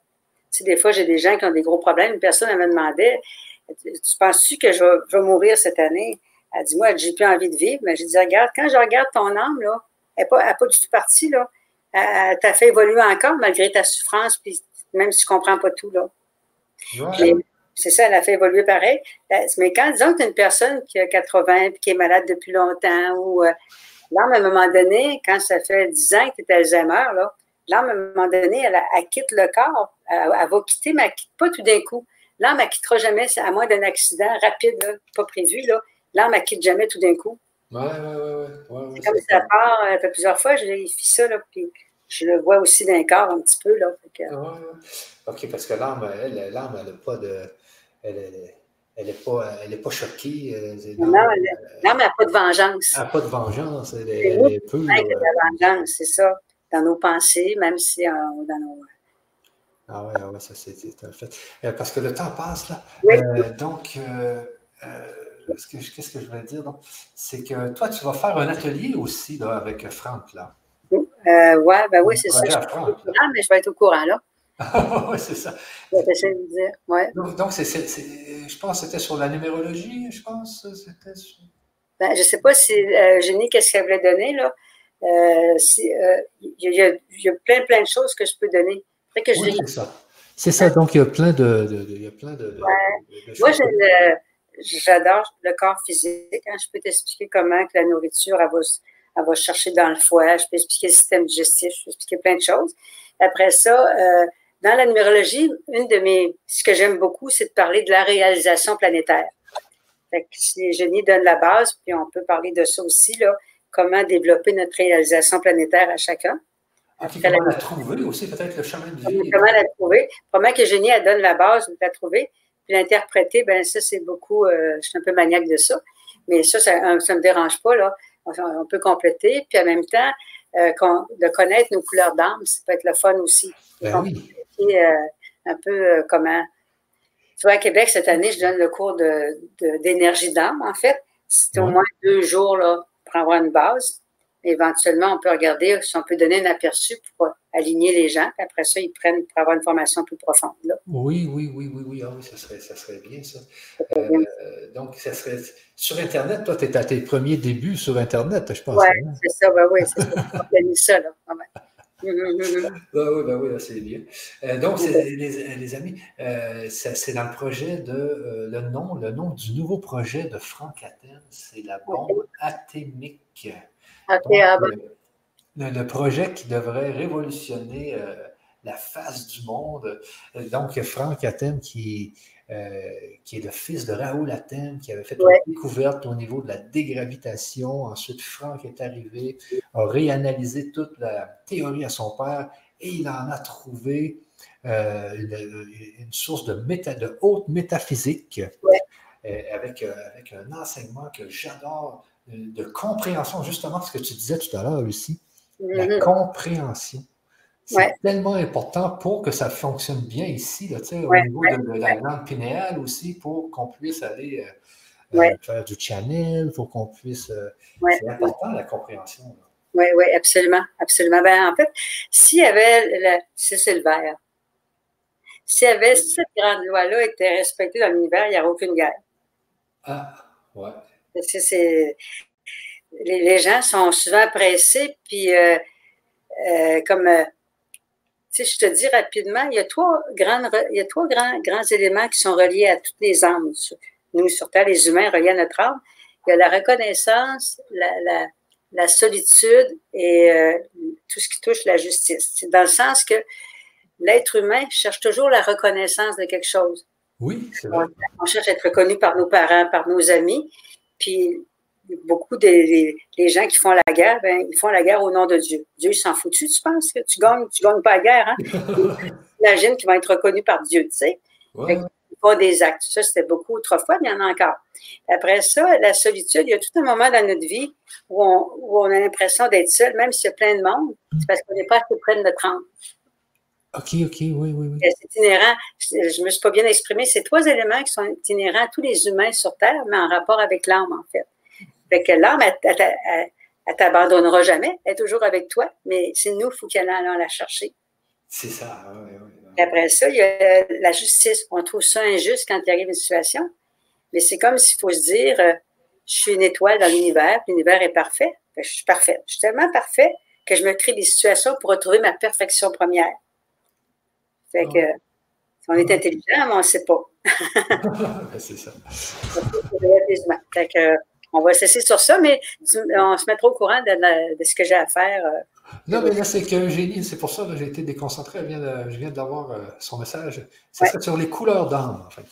tu sais, des fois, j'ai des gens qui ont des gros problèmes. Une personne, elle me demandait, tu penses-tu que je vais, je vais mourir cette année? Elle dit, moi, j'ai plus envie de vivre. Mais je dis, regarde, quand je regarde ton âme, là, elle n'est pas, pas, du tout partie, là. Elle t'a fait évoluer encore malgré ta souffrance, puis même si je ne comprends pas tout, là. C'est ça, elle a fait évoluer pareil. Mais quand, disons que tu as une personne qui a 80 et qui est malade depuis longtemps, ou euh, l'âme, à un moment donné, quand ça fait 10 ans que tu es Alzheimer, là, l'âme, à un moment donné, elle, quitte le corps. Elle, va quitter, mais elle ne quitte pas tout d'un coup. L'âme, elle ne quittera jamais, à moins d'un accident rapide, pas prévu. Là. L'âme, elle ne quitte jamais tout d'un coup. Oui, oui, oui. Ouais, c'est comme ça part, fait plusieurs fois, je vérifie ça, là, puis je le vois aussi d'un corps un petit peu. Là, OK, parce que l'âme, elle, l'âme, elle n'a pas de. Elle, elle n'est pas, elle est pas choquée. Euh, non, l'âme n'a pas de vengeance. Elle n'a pas de vengeance. Elle, est, elle est peu. de la vengeance, c'est ça. Dans nos pensées, même si euh, dans nos. Ah ouais, ah ouais, ça c'est un fait. Euh, parce que le temps passe, là. Oui. donc, qu'est-ce que je voulais dire? C'est que toi, tu vas faire un atelier aussi là, avec Franck. Là. Euh, ouais, ben oui, c'est ça. Je Franck, mais je vais être au courant, là. oui, c'est ça. Je vais essayer de dire. Ouais. Donc, je pense que c'était sur la numérologie, je pense. C'était ben, je ne sais pas si euh, Jenny, qu'est-ce qu'elle voulait donner, là. Euh, si, euh, il, y a, il, y a, plein, plein de choses que je peux donner. Que oui, c'est ça. C'est ça, donc il y a plein de, de, de il y a plein de, ouais. Moi, j'ai j'adore le corps physique. Hein. Je peux t'expliquer comment que la nourriture, elle va, va chercher dans le foie. Je peux expliquer le système digestif. Je peux expliquer plein de choses. Après ça, euh, dans la numérologie, une de mes, ce que j'aime beaucoup, c'est de parler de la réalisation planétaire. Fait que si Jenny donne la base, puis on peut parler de ça aussi, là, comment développer notre réalisation planétaire à chacun. Ah, comment la, trouver aussi, peut-être le chemin de vie. Comment la trouver? Probablement que Jenny, elle donne la base la trouver. Puis l'interpréter, ben ça, c'est beaucoup, euh, je suis un peu maniaque de ça. Mais ça, ça ne me dérange pas, là. On, peut compléter. Puis en même temps, euh, de connaître nos couleurs d'âme, ça peut être le fun aussi. Ben oui. Euh, un peu comment. Tu vois, à Québec, cette année, je donne le cours d'énergie de, d'âme, en fait. C'est au moins deux jours là, pour avoir une base éventuellement, on peut regarder si on peut donner un aperçu pour aligner les gens. Puis après ça, ils prennent pour avoir une formation plus profonde. Là. Oui, oui, oui, oui, oui. Ah, oui ça, serait, ça serait bien, ça. Euh, donc, ça serait sur Internet. Toi, tu es à tes premiers débuts sur Internet, je pense. Oui, hein? c'est ça. Ben oui, c'est ça. ça, là. ben oui, ben oui, c'est bien. Euh, donc, les, les, amis, euh, c'est dans le projet de le nom, le nom du nouveau projet de Franck Athènes, c'est la bombe athémique. Ah, le, projet qui devrait révolutionner euh, la face du monde. Euh, donc, Franck Athènes, qui, euh, qui est le fils de Raoul Athènes, qui avait fait une découverte au niveau de la dégravitation. Ensuite, Franck est arrivé, a réanalysé toute la théorie à son père et il en a trouvé une, source de, de haute métaphysique. Avec, avec un enseignement que j'adore de, compréhension, justement, ce que tu disais tout à l'heure aussi, la mm-hmm. compréhension. C'est tellement important pour que ça fonctionne bien ici, là, au niveau de, la langue pinéale aussi, pour qu'on puisse aller euh, euh, faire du channel, pour qu'on puisse. Euh, c'est important la compréhension. Oui, oui, absolument, absolument. Ben, en fait, s'il y avait, c'est le vert. S'il y avait cette grande loi-là était respectée dans l'univers, il n'y aurait aucune guerre. Ah, ouais. C'est, les, gens sont souvent pressés, puis euh, euh, comme, euh, tu sais, je te dis rapidement, il y a trois, grandes, il y a trois grands, grands éléments qui sont reliés à toutes les âmes. Nous, sur Terre, les humains reliés à notre âme. Il y a la reconnaissance, la, la solitude et euh, tout ce qui touche la justice. Dans le sens que l'être humain cherche toujours la reconnaissance de quelque chose. Oui, c'est vrai. On, cherche à être reconnu par nos parents, par nos amis. Puis beaucoup des, gens qui font la guerre, ben, ils font la guerre au nom de Dieu. Dieu s'en fout. Tu, tu penses que tu gagnes, tu gagnes pas la guerre, hein? Imagine qu'ils vont être reconnus par Dieu, tu sais. Ouais. Ils font des actes. Ça, c'était beaucoup autrefois, mais il y en a encore. Après ça, la solitude, il y a tout un moment dans notre vie où on, où on a l'impression d'être seul, même s'il y a plein de monde, c'est parce qu'on n'est pas assez près de notre âme. OK, OK, oui, oui, oui. C'est inhérent, je ne me suis pas bien exprimé, c'est trois éléments qui sont inhérents à tous les humains sur Terre, mais en rapport avec l'âme, en fait. Fait que l'âme, elle, elle, t'abandonnera jamais, elle est toujours avec toi, mais c'est nous, il faut qu'elle aille la chercher. C'est ça, oui, oui. Après ça, il y a la justice. On trouve ça injuste quand il arrive une situation, mais c'est comme s'il faut se dire, euh, je suis une étoile dans l'univers, l'univers est parfait, je suis parfaite. Je suis tellement parfait que je me crée des situations pour retrouver ma perfection première. Fait que, si on est intelligent, mais on ne sait pas. c'est ça. fait que, on va cesser sur ça, mais on se mettra au courant de, ce que j'ai à faire. Euh. Non, mais là, c'est qu'Eugénie, c'est pour ça que j'ai été déconcentré. je viens d'avoir euh, son message. C'est sur les couleurs d'âme, en fait.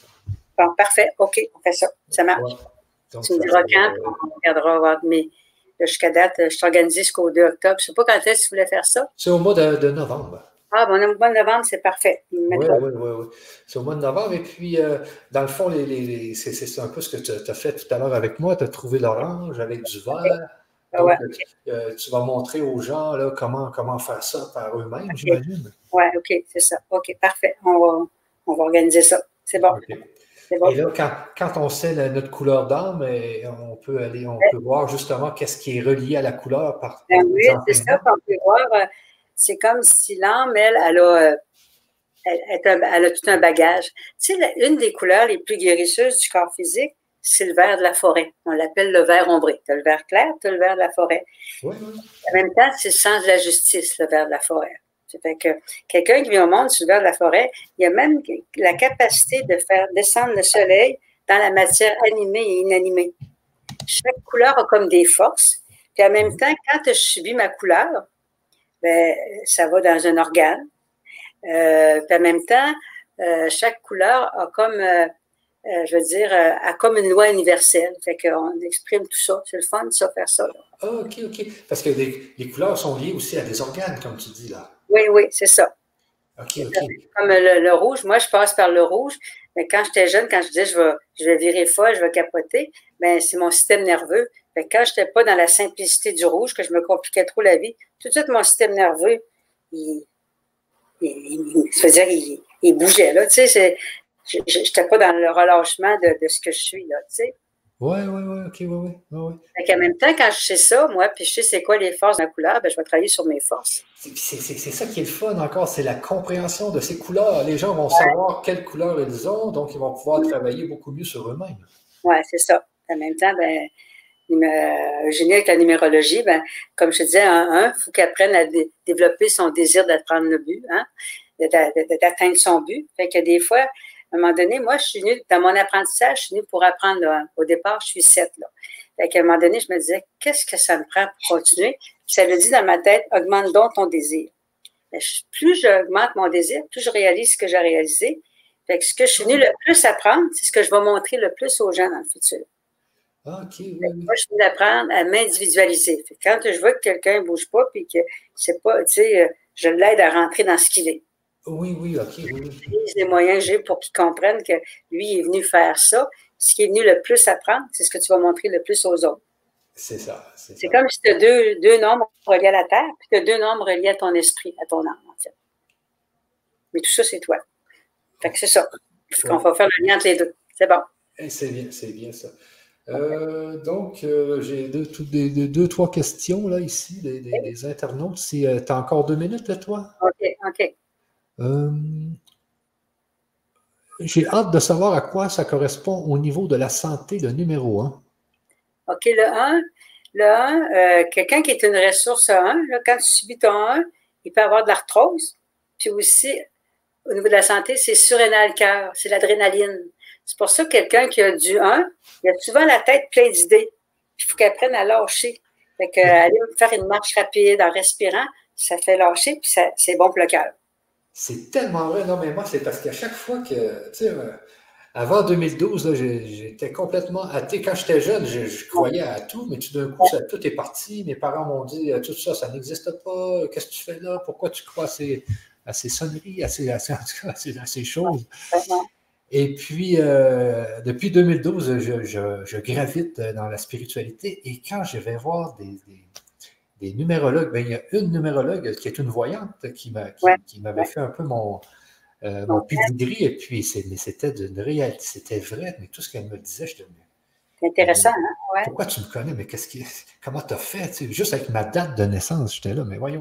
Bon, parfait. OK, on fait ça. Ça marche. tu me diras quand, on regardera. Mais jusqu'à date, je suis organisé jusqu'au 2 octobre. Je ne sais pas quand est-ce que tu voulais faire ça. C'est au mois de novembre. Ah, bon, au mois de novembre, c'est parfait. Oui, oui, oui. C'est au mois de novembre. Et puis, euh, dans le fond, les, les, c'est un peu ce que tu as fait tout à l'heure avec moi. Tu as trouvé l'orange avec du vert. Ah ouais, euh, tu vas montrer aux gens là, comment, comment faire ça par eux-mêmes, j'imagine. Oui, OK, c'est ça. OK, parfait. On va, on va organiser ça. C'est bon. bon. Et là, quand, quand on sait notre couleur d'âme, on peut aller, on peut voir justement qu'est-ce qui est relié à la couleur par. Ben oui, c'est ça. On peut voir. Euh, c'est comme si l'âme, elle, elle a, elle, a tout un bagage. Tu sais, une des couleurs les plus guérisseuses du corps physique, c'est le vert de la forêt. On l'appelle le vert ombré. Tu as le vert clair, tu as le vert de la forêt. En même temps, c'est le sens de la justice, le vert de la forêt. C'est fait que quelqu'un qui vient au monde sur le vert de la forêt, il a même la capacité de faire descendre le soleil dans la matière animée et inanimée. Chaque couleur a comme des forces. Puis en même temps, quand je subis ma couleur, ben, ça va dans un organe. Euh, puis en même temps, euh, chaque couleur a comme, euh, je veux dire, a comme une loi universelle. Fait qu'on exprime tout ça. C'est le fun de ça, faire ça. Ah, OK, OK. Parce que les, les, couleurs sont liées aussi à des organes, comme tu dis là. Oui, oui, c'est ça. OK, OK. Comme le, le, rouge, moi, je passe par le rouge. Mais quand j'étais jeune, quand je disais je vais, je vais virer folle, je vais capoter, ben c'est mon système nerveux fait quand je n'étais pas dans la simplicité du rouge, que je me compliquais trop la vie, tout de suite, mon système nerveux, il, il, il, bougeait. Là, tu sais, je n'étais pas dans le relâchement de, de, ce que je suis. Là, tu sais. Oui, oui, oui, OK, oui, oui. Ouais, ouais. en même temps, quand je sais ça, moi, puis je sais c'est quoi les forces de la couleur, ben, je vais travailler sur mes forces. C'est ça qui est le fun encore, c'est la compréhension de ces couleurs. Les gens vont savoir quelles couleurs ils ont, donc ils vont pouvoir travailler beaucoup mieux sur eux-mêmes. Oui, c'est ça. En même temps, ben, Eugénie avec la numérologie, ben, comme je te disais, un, il faut qu'elle apprenne à développer son désir d'atteindre le but, hein, d'atteindre son but. Fait que des fois, à un moment donné, moi, je suis venue, dans mon apprentissage, je suis venue pour apprendre. Au départ, je suis sept. Là. Fait qu'à un moment donné, je me disais, qu'est-ce que ça me prend pour continuer? Puis ça veut dire dans ma tête, augmente donc ton désir. Ben, plus j'augmente mon désir, plus je réalise ce que j'ai réalisé. Fait que ce que je suis venue le plus apprendre, c'est ce que je vais montrer le plus aux gens dans le futur. Ah. Moi, je vais apprendre à m'individualiser. Quand je vois que quelqu'un ne bouge pas puis que c'est pas, tu sais, euh, je l'aide à rentrer dans ce qu'il est. Oui, oui, OK. J'utilise les moyens que j'ai pour qu'il comprenne que lui est venu faire ça. Ce qui est venu le plus apprendre, c'est ce que tu vas montrer le plus aux autres. C'est ça. C'est comme si tu as deux, deux nombres reliés à la Terre, puis tu as deux nombres reliés à ton esprit, à ton âme, en fait. Mais tout ça, c'est toi. Fait que c'est ça. On va faire le lien entre les deux. C'est bon. Eh, c'est bien, c'est bien ça. Euh, donc, euh, j'ai deux, des, deux, trois questions là ici, des, des, internautes. Si, euh, tu as encore deux minutes, là, toi? OK, OK. j'ai hâte de savoir à quoi ça correspond au niveau de la santé, le numéro 1. OK, le 1. Le 1, quelqu'un qui est une ressource 1, là, quand tu subis ton 1, il peut avoir de l'arthrose. Puis aussi, au niveau de la santé, c'est surrénal cœur, c'est l'adrénaline. C'est pour ça que quelqu'un qui a du 1, il a souvent la tête pleine d'idées. Il faut qu'elle apprenne à lâcher. Fait que, aller faire une marche rapide en respirant, ça fait lâcher, puis c'est bon pour le cœur. C'est tellement vrai. Non, mais moi, c'est parce qu'à chaque fois que, tu sais, euh, avant 2012, j'étais complètement athée. Quand j'étais jeune, je, croyais à tout, mais tout d'un coup, ça, tout est parti. Mes parents m'ont dit tout ça, ça n'existe pas. Qu'est-ce que tu fais là? Pourquoi tu crois à ces, à ces sonneries, à ces, à ces, choses? Et puis, euh, depuis 2012, je, gravite dans la spiritualité. Et quand je vais voir des, des, numérologues, ben, il y a une numérologue qui est une voyante qui m'avait fait un peu mon, euh, mon et puis c'était d'une réalité, c'était vrai, mais tout ce qu'elle me disait, je te C'est intéressant, hein? Ouais. Pourquoi tu me connais, mais qu'est-ce qui, comment tu as fait? juste avec ma date de naissance, j'étais là, mais voyons,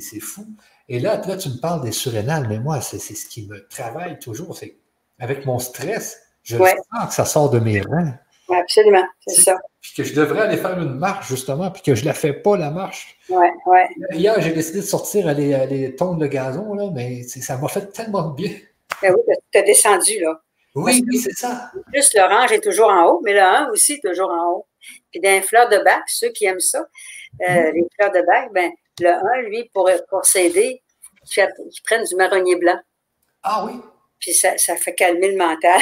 c'est fou. Et là, là, tu me parles des surrénales, mais moi, c'est ce qui me travaille toujours. C'est avec mon stress, je sens que ça sort de mes reins. Absolument, c'est ça. Puis que je devrais aller faire une marche, justement, puis que je ne la fais pas, la marche. Ouais, ouais. Hier, j'ai décidé de sortir, aller, aller tondre le gazon, là, mais ça m'a fait tellement de bien. Ben oui, tu as descendu, là. Oui, oui, c'est ça. Plus l'orange est toujours en haut, mais le 1 aussi est toujours en haut. Puis dans les fleurs de bac, ceux qui aiment ça, euh, mm-hmm. les fleurs de bac, ben, le 1, lui, pour, pour s'aider, il prenne du marronnier blanc. Ah oui? Puis ça, ça fait calmer le mental.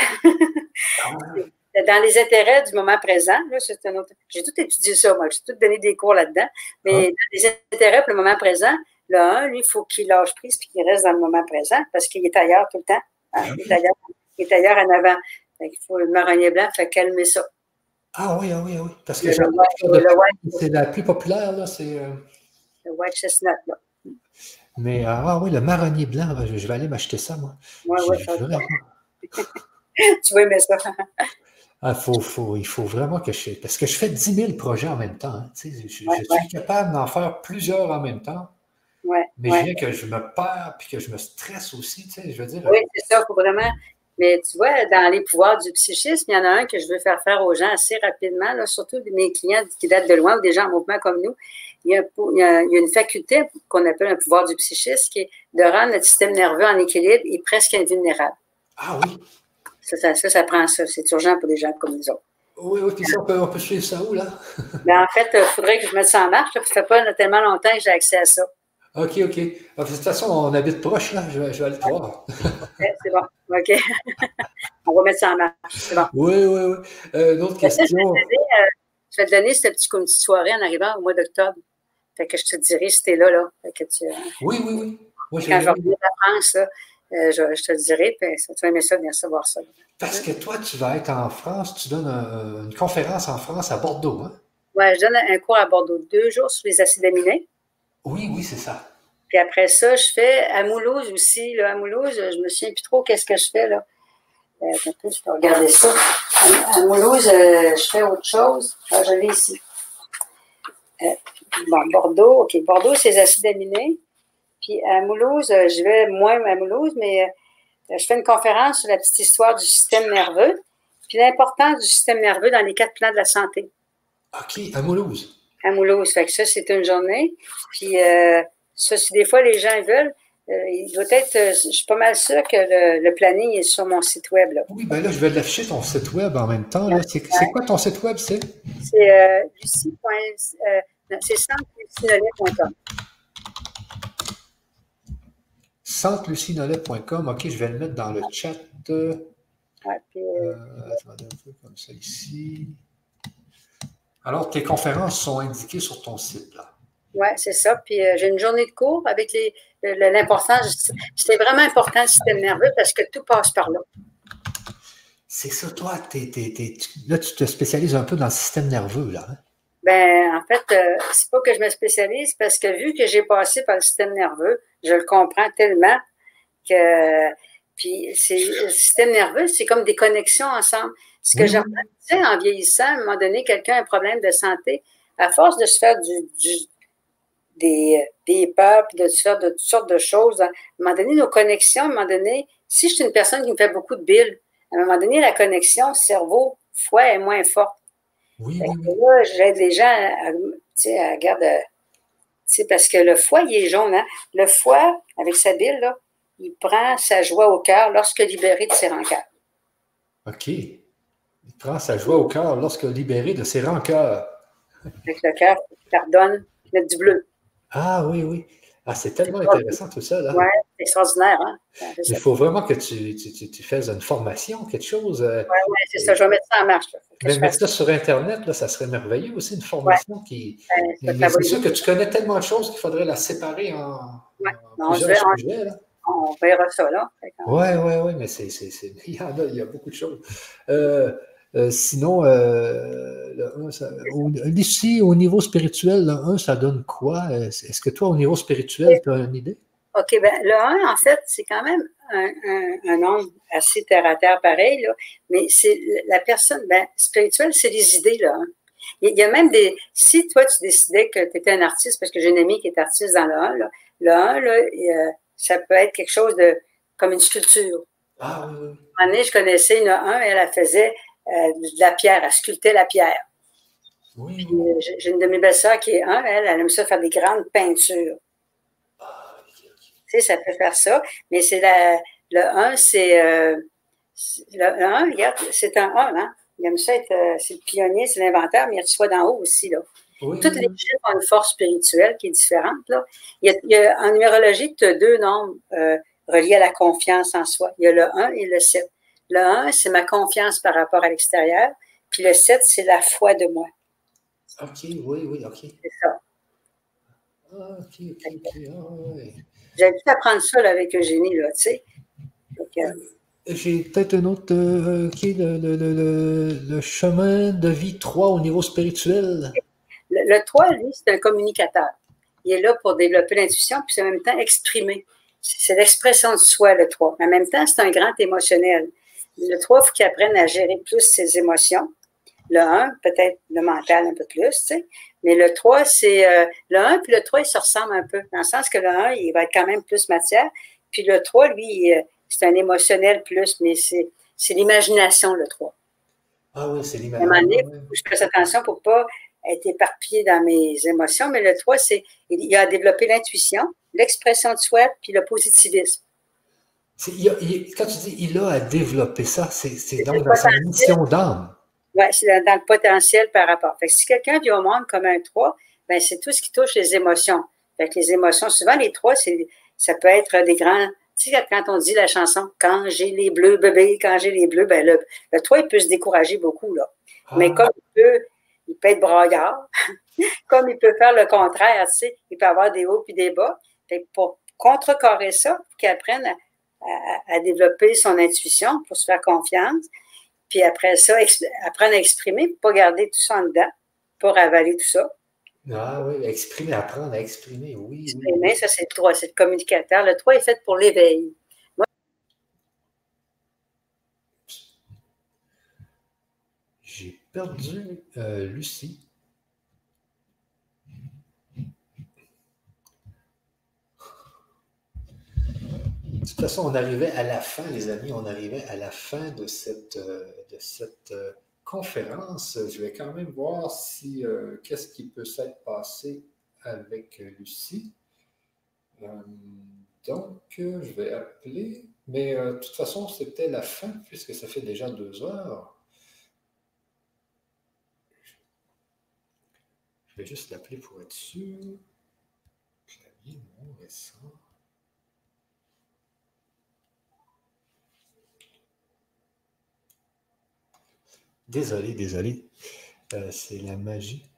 ah dans les intérêts du moment présent, c'est un autre. J'ai tout étudié ça, moi. J'ai tout donné des cours là-dedans. Mais ah. dans les intérêts pour le moment présent, le 1, lui, il faut qu'il lâche prise et qu'il reste dans le moment présent parce qu'il est ailleurs tout le temps. Hein. Ah il, est ailleurs, il, est ailleurs, en avant. il faut le marronnier blanc, fait calmer ça. Ah oui, ah oui, ah oui. Parce que c'est la plus populaire, là, c'est. Euh, le white chestnut, là. Mais ah oui, le marronnier blanc, je, vais aller m'acheter ça, moi. Oui, oui, ça. tu vas aimer ça. Ah, faut, faut, il faut vraiment que je. Parce que je fais 10 000 projets en même temps. Hein, je, suis capable d'en faire plusieurs en même temps. Ouais, mais je viens que je me perds puis que je me stresse aussi. Je veux dire. Oui, c'est ça, il faut vraiment. Mais tu vois, dans les pouvoirs du psychisme, il y en a un que je veux faire faire aux gens assez rapidement, là, surtout mes clients qui datent de loin ou des gens en mouvement comme nous. Il y a, il y a, une faculté qu'on appelle un pouvoir du psychisme qui est de rendre notre système nerveux en équilibre et presque invulnérable. Ah oui. Ça, ça, ça, prend ça. C'est urgent pour des gens comme nous autres. Oui, oui, puis ça, on peut, on peut suivre ça où, là? ben, en fait, il faudrait que je mette ça en marche. Ça ne fait pas tellement longtemps que j'ai accès à ça. OK, OK. Ah, de toute façon, on habite proche, là. Je vais, je vais aller te voir. c'est bon. OK. on va mettre ça en marche. C'est bon. Oui, oui, oui. Euh, une autre question. Je vais, donner, euh, je vais te donner cette petite, petite soirée en arrivant au mois d'octobre. Fait que je te dirai si là, là. Fait que tu, oui, oui, oui. Moi, Quand je reviens à France, là, euh, je, je, te le dirai, puis tu vas aimer ça, bien savoir ça. Parce que toi, tu vas être en France, tu donnes une conférence en France à Bordeaux, hein? Oui, je donne un cours à Bordeaux, deux jours sur les acides aminés. Oui, oui, c'est ça. Puis après ça, je fais à Moulouse aussi. Là, à Moulouse, je me souviens plus trop qu'est-ce que je fais là. Euh, je peux regarder ça. À, Moulouse, euh, je fais autre chose. Ah, je l'ai ici. Euh, bon, Bordeaux, OK. Bordeaux, c'est les acides aminés. Puis à Moulouse, euh, je vais moins à Moulouse, mais euh, je fais une conférence sur la petite histoire du système nerveux, puis l'importance du système nerveux dans les quatre plans de la santé. OK, à Moulouse. À Moulouse. Fait que ça, c'est une journée. Puis euh, ça, si des fois les gens veulent, il doit être, je suis pas mal sûre que le, planning est sur mon site web. Là. Oui, ben là, je vais l'afficher ton site web en même temps. C'est quoi ton site web, c'est? C'est euh, lucie. c'est centrelucinolette.com. OK, je vais le mettre dans le chat. Ouais, puis, euh, comme ça ici. Alors, tes conférences sont indiquées sur ton site, là. Oui, c'est ça. Puis euh, j'ai une journée de cours avec l'importance. C'était vraiment important le système nerveux parce que tout passe par là. C'est ça, toi. là, tu te spécialises un peu dans le système nerveux, là. Hein? Ben, en fait, euh, c'est pas que je me spécialise parce que vu que j'ai passé par le système nerveux, je le comprends tellement que. Puis, c'est, le système nerveux, c'est comme des connexions ensemble. Ce que j'apprends, en vieillissant, à un moment donné, quelqu'un a un problème de santé, à force de se faire du, des, des peurs, de, de toutes sortes de choses, à un moment donné, nos connexions, à un moment donné, si je suis une personne qui me fait beaucoup de billes, à un moment donné, la connexion cerveau-foie est moins forte. Oui, oui, j'aide les gens à, à garder. Parce que le foie, il est jaune. Hein? Le foie, avec sa bile, là, il prend sa joie au cœur lorsque libéré de ses rancœurs. OK. Il prend sa joie au cœur lorsque libéré de ses rancœurs. Avec le cœur, pardonne, mettre du bleu. Ah oui, oui. Ah, c'est tellement intéressant tout ça. Oui, c'est extraordinaire. Hein? Il faut vraiment que tu, tu, tu, fasses une formation, quelque chose. Oui, euh, oui, c'est ça. Je vais mettre ça en marche. Mais mettre ça sur Internet, là, ça serait merveilleux aussi, une formation qui. C'est sûr que tu connais tellement de choses qu'il faudrait la séparer en, ouais. en plusieurs sujets. Là. On verra ça là. Oui, oui, oui, mais c'est, il, y a, il y a beaucoup de choses. Euh, euh, sinon, euh, ici, au niveau spirituel, le 1, ça donne quoi? Est-ce que toi, au niveau spirituel, tu as une idée? OK, bien, le 1, en fait, c'est quand même un, un, nombre assez terre à terre pareil, là, mais c'est la personne, ben, spirituelle, c'est les idées, là. Hein. Il y a même des. Si toi, tu décidais que tu étais un artiste, parce que j'ai une amie qui est artiste dans le 1, là, le 1, là, ça peut être quelque chose de comme une sculpture. Ah oui, oui. Un moment je connaissais une 1, elle, elle faisait euh, de la pierre, elle sculptait la pierre. Oui. Euh, j'ai une de mes belles-sœurs qui est un, elle, elle aime ça faire des grandes peintures. Ah, Tu sais, ça peut faire ça, mais c'est la, le 1, c'est. Euh, le 1, regarde, c'est un 1, hein? Il aime ça être. c'est le pionnier, c'est l'inventeur, mais il reçoit d'en haut aussi, là. Toutes les chiffres ont une force spirituelle qui est différente. Là. Il, y a, en numérologie, tu as deux nombres reliés à la confiance en soi. Il y a le 1 et le 7. Le 1, c'est ma confiance par rapport à l'extérieur. Puis le 7, c'est la foi de moi. OK, oui, oui, OK. C'est ça. Ah, OK, OK. Ah, J'ai dû apprendre ça avec Eugénie, là, tu sais. Euh, j'ai peut-être un autre euh, qui est le, le, le, le, chemin de vie 3 au niveau spirituel. Le, 3, lui, c'est un communicateur. Il est là pour développer l'intuition, puis en même temps exprimer. C'est l'expression de soi, le 3. En même temps, c'est un grand émotionnel. Le 3, il faut qu'il apprenne à gérer plus ses émotions. Le 1, peut-être le mental un peu plus, tu sais. Mais le 3, c'est. Euh, le 1 puis le 3, ils se ressemblent un peu. Dans le sens que le 1, il va être quand même plus matière. Puis le 3, lui, euh, c'est un émotionnel plus, mais c'est, c'est l'imagination, le 3. Ah oui, c'est l'imagination. À un moment donné, je fasse attention pour ne pas être éparpillé dans mes émotions. Mais le 3, c'est. Il a développé l'intuition, l'expression de soi, puis le positivisme. Il quand tu dis il a à développer ça, c'est donc dans sa mission d'âme. Oui, c'est dans, le potentiel par rapport. Fait si quelqu'un vit au monde comme un 3, ben c'est tout ce qui touche les émotions. Fait les émotions, souvent les 3, ça peut être des grands. Tu sais, quand on dit la chanson Quand j'ai les bleus, bébé, quand j'ai les bleus, ben le, le 3, il peut se décourager beaucoup, là. Mais ah. comme il peut, il peut être braillard, comme il peut faire le contraire, tu sais, il peut avoir des hauts puis des bas. Fait pour contrecarrer ça, qu'il apprenne à à, développer son intuition pour se faire confiance. Puis après ça, apprendre à exprimer, pas garder tout ça en dedans, pas ravaler tout ça. Ah oui, exprimer, apprendre à exprimer, oui. Exprimer, ça c'est le 3, c'est le communicateur. Le 3 est fait pour l'éveil. J'ai perdu euh, Lucie. De toute façon, on arrivait à la fin, les amis, on arrivait à la fin de cette, euh, de cette euh, conférence. Je vais quand même voir si euh, qu'est-ce qui peut s'être passé avec Lucie. donc, je vais appeler, mais de toute façon, c'était la fin puisque ça fait déjà deux heures. Je vais juste l'appeler pour être sûr. Clavier non récent. Désolé, désolé. Euh, c'est la magie.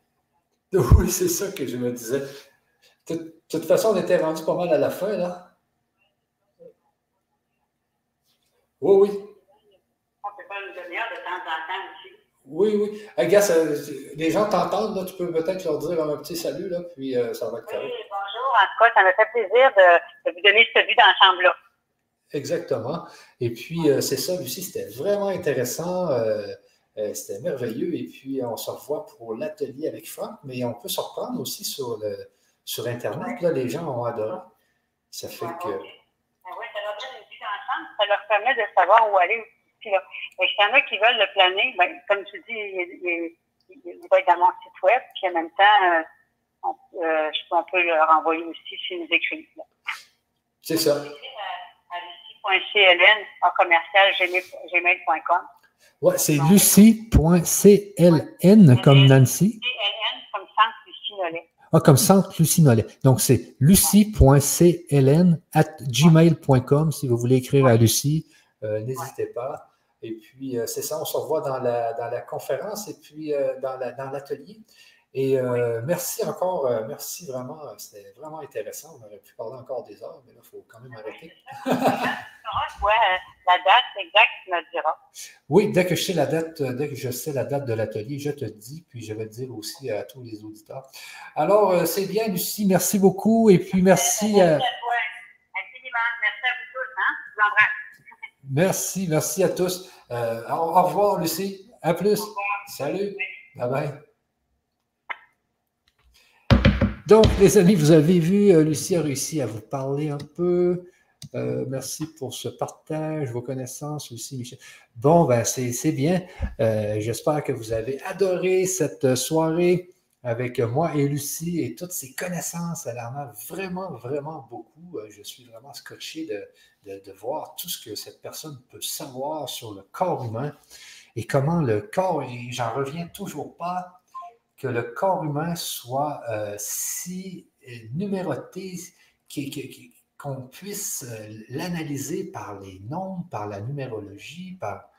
Oui, c'est ça que je me disais. De toute façon, on était rendu pas mal à la fin, là. Oui, oui. On peut faire une demi-heure de temps en temps aussi. Oui, oui. Hey, gars, les gens t'entendent, là, tu peux peut-être leur dire un petit salut, là, puis euh, ça va être correct. Oui, bonjour. En tout cas, ça m'a fait plaisir de, vous donner ce vue dans la chambre-là. Exactement. Et puis, euh, c'est ça, Lucie, c'était vraiment intéressant. Euh, c'était merveilleux. Et puis, on se revoit pour l'atelier avec Franck, mais on peut se reprendre aussi sur, le, sur Internet. Là, les gens ont adoré. Ça fait que. Oui, ça leur donne une vie d'ensemble. Ça leur permet de savoir où aller aussi. Là. Et s'il y en a qui veulent le planer, ben, comme tu dis, il, il, va être dans mon site web. Puis en même temps, euh, on, euh, on, peut leur envoyer aussi s'ils nous écrivent. C'est ça. À, en commercial gmail.com. Ouais, c'est lucie.cln comme Nancy. CLN comme Ah, comme centre Lucie Nollet. Donc, c'est lucie.cln at gmail.com si vous voulez écrire à Lucie. Euh, n'hésitez pas. Et puis, euh, c'est ça, on se revoit dans la, dans la conférence et puis euh, dans l'atelier. Et merci encore, merci vraiment, c'était vraiment intéressant. On aurait pu parler encore des heures, mais là, il faut quand même arrêter. la date exacte, tu me diras. Oui, dès que je sais la date, dès que je sais la date de l'atelier, je te dis, puis je vais le dire aussi à tous les auditeurs. Alors, c'est bien, Lucie, merci beaucoup. Et puis merci. Merci à toi. Infiniment. Merci à vous tous. Hein? Je vous embrasse. Merci, merci à tous. Euh, au, revoir, Lucie. À plus. Salut. Bye bye. Donc, les amis, vous avez vu, euh, Lucie a réussi à vous parler un peu. Euh, merci pour ce partage, vos connaissances aussi, Michel. Bon, ben, c'est bien. J'espère que vous avez adoré cette soirée avec moi et Lucie et toutes ces connaissances. Elle en a vraiment, vraiment beaucoup. Je suis vraiment scotché de, de, voir tout ce que cette personne peut savoir sur le corps humain et comment le corps, et j'en reviens toujours pas, que le corps humain soit euh, si euh, numéroté qu'on puisse euh, l'analyser par les nombres, par la numérologie, par...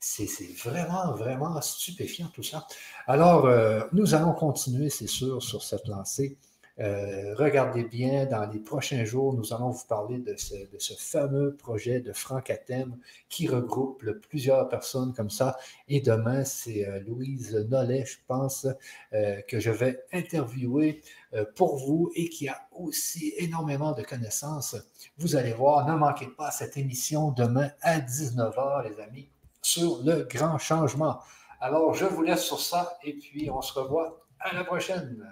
C'est vraiment, vraiment stupéfiant tout ça. Alors, nous allons continuer, c'est sûr, sur cette lancée. Euh, regardez bien, dans les prochains jours, nous allons vous parler de ce, fameux projet de Franck Athème qui regroupe plusieurs personnes comme ça. Et demain, c'est euh, Louise Nollet, je pense, euh, que je vais interviewer pour vous et qui a aussi énormément de connaissances. Vous allez voir, ne manquez pas cette émission demain à 19h, les amis, sur le grand changement. Alors, je vous laisse sur ça et puis on se revoit à la prochaine.